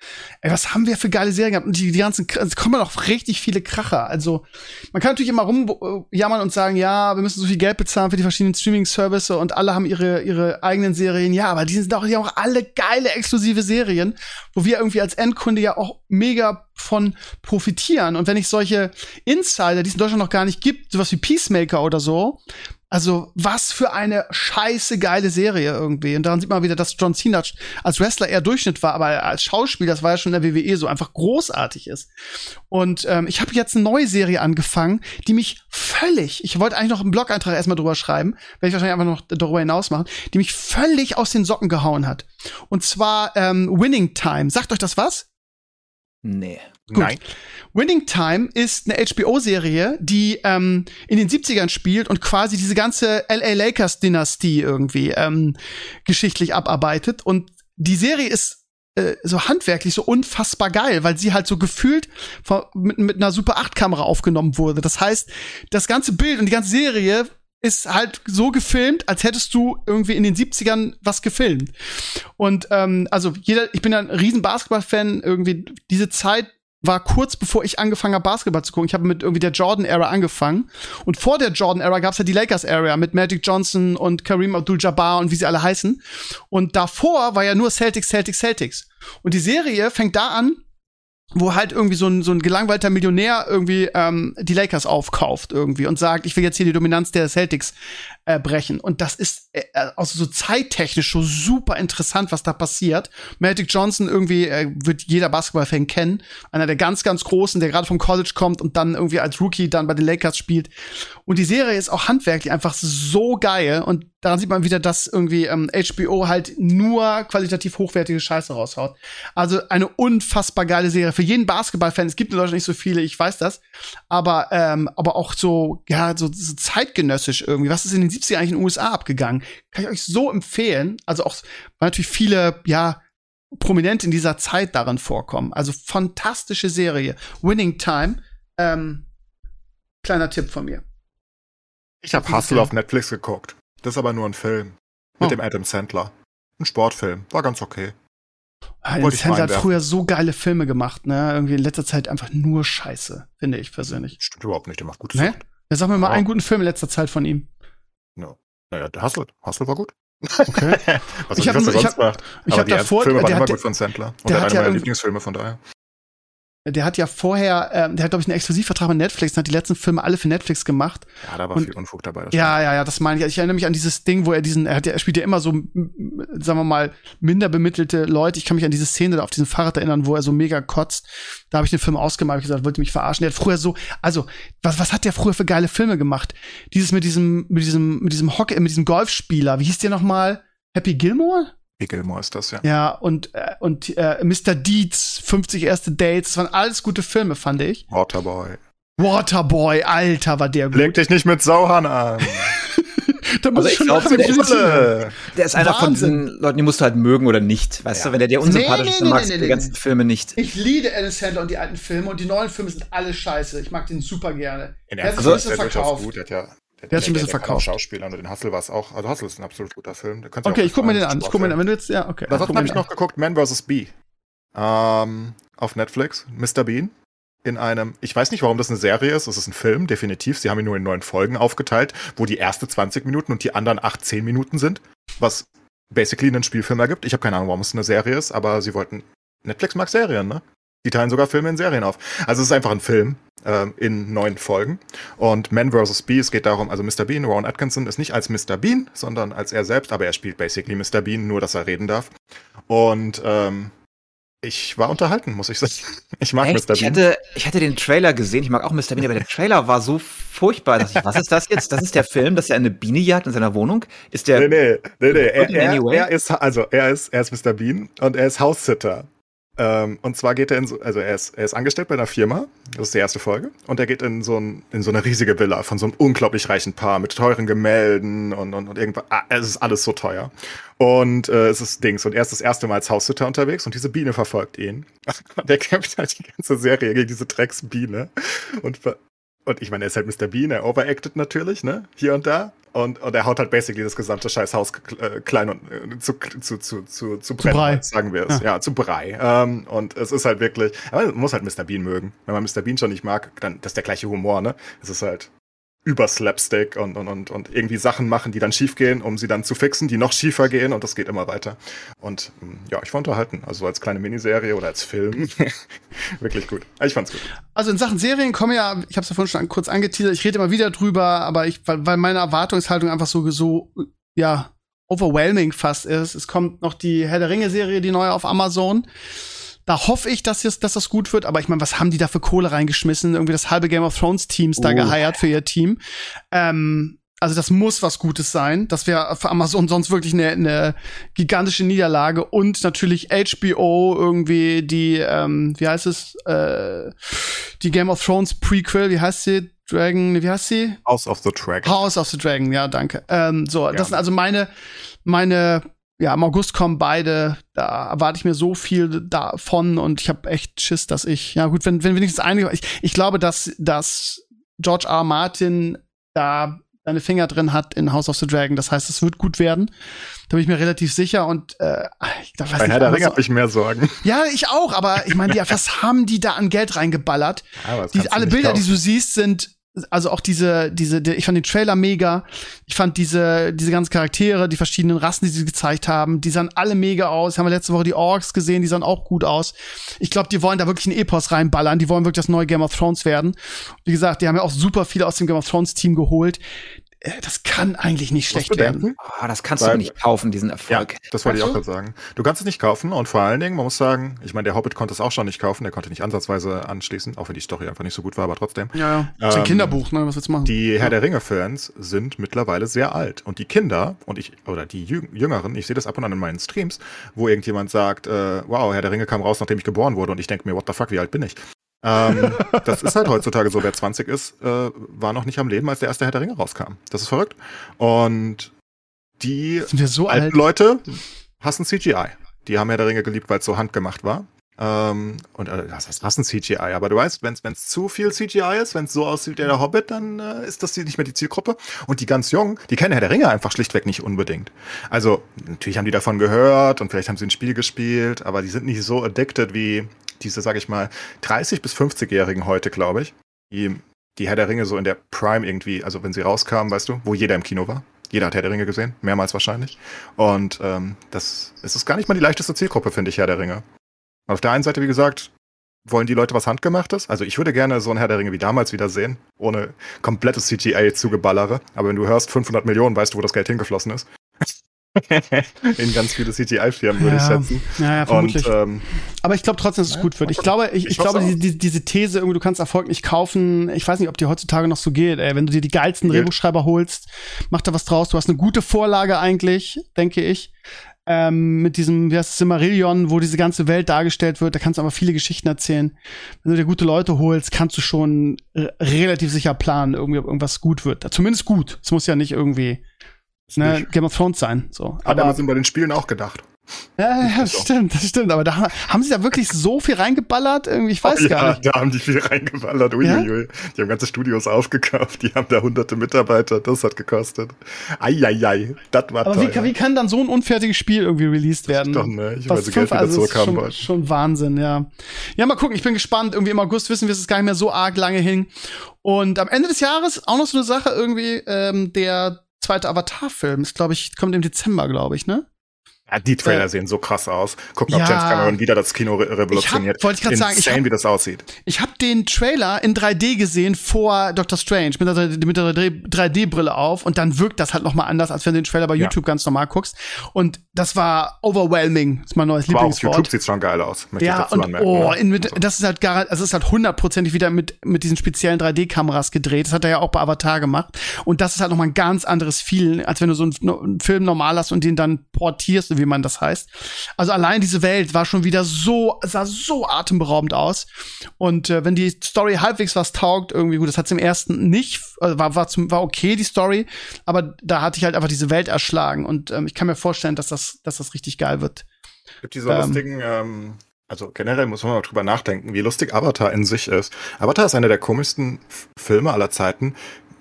Ey, was haben wir für geile Serien gehabt? Und die, die ganzen, es kommen noch richtig viele Kracher. Also man kann natürlich immer rumjammern und sagen, ja, wir müssen so viel Geld bezahlen für die verschiedenen Streaming-Services und alle haben ihre, ihre eigenen Serien. Ja, aber die sind auch, die haben auch alle geile exklusive Serien, wo wir irgendwie als Endkunde ja auch mega von profitieren. Und wenn ich solche Insider, die es in Deutschland noch gar nicht gibt, sowas wie Peacemaker oder so, also, was für eine scheiße geile Serie irgendwie. Und daran sieht man wieder, dass John Cena als Wrestler eher Durchschnitt war, aber als Schauspieler, das war ja schon in der WWE so, einfach großartig ist. Und ähm, ich habe jetzt eine neue Serie angefangen, die mich völlig, ich wollte eigentlich noch einen Blog-Eintrag erstmal drüber schreiben, werde ich wahrscheinlich einfach noch darüber hinaus machen, die mich völlig aus den Socken gehauen hat. Und zwar ähm, Winning Time. Sagt euch das was? Nee. Gut. Nein. Winning Time ist eine HBO-Serie, die ähm, in den 70ern spielt und quasi diese ganze LA Lakers-Dynastie irgendwie ähm, geschichtlich abarbeitet. Und die Serie ist äh, so handwerklich so unfassbar geil, weil sie halt so gefühlt von, mit, mit einer Super 8-Kamera aufgenommen wurde. Das heißt, das ganze Bild und die ganze Serie ist halt so gefilmt, als hättest du irgendwie in den 70ern was gefilmt. Und ähm, also jeder, ich bin ja ein riesen Basketball-Fan, irgendwie diese Zeit war kurz bevor ich angefangen habe, Basketball zu gucken. Ich habe mit irgendwie der Jordan-Ära angefangen. Und vor der Jordan-Ära gab es ja die Lakers-Ära mit Magic Johnson und Kareem Abdul-Jabbar und wie sie alle heißen. Und davor war ja nur Celtics, Celtics, Celtics. Und die Serie fängt da an, wo halt irgendwie so ein, so ein gelangweilter Millionär irgendwie ähm, die Lakers aufkauft irgendwie und sagt, ich will jetzt hier die Dominanz der Celtics äh, brechen. Und das ist äh, also so zeittechnisch so super interessant, was da passiert. Magic Johnson irgendwie äh, wird jeder Basketballfan kennen. Einer der ganz, ganz Großen, der gerade vom College kommt und dann irgendwie als Rookie dann bei den Lakers spielt. Und die Serie ist auch handwerklich einfach so geil. Und daran sieht man wieder, dass irgendwie ähm, HBO halt nur qualitativ hochwertige Scheiße raushaut. Also eine unfassbar geile Serie. Für jeden Basketballfan, es gibt in Deutschland nicht so viele, ich weiß das. Aber, ähm, aber auch so, ja, so, so zeitgenössisch irgendwie. Was ist in den 70er eigentlich in den USA abgegangen? Kann ich euch so empfehlen. Also auch, weil natürlich viele, ja, prominent in dieser Zeit darin vorkommen. Also fantastische Serie. Winning Time. Ähm, kleiner Tipp von mir. Ich habe Hustle auf Netflix geguckt. Das ist aber nur ein Film. Mit Oh. dem Adam Sandler. Ein Sportfilm. War ganz okay. Adam Wollte ich Sandler hat früher so geile Filme gemacht, ne? Irgendwie in letzter Zeit einfach nur Scheiße, finde ich persönlich. Stimmt überhaupt nicht, der macht gutes Ne? Sachen. Ja, sag mir mal Ja. einen guten Film in letzter Zeit von ihm. Naja, der Hustle. Hustle war gut. Okay. (laughs) Was, Ich ich hab ich sonst hab- habe davor, Filme waren immer gut von Sandler. Und der einer meiner Lieblingsfilme von daher. Der hat ja vorher, ähm, der hat glaube ich einen Exklusivvertrag mit Netflix und hat die letzten Filme alle für Netflix gemacht. Ja, da war Und- viel Unfug dabei. das Ja, ja, ja, das meine ich. Ich erinnere mich an dieses Ding, wo er diesen, er hat ja, er spielt ja immer so, sagen wir mal, minder bemittelte Leute. Ich kann mich an diese Szene da auf diesem Fahrrad erinnern, wo er so mega kotzt. Da habe ich den Film ausgemalt, hab ich gesagt, wollte mich verarschen. Der hat früher so, also, was, was hat der früher für geile Filme gemacht? Dieses mit diesem, mit diesem, mit diesem Hockey, mit diesem Golfspieler. Wie hieß der noch mal? Happy Gilmore? Gilmore ist das, ja. Ja, und, äh, und äh, Mr. Deeds, 50 erste Dates, das waren alles gute Filme, fand ich. Waterboy. Waterboy, Alter, war der gut. Leg dich nicht mit Sauhahn an. (laughs) Da muss Also ich schon glaub, der ich ist. Der ist einer von Wahnsinn. diesen Leuten, die musst du halt mögen oder nicht. Weißt Ja. du, wenn der dir unsympathisch Nee, ist, nee, dann magst nee, du nee, die ganzen. Filme nicht. Ich liebe Alice Sandler und die alten Filme und die neuen Filme sind alle scheiße. Ich mag den super gerne. In Er hat erster sich ein Linie bisschen ist der verkauft. gut. Der hat ja Der hat sich ein bisschen kann auch verkauft. Schauspieler und den Hustle war es auch. Also Hustle ist ein absolut guter Film. Der Okay, ich guck mir den an. Ich guck mir den an. Wenn du jetzt, ja, okay. Was Guck mir habe ich noch geguckt? Man vs. Bee. Ähm, auf Netflix. Mr. Bean. In einem, ich weiß nicht, warum das eine Serie ist. Es ist ein Film, definitiv. Sie haben ihn nur in neun Folgen aufgeteilt, wo die erste 20 Minuten und die anderen 8, 10 Minuten sind. Was basically einen Spielfilm ergibt. Ich habe keine Ahnung, warum es eine Serie ist, aber sie wollten. Netflix mag Serien, ne? Die teilen sogar Filme in Serien auf. Also es ist einfach ein Film äh, in neun Folgen. Und Man vs. Bee, es geht darum, also Mr. Bean, Ron Atkinson ist nicht als Mr. Bean, sondern als er selbst, aber er spielt basically Mr. Bean, nur dass er reden darf. Und ähm, ich war unterhalten, muss ich sagen. (laughs) Ich mag Echt? Mr. Ich Bean. hatte, ich hatte den Trailer gesehen, ich mag auch Mr. Bean, aber der Trailer war so furchtbar, dass ich, was ist das jetzt? Das ist der Film, dass er eine Biene jagt in seiner Wohnung? Ist der, Nee, nee, nee, nee. Er, er, er ist, also er ist, er ist Mr. Bean und er ist Haussitter. Ähm, und zwar geht er in so, also er ist, er ist angestellt bei einer Firma, das ist die erste Folge, und er geht in so, ein, in so eine riesige Villa von so einem unglaublich reichen Paar mit teuren Gemälden und, und, und irgendwas. Ah, es ist alles so teuer. Und äh, es ist Dings. Und er ist das erste Mal als Haussitter unterwegs und diese Biene verfolgt ihn. (laughs) Und er kämpft halt die ganze Serie gegen diese Drecksbiene. Und, und ich meine, er ist halt Mr. Bean, er overacted natürlich, ne? Hier und da. Und, und er haut halt basically das gesamte scheiß Haus äh, klein und äh, zu, zu, zu, zu, zu brennen, Brei. sagen wir es. Ja. zu Brei. Ähm, und es ist halt wirklich, aber man muss halt Mr. Bean mögen. Wenn man Mr. Bean schon nicht mag, dann das ist der gleiche Humor, ne? Es ist halt über Slapstick und, und, und, und irgendwie Sachen machen, die dann schief gehen, um sie dann zu fixen, die noch schiefer gehen und das geht immer weiter. Und ähm, ja, ich war unterhalten. Also als kleine Miniserie oder als Film. (laughs) Wirklich gut. Ich fand's gut. Also in Sachen Serien kommen ja, ich habe es ja vorhin schon kurz angeteasert, ich rede immer wieder drüber, aber ich, weil, weil meine Erwartungshaltung einfach so, so, ja, overwhelming fast ist. Es kommt noch die Herr der Ringe-Serie, die neue auf Amazon. Da hoffe ich, dass, jetzt, dass das gut wird, aber ich meine, was haben die da für Kohle reingeschmissen? Irgendwie das halbe Game of Thrones Teams da Oh. geheiert für ihr Team. Ähm, also das muss was Gutes sein. Das wäre für Amazon sonst wirklich eine, eine gigantische Niederlage. Und natürlich HBO irgendwie die, ähm, wie heißt es, äh, die Game of Thrones Prequel, wie heißt sie? Dragon, wie heißt sie? House of the Track. House of the Dragon, ja, danke. Ähm, so, Ja. das sind also meine, meine, ja, im August kommen beide. Da erwarte ich mir so viel davon und ich habe echt Schiss, dass ich, ja gut, wenn, wenn wenigstens einige, ich, ich glaube, dass, dass George R. Martin da seine Finger drin hat in House of the Dragon. Das heißt, es wird gut werden. Da bin ich mir relativ sicher und äh, ich da weiß Bei nicht, Herr der aber Ringe so- habe ich mehr Sorgen. Ja, ich auch, aber ich meine, die- was haben die da an Geld reingeballert? Kannst Die, alle Bilder, die kaufen. du siehst, sind also auch diese, diese, die, ich fand den Trailer mega. Ich fand diese, diese ganzen Charaktere, die verschiedenen Rassen, die sie gezeigt haben, die sahen alle mega aus. Haben wir letzte Woche die Orks gesehen, die sahen auch gut aus. Ich glaube, die wollen da wirklich ein Epos reinballern. Die wollen wirklich das neue Game of Thrones werden. Wie gesagt, die haben ja auch super viele aus dem Game of Thrones Team geholt. Äh, Das kann eigentlich nicht schlecht werden. Oh, das kannst Weil- du nicht kaufen, diesen Ja, Erfolg. das wollte ich auch Weißt gerade sagen. Du kannst es nicht kaufen und vor allen Dingen, man muss sagen, ich meine, der Hobbit konnte es auch schon nicht kaufen, der konnte nicht ansatzweise anschließen, auch wenn die Story einfach nicht so gut war, aber trotzdem. Ja, ja. Das ist ein Ähm, Kinderbuch, ne? Was willst du machen? Die Herr der Ringe-Fans sind mittlerweile sehr alt. Und die Kinder und ich, oder die Jü Jüngeren, ich sehe das ab und an in meinen Streams, wo irgendjemand sagt, äh, wow, Herr der Ringe kam raus, nachdem ich geboren wurde. Und ich denke mir, what the fuck, wie alt bin ich? Ähm, das ist halt heutzutage so, wer 20 ist, äh, war noch nicht am Leben, als der erste Herr der Ringe rauskam. Das ist verrückt. Und die Sind wir so alten alt? Leute hassen CGI. Die haben Herr der Ringe geliebt, weil es so handgemacht war. Ähm, und äh, das heißt, hassen CGI. Aber du weißt, wenn es zu viel CGI ist, wenn es so aussieht wie der Hobbit, dann äh, ist das nicht mehr die Zielgruppe. Und die ganz Jungen, die kennen Herr der Ringe einfach schlichtweg nicht unbedingt. Also, natürlich haben die davon gehört und vielleicht haben sie ein Spiel gespielt, aber die sind nicht so addicted wie diese, sag ich mal, 30- bis 50-Jährigen heute, glaube ich. Die, die Herr der Ringe so in der Prime irgendwie, also wenn sie rauskamen, weißt du, wo jeder im Kino war. Jeder hat Herr der Ringe gesehen, mehrmals wahrscheinlich. Und ähm, das es ist gar nicht mal die leichteste Zielgruppe, finde ich, Herr der Ringe. Auf der einen Seite, wie gesagt, wollen die Leute was Handgemachtes. Also ich würde gerne so ein Herr der Ringe wie damals wieder sehen, ohne komplettes CGI zugeballere. Aber wenn du hörst 500 Millionen, weißt du, wo das Geld hingeflossen ist. (laughs) In ganz viele CGI-Firmen, würde ich schätzen. Ja, ja, Und vermutlich. ähm, Aber ich glaube trotzdem, dass es Ja, gut wird. Ich glaube, ich, ich, Ich glaube, auch. die, die, diese These, irgendwie, du kannst Erfolg nicht kaufen. Ich weiß nicht, ob die heutzutage noch so geht. Ey, wenn du dir die geilsten. Drehbuchschreiber holst, mach da was draus. Du hast eine gute Vorlage eigentlich, denke ich. Ähm, mit diesem, wie heißt es, Silmarillion, wo diese ganze Welt dargestellt wird, da kannst du aber viele Geschichten erzählen. Wenn du dir gute Leute holst, kannst du schon relativ sicher planen, irgendwie, ob irgendwas gut wird. Zumindest gut. Es muss ja nicht irgendwie ne, Game of Thrones sein. So. hat Aber Amazon bei den Spielen auch gedacht. Ja, ja, so. stimmt, das stimmt. Aber da haben- sie da wirklich so viel reingeballert? Irgendwie, ich weiß ja, gar nicht. da haben die viel reingeballert. Uiuiui. Die haben ganze Studios aufgekauft. Die haben da hunderte Mitarbeiter. Das hat gekostet. Eieiei. Das war Aber teuer. wie, kann- wie kann dann so ein unfertiges Spiel irgendwie released werden? Doch, ne? Ich weiß, Geld wieder also ist zurückhaben schon, schon Wahnsinn, ja. Ja, mal gucken, ich bin gespannt. Irgendwie im August wissen wir, es ist gar nicht mehr so arg lange hin. Und am Ende des Jahres auch noch so eine Sache irgendwie, ähm, der zweite Avatar-Film ist, glaube ich, kommt im Dezember, glaube ich, ne? Ja, die Trailer äh, sehen so krass aus. Gucken, ob ja, James Cameron wieder das Kino re revolutioniert. Ich wollte ich gerade sagen, ich hab, wie das aussieht. Ich habe den Trailer in 3D gesehen vor Doctor Strange mit der, mit der 3D-Brille auf und dann wirkt das halt noch mal anders, als wenn du den Trailer bei YouTube ja. ganz normal guckst. Und das war overwhelming. Das ist mein neues Aber Lieblingswort. auf YouTube sieht schon geil aus. ja, und anmerken, oh, in, mit, das ist halt gar, also es ist halt hundertprozentig wieder mit mit diesen speziellen 3D-Kameras gedreht. Das hat er ja auch bei Avatar gemacht. Und das ist halt noch mal ein ganz anderes Feeling, als wenn du so einen, einen Film normal hast und den dann portierst, wie man das heißt. Also allein diese Welt war schon wieder so, sah so atemberaubend aus. Und äh, wenn die Story halbwegs was taugt, irgendwie gut, das hat's im ersten nicht, also war, war, zum, war okay, die Story, aber da hatte ich halt einfach diese Welt erschlagen. Und ähm, ich kann mir vorstellen, dass das, dass das richtig geil wird. Gibt diese ähm, lustigen, ähm, also generell muss man mal drüber nachdenken, wie lustig Avatar in sich ist. Avatar ist einer der komischsten Filme aller Zeiten,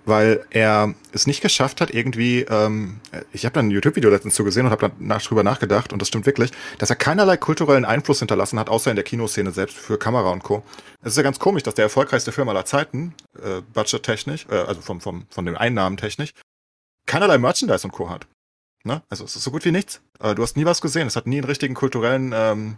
weil er es nicht geschafft hat, irgendwie, ähm, ich habe dann ein YouTube-Video letztens zu gesehen und habe dann nach, drüber nachgedacht, und das stimmt wirklich, dass er keinerlei kulturellen Einfluss hinterlassen hat, außer in der Kinoszene selbst für Kamera und Co. Es ist ja ganz komisch, dass der erfolgreichste Film aller Zeiten, äh, budgettechnisch, äh, also vom, vom, von den Einnahmen technisch, keinerlei Merchandise und Co. hat. Ne? Also es ist so gut wie nichts. Äh, du hast nie was gesehen. Es hat nie einen richtigen kulturellen ähm,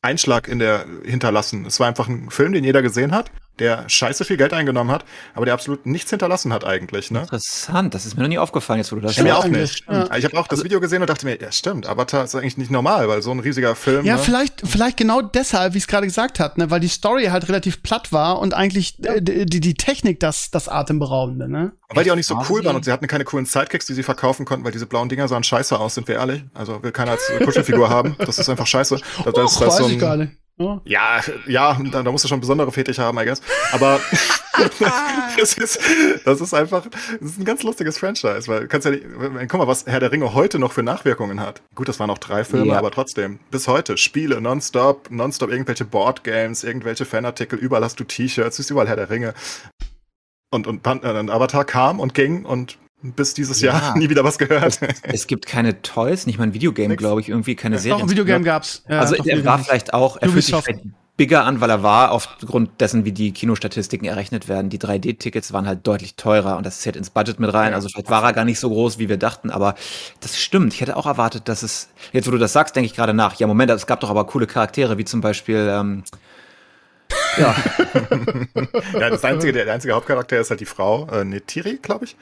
Einschlag in der hinterlassen. Es war einfach ein Film, den jeder gesehen hat der scheiße viel Geld eingenommen hat, aber der absolut nichts hinterlassen hat eigentlich. Ne? Interessant, das ist mir noch nie aufgefallen, jetzt wo du das sagst. Mir auch nicht. Ja. Ich habe auch das also Video gesehen und dachte mir, ja stimmt, Avatar ist eigentlich nicht normal, weil so ein riesiger Film. Ja, ne? vielleicht, vielleicht genau deshalb, wie es gerade gesagt hat, ne? weil die Story halt relativ platt war und eigentlich ja. die, die, die Technik das, das Atemberaubende. Ne? Weil die auch nicht so cool waren und sie hatten keine coolen Sidekicks, die sie verkaufen konnten, weil diese blauen Dinger sahen scheiße aus, sind wir ehrlich. Also will keiner als (laughs) Kuschelfigur haben. Das ist einfach scheiße. Das, das, das, das so ein, ja, ja, da, da musst du schon besondere Fetisch haben, I guess. Aber (laughs) (laughs) das, ist, das ist einfach, das ist ein ganz lustiges Franchise, weil kannst ja nicht, guck mal, was Herr der Ringe heute noch für Nachwirkungen hat. Gut, das waren noch drei Filme, ja. aber trotzdem, bis heute, Spiele, nonstop, nonstop irgendwelche Boardgames, irgendwelche Fanartikel, überall hast du T-Shirts, ist überall Herr der Ringe. Und, und, und Avatar kam und ging und bis dieses ja. Jahr (laughs) nie wieder was gehört. Es gibt keine Toys, nicht mal ein Videogame, glaube ich, irgendwie keine Serie. Doch, ein Videogame gab's. Ja, also er war vielleicht auch, er fühlt sich vielleicht bigger an, weil er war, aufgrund dessen, wie die Kinostatistiken errechnet werden. Die 3D-Tickets waren halt deutlich teurer und das zählt ins Budget mit rein. Also vielleicht war er gar nicht so groß, wie wir dachten, aber das stimmt. Ich hätte auch erwartet, dass es, jetzt wo du das sagst, denke ich gerade nach. Ja, Moment, es gab doch aber coole Charaktere, wie zum Beispiel, ähm, ja. (laughs) ja, das einzige, der, der einzige Hauptcharakter ist halt die Frau, äh, Netiri, glaube ich.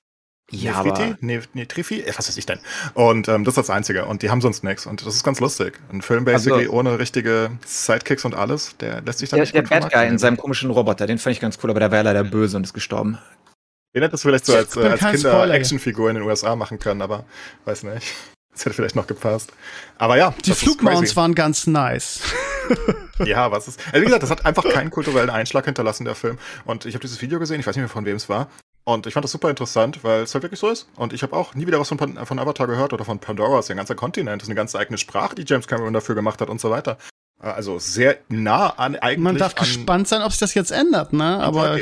Ja, Nefriti? Ne, Netrifi? Äh, was weiß ich denn? Und ähm, das ist das Einzige. Und die haben sonst nichts. Und das ist ganz lustig. Ein Film basically also, ohne richtige Sidekicks und alles. Der lässt sich dann der, nicht Der Bad Guy in seinem komischen Roboter, den fand ich ganz cool, aber der war ja leider böse und ist gestorben. Den hättest du vielleicht so als, äh, als Kinder-Actionfigur in den USA machen können, aber weiß nicht. Das hätte vielleicht noch gepasst. Aber ja. Die Flugmounts waren ganz nice. (laughs) (laughs) ja, was ist. Also wie gesagt, das hat einfach keinen kulturellen Einschlag hinterlassen, der Film. Und ich habe dieses Video gesehen, ich weiß nicht mehr von wem es war. Und ich fand das super interessant, weil es halt wirklich so ist. Und ich habe auch nie wieder was von, von Avatar gehört oder von Pandora. Das ist ein ganzer Kontinent, das ist eine ganz eigene Sprache, die James Cameron dafür gemacht hat und so weiter. Also sehr nah an eigentlich. Man darf gespannt sein, ob sich das jetzt ändert, ne? Aber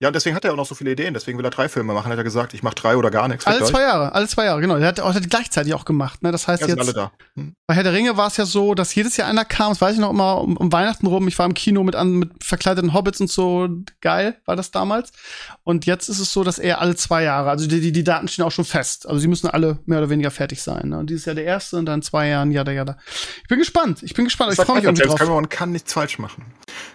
ja, und deswegen hat er auch noch so viele Ideen. Deswegen will er drei Filme machen. Hat er gesagt, ich mache drei oder gar nichts. Alle zwei Jahre, alle zwei Jahre, genau. Er hat auch gleichzeitig auch gemacht. Ne? Das heißt ja, jetzt. Alle da. Hm. Bei Herr der Ringe war es ja so, dass jedes Jahr einer kam. Das weiß ich noch immer um, um Weihnachten rum. Ich war im Kino mit, an, mit verkleideten Hobbits und so. Geil war das damals. Und jetzt ist es so, dass er alle zwei Jahre. Also die, die, die Daten stehen auch schon fest. Also sie müssen alle mehr oder weniger fertig sein. Ne? Und dieses Jahr der erste und dann zwei Jahren, ja, ja, da. Ich bin gespannt. Ich bin gespannt. Ich freue mich James drauf. Cameron kann nichts falsch machen.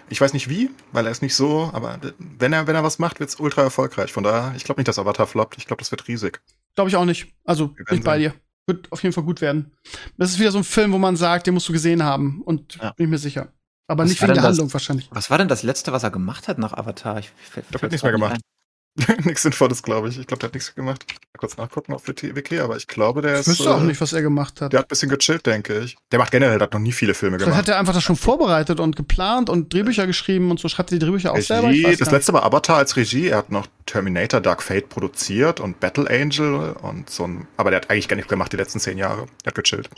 Ich weiß nicht wie, weil er ist nicht so. Aber wenn er wenn er was macht, wird's ultra erfolgreich. Von daher, ich glaube nicht, dass Avatar floppt. Ich glaube, das wird riesig. Glaube ich auch nicht. Also, bin ich bei dir. Wird auf jeden Fall gut werden. Das ist wieder so ein Film, wo man sagt, den musst du gesehen haben. Und ja. bin ich mir sicher. Aber was nicht wegen der Handlung wahrscheinlich. Was war denn das Letzte, was er gemacht hat nach Avatar? Ich, ich habe nichts mehr gemacht. (laughs) nichts Sinnvolles, glaube ich. Ich glaube, der hat nichts gemacht. Mal kurz nachgucken auf Wiki, aber ich glaube, der ist. Ich wüsste äh, auch nicht, was er gemacht hat. Der hat ein bisschen gechillt, denke ich. Der macht generell, der hat noch nie viele Filme Vielleicht gemacht. hat er einfach das schon vorbereitet und geplant und Drehbücher geschrieben und so. Schreibt er die Drehbücher auch Regie, selber? Das letzte war Avatar als Regie. Er hat noch Terminator Dark Fate produziert und Battle Angel und so ein. Aber der hat eigentlich gar nichts gemacht die letzten zehn Jahre. Der hat gechillt.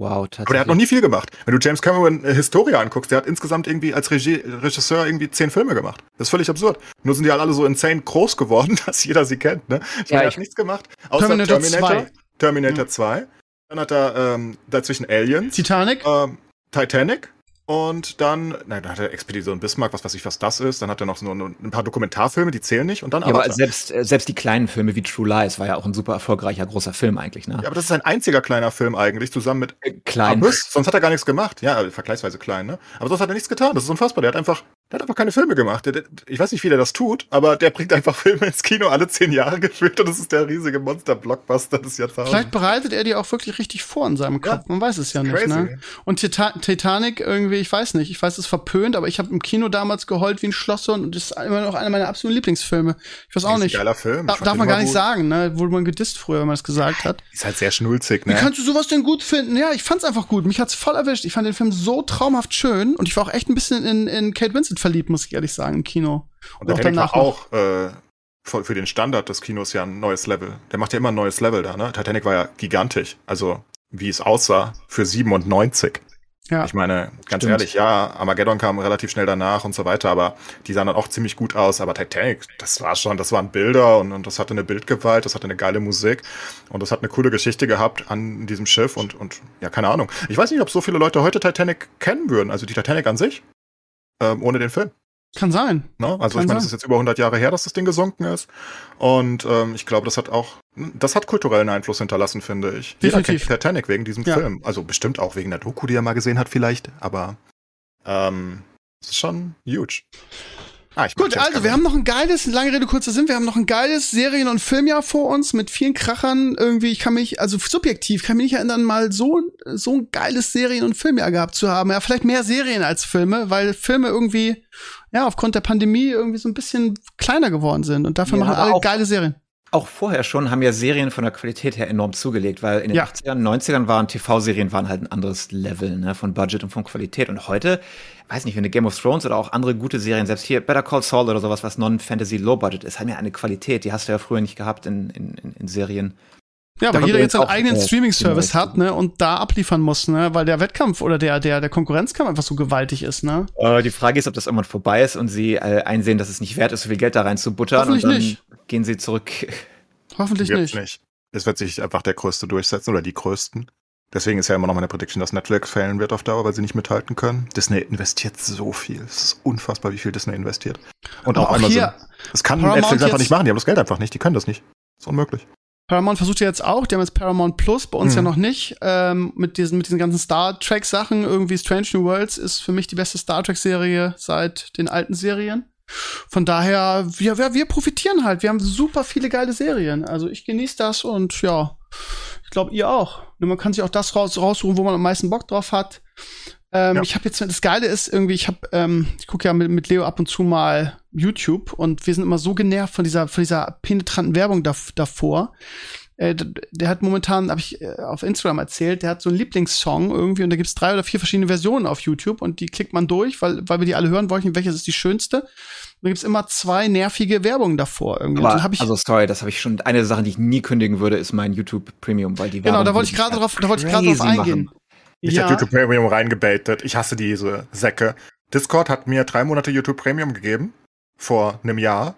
Wow, tatsächlich. Aber der hat noch nie viel gemacht. Wenn du James Cameron äh, Historia anguckst, der hat insgesamt irgendwie als Regie, Regisseur irgendwie zehn Filme gemacht. Das ist völlig absurd. Nur sind die halt alle so insane groß geworden, (laughs) dass jeder sie kennt. Ne? Ich ja, meine, er hat nichts gemacht. Außer Terminator, Terminator 2. Terminator mhm. 2. Dann hat er ähm, dazwischen Aliens. Titanic. Ähm, Titanic. Und dann, na, dann hat er Expedition Bismarck, was weiß ich, was das ist. Dann hat er noch so ein, ein paar Dokumentarfilme, die zählen nicht. Und dann ja, aber selbst, äh, selbst die kleinen Filme wie True Lies war ja auch ein super erfolgreicher großer Film eigentlich, ne? Ja, aber das ist ein einziger kleiner Film eigentlich, zusammen mit äh, Klein. Abyss. Sonst hat er gar nichts gemacht. Ja, vergleichsweise klein, ne? Aber sonst hat er nichts getan. Das ist unfassbar. Der hat einfach der hat einfach keine Filme gemacht. Der, ich weiß nicht, wie der das tut, aber der bringt einfach Filme ins Kino alle zehn Jahre gefühlt und das ist der riesige Monster-Blockbuster des Jahrtausends. Vielleicht bereitet er die auch wirklich richtig vor in seinem Kopf. Ja, Man weiß es ja nicht. Ne? Und Tita Titanic irgendwie, ich weiß nicht, ich weiß, es ist verpönt, aber ich habe im Kino damals geheult wie ein Schlosser und das ist immer noch einer meiner absoluten Lieblingsfilme. Ich weiß auch nicht. Ein geiler Film. Da, darf man gar nicht gut. sagen, ne? Wurde man gedisst früher, wenn man es gesagt hat. Ist halt sehr schnulzig, ne? Wie kannst du sowas denn gut finden? Ja, ich fand's einfach gut. Mich hat's voll erwischt. Ich fand den Film so traumhaft schön und ich war auch echt ein bisschen in, in Kate Winslet verliebt, muss ich ehrlich sagen im Kino. Und, und auch danach auch äh, für, für, den Standard des Kinos ja ein neues Level. Der macht ja immer ein neues Level da, ne? Titanic war ja gigantisch. Also, wie es aussah für 97. Ja, ich meine, ganz stimmt. ehrlich, ja, Armageddon kam relativ schnell danach und so weiter, aber die sahen dann auch ziemlich gut aus. Aber Titanic, das war schon, das waren Bilder und, und das hatte eine Bildgewalt, das hatte eine geile Musik und das hat eine coole Geschichte gehabt an diesem Schiff und, und ja, keine Ahnung. Ich weiß nicht, ob so viele Leute heute Titanic kennen würden, also die Titanic an sich, ähm, ohne den Film. Kann sein. Ne? Also Kann ich meine, es ist jetzt über 100 Jahre her, dass das Ding gesunken ist. Und ähm, ich glaube, das hat auch, das hat kulturellen Einfluss hinterlassen, finde ich. Definitiv. Jeder Titanic wegen diesem ja. Film. Also bestimmt auch wegen der Doku, die er mal gesehen hat vielleicht. Aber ähm, es ist schon huge. Ah, Gut, also wir haben noch ein geiles, lange Rede, kurzer Sinn, wir haben noch ein geiles Serien- und Filmjahr vor uns mit vielen Krachern. Irgendwie, ich kann mich, also subjektiv, kann mich nicht erinnern, mal so, so ein geiles Serien- und Filmjahr gehabt zu haben. Ja, vielleicht mehr Serien als Filme, weil Filme irgendwie, ja, aufgrund der Pandemie irgendwie so ein bisschen kleiner geworden sind. Und dafür ja, machen alle geile Serien auch vorher schon haben ja Serien von der Qualität her enorm zugelegt, weil in den ja. 80ern, 90ern waren TV-Serien waren halt ein anderes Level ne, von Budget und von Qualität. Und heute, weiß nicht, wenn eine Game of Thrones oder auch andere gute Serien, selbst hier Better Call Saul oder sowas, was Non-Fantasy Low-Budget ist, haben ja eine Qualität, die hast du ja früher nicht gehabt in, in, in Serien. Ja, weil jeder jetzt seinen eigenen äh, Streaming-Service hat, ne, und da abliefern muss, ne, weil der Wettkampf oder der, der, der Konkurrenzkampf einfach so gewaltig ist, ne. Äh, die Frage ist, ob das irgendwann vorbei ist und sie äh, einsehen, dass es nicht wert ist, so viel Geld da rein zu buttern und dann nicht. gehen sie zurück Hoffentlich nicht. nicht. Es wird sich einfach der Größte durchsetzen oder die Größten. Deswegen ist ja immer noch meine Prediction, dass Netflix fällen wird auf Dauer, weil sie nicht mithalten können. Disney investiert so viel. Es ist unfassbar, wie viel Disney investiert. Und auch, auch Amazon. Hier, das kann Paramount Netflix einfach nicht machen. Die haben das Geld einfach nicht. Die können das nicht. Das ist unmöglich. Paramount versucht ja jetzt auch, die haben jetzt Paramount Plus, bei uns mhm. ja noch nicht, ähm, mit diesen, mit diesen ganzen Star Trek Sachen, irgendwie Strange New Worlds ist für mich die beste Star Trek Serie seit den alten Serien. Von daher, wir, wir, wir profitieren halt. Wir haben super viele geile Serien. Also ich genieße das und ja, ich glaube, ihr auch. Man kann sich auch das raus, raussuchen, wo man am meisten Bock drauf hat. Ähm, ja. Ich habe jetzt, das Geile ist irgendwie, ich habe, ähm, ich gucke ja mit, mit Leo ab und zu mal YouTube und wir sind immer so genervt von dieser, von dieser penetranten Werbung da, davor. Äh, der hat momentan, habe ich äh, auf Instagram erzählt, der hat so einen Lieblingssong irgendwie und da gibt's drei oder vier verschiedene Versionen auf YouTube und die klickt man durch, weil, weil wir die alle hören wollten, welches ist die schönste. Und da gibt's immer zwei nervige Werbungen davor irgendwie. Aber, ich, also sorry, das habe ich schon. Eine Sache, die ich nie kündigen würde, ist mein YouTube Premium, weil die Werbung Genau, da wollte ich gerade drauf, da wollte ich gerade drauf eingehen. Machen. Ich ja. habe YouTube Premium reingebaitet. Ich hasse diese Säcke. Discord hat mir drei Monate YouTube Premium gegeben vor einem Jahr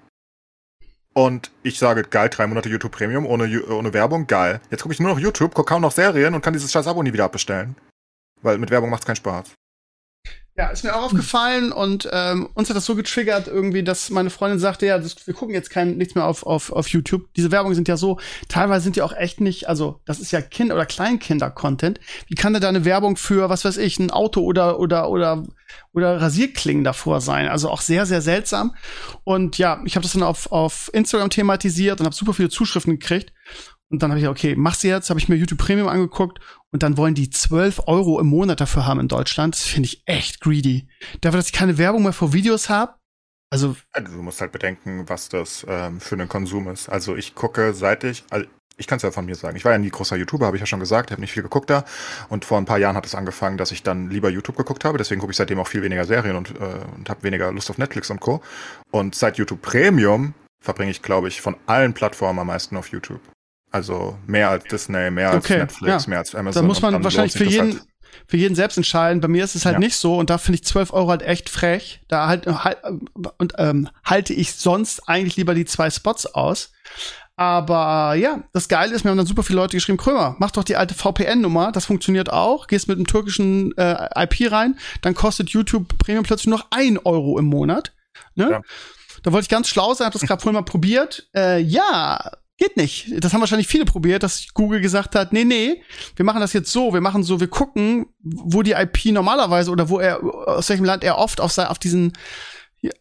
und ich sage, geil, drei Monate YouTube Premium ohne, ohne Werbung, geil. Jetzt gucke ich nur noch YouTube, gucke kaum noch Serien und kann dieses scheiß Abo nie wieder abbestellen. Weil mit Werbung macht's keinen Spaß. Ja, ist mir auch aufgefallen und ähm, uns hat das so getriggert irgendwie, dass meine Freundin sagte, ja, das, wir gucken jetzt kein nichts mehr auf, auf, auf YouTube. Diese Werbungen sind ja so, teilweise sind die auch echt nicht, also das ist ja Kind- oder Kleinkinder-Content. Wie kann da eine Werbung für, was weiß ich, ein Auto oder oder oder oder Rasierklingen davor sein? Also auch sehr, sehr seltsam. Und ja, ich habe das dann auf, auf Instagram thematisiert und habe super viele Zuschriften gekriegt. Und dann habe ich, okay, mach sie jetzt, habe ich mir YouTube Premium angeguckt und dann wollen die 12 Euro im Monat dafür haben in Deutschland. Das finde ich echt greedy. Dafür, dass ich keine Werbung mehr vor Videos habe. Also, also, du musst halt bedenken, was das ähm, für einen Konsum ist. Also ich gucke, seit ich, also ich kann es ja von mir sagen. Ich war ja nie großer YouTuber, habe ich ja schon gesagt, habe nicht viel geguckt da. Und vor ein paar Jahren hat es angefangen, dass ich dann lieber YouTube geguckt habe. Deswegen gucke ich seitdem auch viel weniger Serien und, äh, und habe weniger Lust auf Netflix und Co. Und seit YouTube Premium verbringe ich, glaube ich, von allen Plattformen am meisten auf YouTube. Also mehr als Disney, mehr als okay, Netflix, ja. mehr als Amazon. Da muss man wahrscheinlich für jeden, halt. für jeden selbst entscheiden. Bei mir ist es halt ja. nicht so und da finde ich 12 Euro halt echt frech. Da halt, halt und ähm, halte ich sonst eigentlich lieber die zwei Spots aus. Aber ja, das Geile ist, mir haben dann super viele Leute geschrieben, Krömer, mach doch die alte VPN-Nummer, das funktioniert auch. Gehst mit einem türkischen äh, IP rein, dann kostet YouTube Premium plötzlich noch ein Euro im Monat. Ne? Ja. Da wollte ich ganz schlau sein, hab das gerade vorhin mal probiert. Äh, ja, geht nicht. Das haben wahrscheinlich viele probiert, dass Google gesagt hat, nee, nee, wir machen das jetzt so, wir machen so, wir gucken, wo die IP normalerweise oder wo er, aus welchem Land er oft auf, auf diesen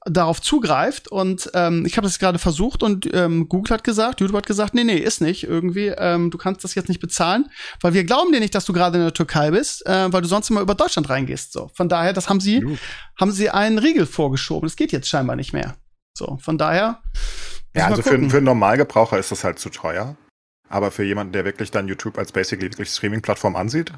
darauf zugreift und ähm, ich habe das gerade versucht und ähm, Google hat gesagt, YouTube hat gesagt, nee, nee, ist nicht irgendwie, ähm, du kannst das jetzt nicht bezahlen, weil wir glauben dir nicht, dass du gerade in der Türkei bist, äh, weil du sonst immer über Deutschland reingehst. So, von daher, das haben sie, Juh. haben sie einen Riegel vorgeschoben. Das geht jetzt scheinbar nicht mehr. So, von daher. Ja, also für, für einen Normalgebraucher ist das halt zu teuer. Aber für jemanden, der wirklich dann YouTube als basically wirklich Streaming-Plattform ansieht,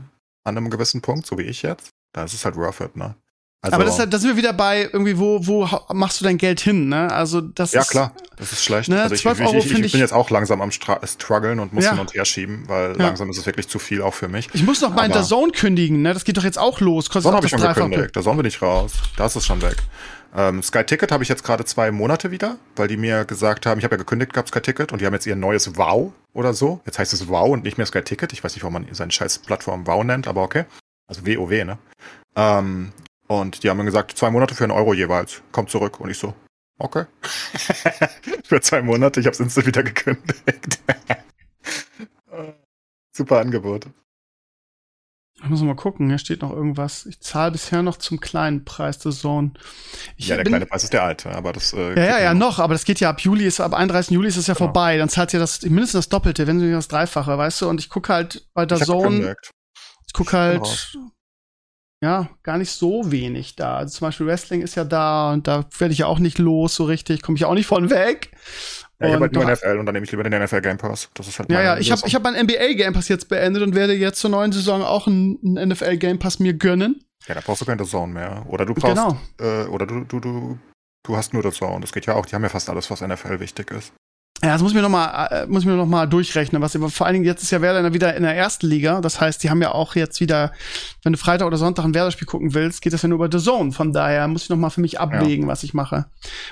an einem gewissen Punkt, so wie ich jetzt, da ist es halt worth it, ne? Also, aber das, da sind wir wieder bei irgendwie, wo, wo machst du dein Geld hin, ne? Also das ja, ist. Ja, klar, das ist schlecht. Ne? Also ich, ich, ich, ich, bin jetzt auch langsam am struggeln und muss ja. hin und her schieben, weil ja. langsam ist es wirklich zu viel auch für mich. Ich muss noch mal in der Zone kündigen, ne? Das geht doch jetzt auch los. Kostet Zone habe ich schon gekündigt, da sollen wir nicht raus. Da ist es schon weg. Ähm, Sky Ticket habe ich jetzt gerade zwei Monate wieder, weil die mir gesagt haben, ich habe ja gekündigt gehabt Sky Ticket und die haben jetzt ihr neues Wow oder so. Jetzt heißt es Wow und nicht mehr Sky Ticket. Ich weiß nicht, warum man seine scheiß Plattform Wow nennt, aber okay. Also WoW, ne? Ähm, und die haben mir gesagt, zwei Monate für einen Euro jeweils. Kommt zurück. Und ich so, okay. (laughs) für zwei Monate, ich habe es instant wieder gekündigt. (laughs) Super Angebot. Ich muss mal gucken, hier steht noch irgendwas. Ich zahle bisher noch zum kleinen Preis der Zone. Ich ja, der kleine Preis ist der alte, aber das. Äh, ja, ja, ja, noch. noch, aber das geht ja ab Juli, ist ab 31. Juli ist es ja genau. vorbei. Dann zahlt ihr das mindestens das Doppelte, wenn nicht das Dreifache, weißt du? Und ich gucke halt bei der Zone. Ich gucke halt ja, gar nicht so wenig da. Also zum Beispiel Wrestling ist ja da und da werde ich ja auch nicht los so richtig, komme ich auch nicht von weg. Ja, ich habe halt nur NFL und dann nehme ich lieber den NFL Game Pass. Das ist halt Ja, ja, ich habe ich hab meinen NBA Game Pass jetzt beendet und werde jetzt zur neuen Saison auch einen, einen NFL Game Pass mir gönnen. Ja, da brauchst du keine Zone mehr. Oder du brauchst, genau. äh, oder du, du, du, du hast nur das Zone. Das geht ja auch. Die haben ja fast alles, was NFL wichtig ist. Ja, das muss ich mir nochmal, äh, muss ich mir noch mal durchrechnen. Was, vor allen Dingen jetzt ist ja Werder wieder in der ersten Liga. Das heißt, die haben ja auch jetzt wieder, wenn du Freitag oder Sonntag ein Werder-Spiel gucken willst, geht das ja nur über The Zone. Von daher muss ich noch mal für mich abwägen, ja. was ich mache.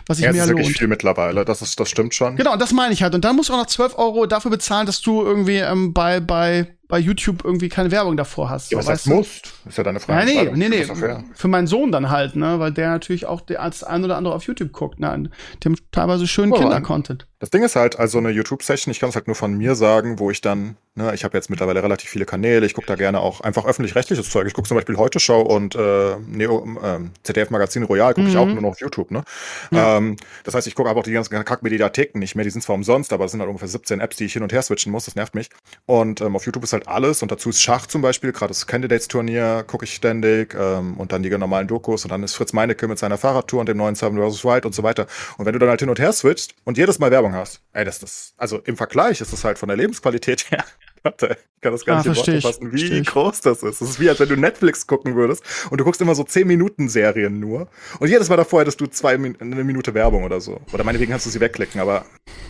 Was ich ja, mir das ist lohnt. wirklich viel mittlerweile. Das ist, das stimmt schon. Genau, und das meine ich halt. Und dann musst du auch noch 12 Euro dafür bezahlen, dass du irgendwie ähm, bei, bei bei YouTube irgendwie keine Werbung davor hast. Ja, was heißt musst? Ist ja deine Frage. Ja, nee, nee, nee. Für meinen Sohn dann halt, ne, weil der natürlich auch als ein oder andere auf YouTube guckt. Nein, die haben teilweise schönen oh, Kinder-Content. Das Ding ist halt, also eine YouTube-Session, ich kann es halt nur von mir sagen, wo ich dann, ne, ich habe jetzt mittlerweile relativ viele Kanäle, ich gucke da gerne auch einfach öffentlich-rechtliches Zeug. Ich gucke zum Beispiel Heute Show und äh, Neo, äh, ZDF Magazin Royal gucke mhm. ich auch nur noch auf YouTube, ne? Ja. Ähm, das heißt, ich gucke aber auch die ganzen Kack-Mediatheken nicht mehr, die sind zwar umsonst, aber es sind halt ungefähr 17 Apps, die ich hin und her switchen muss, das nervt mich. Und ähm, auf YouTube ist halt alles und dazu ist Schach zum Beispiel, gerade das Candidates-Turnier gucke ich ständig ähm, und dann die normalen Dokus und dann ist Fritz Meinecke mit seiner Fahrradtour und dem neuen Seven vs. White und so weiter. Und wenn du dann halt hin und her switcht und jedes Mal Werbung hast, ey, das ist, also im Vergleich ist das halt von der Lebensqualität (laughs) her Warte, ich kann das gar ah, nicht in Worte fassen, wie groß das ist. Das ist wie, als wenn du Netflix gucken würdest und du guckst immer so 10 Minuten Serien nur. Und jedes Mal davor hättest du zwei, eine Minute Werbung oder so. Oder meinetwegen kannst du sie wegklicken, aber.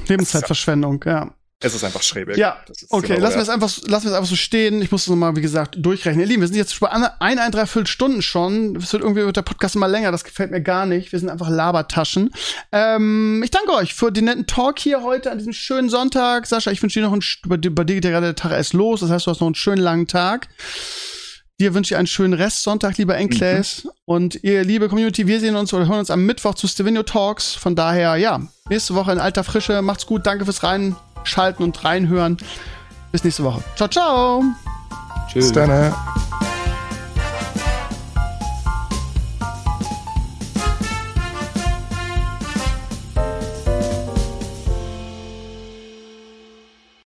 Lebenszeitverschwendung, (laughs) ja. Es ist einfach schräg. Ja, okay, genau lassen wir es einfach, lassen wir es einfach so stehen. Ich muss es nochmal, wie gesagt, durchrechnen. Ihr Lieben, wir sind jetzt bei ein, ein, dreiviertel Stunden schon. Es wird irgendwie mit der Podcast immer länger. Das gefällt mir gar nicht. Wir sind einfach Labertaschen. Ähm, ich danke euch für den netten Talk hier heute an diesem schönen Sonntag. Sascha, ich wünsche dir noch einen, bei dir, bei dir geht ja gerade der Tag erst los. Das heißt, du hast noch einen schönen langen Tag. Dir wünsche ich einen schönen Restsonntag, lieber Enkles. Mhm. Und ihr, liebe Community, wir sehen uns oder hören uns am Mittwoch zu Stevenio Talks. Von daher, ja, nächste Woche in alter Frische. Macht's gut. Danke fürs Rein schalten und reinhören. Bis nächste Woche. Ciao, ciao. Tschüss. Bis dann.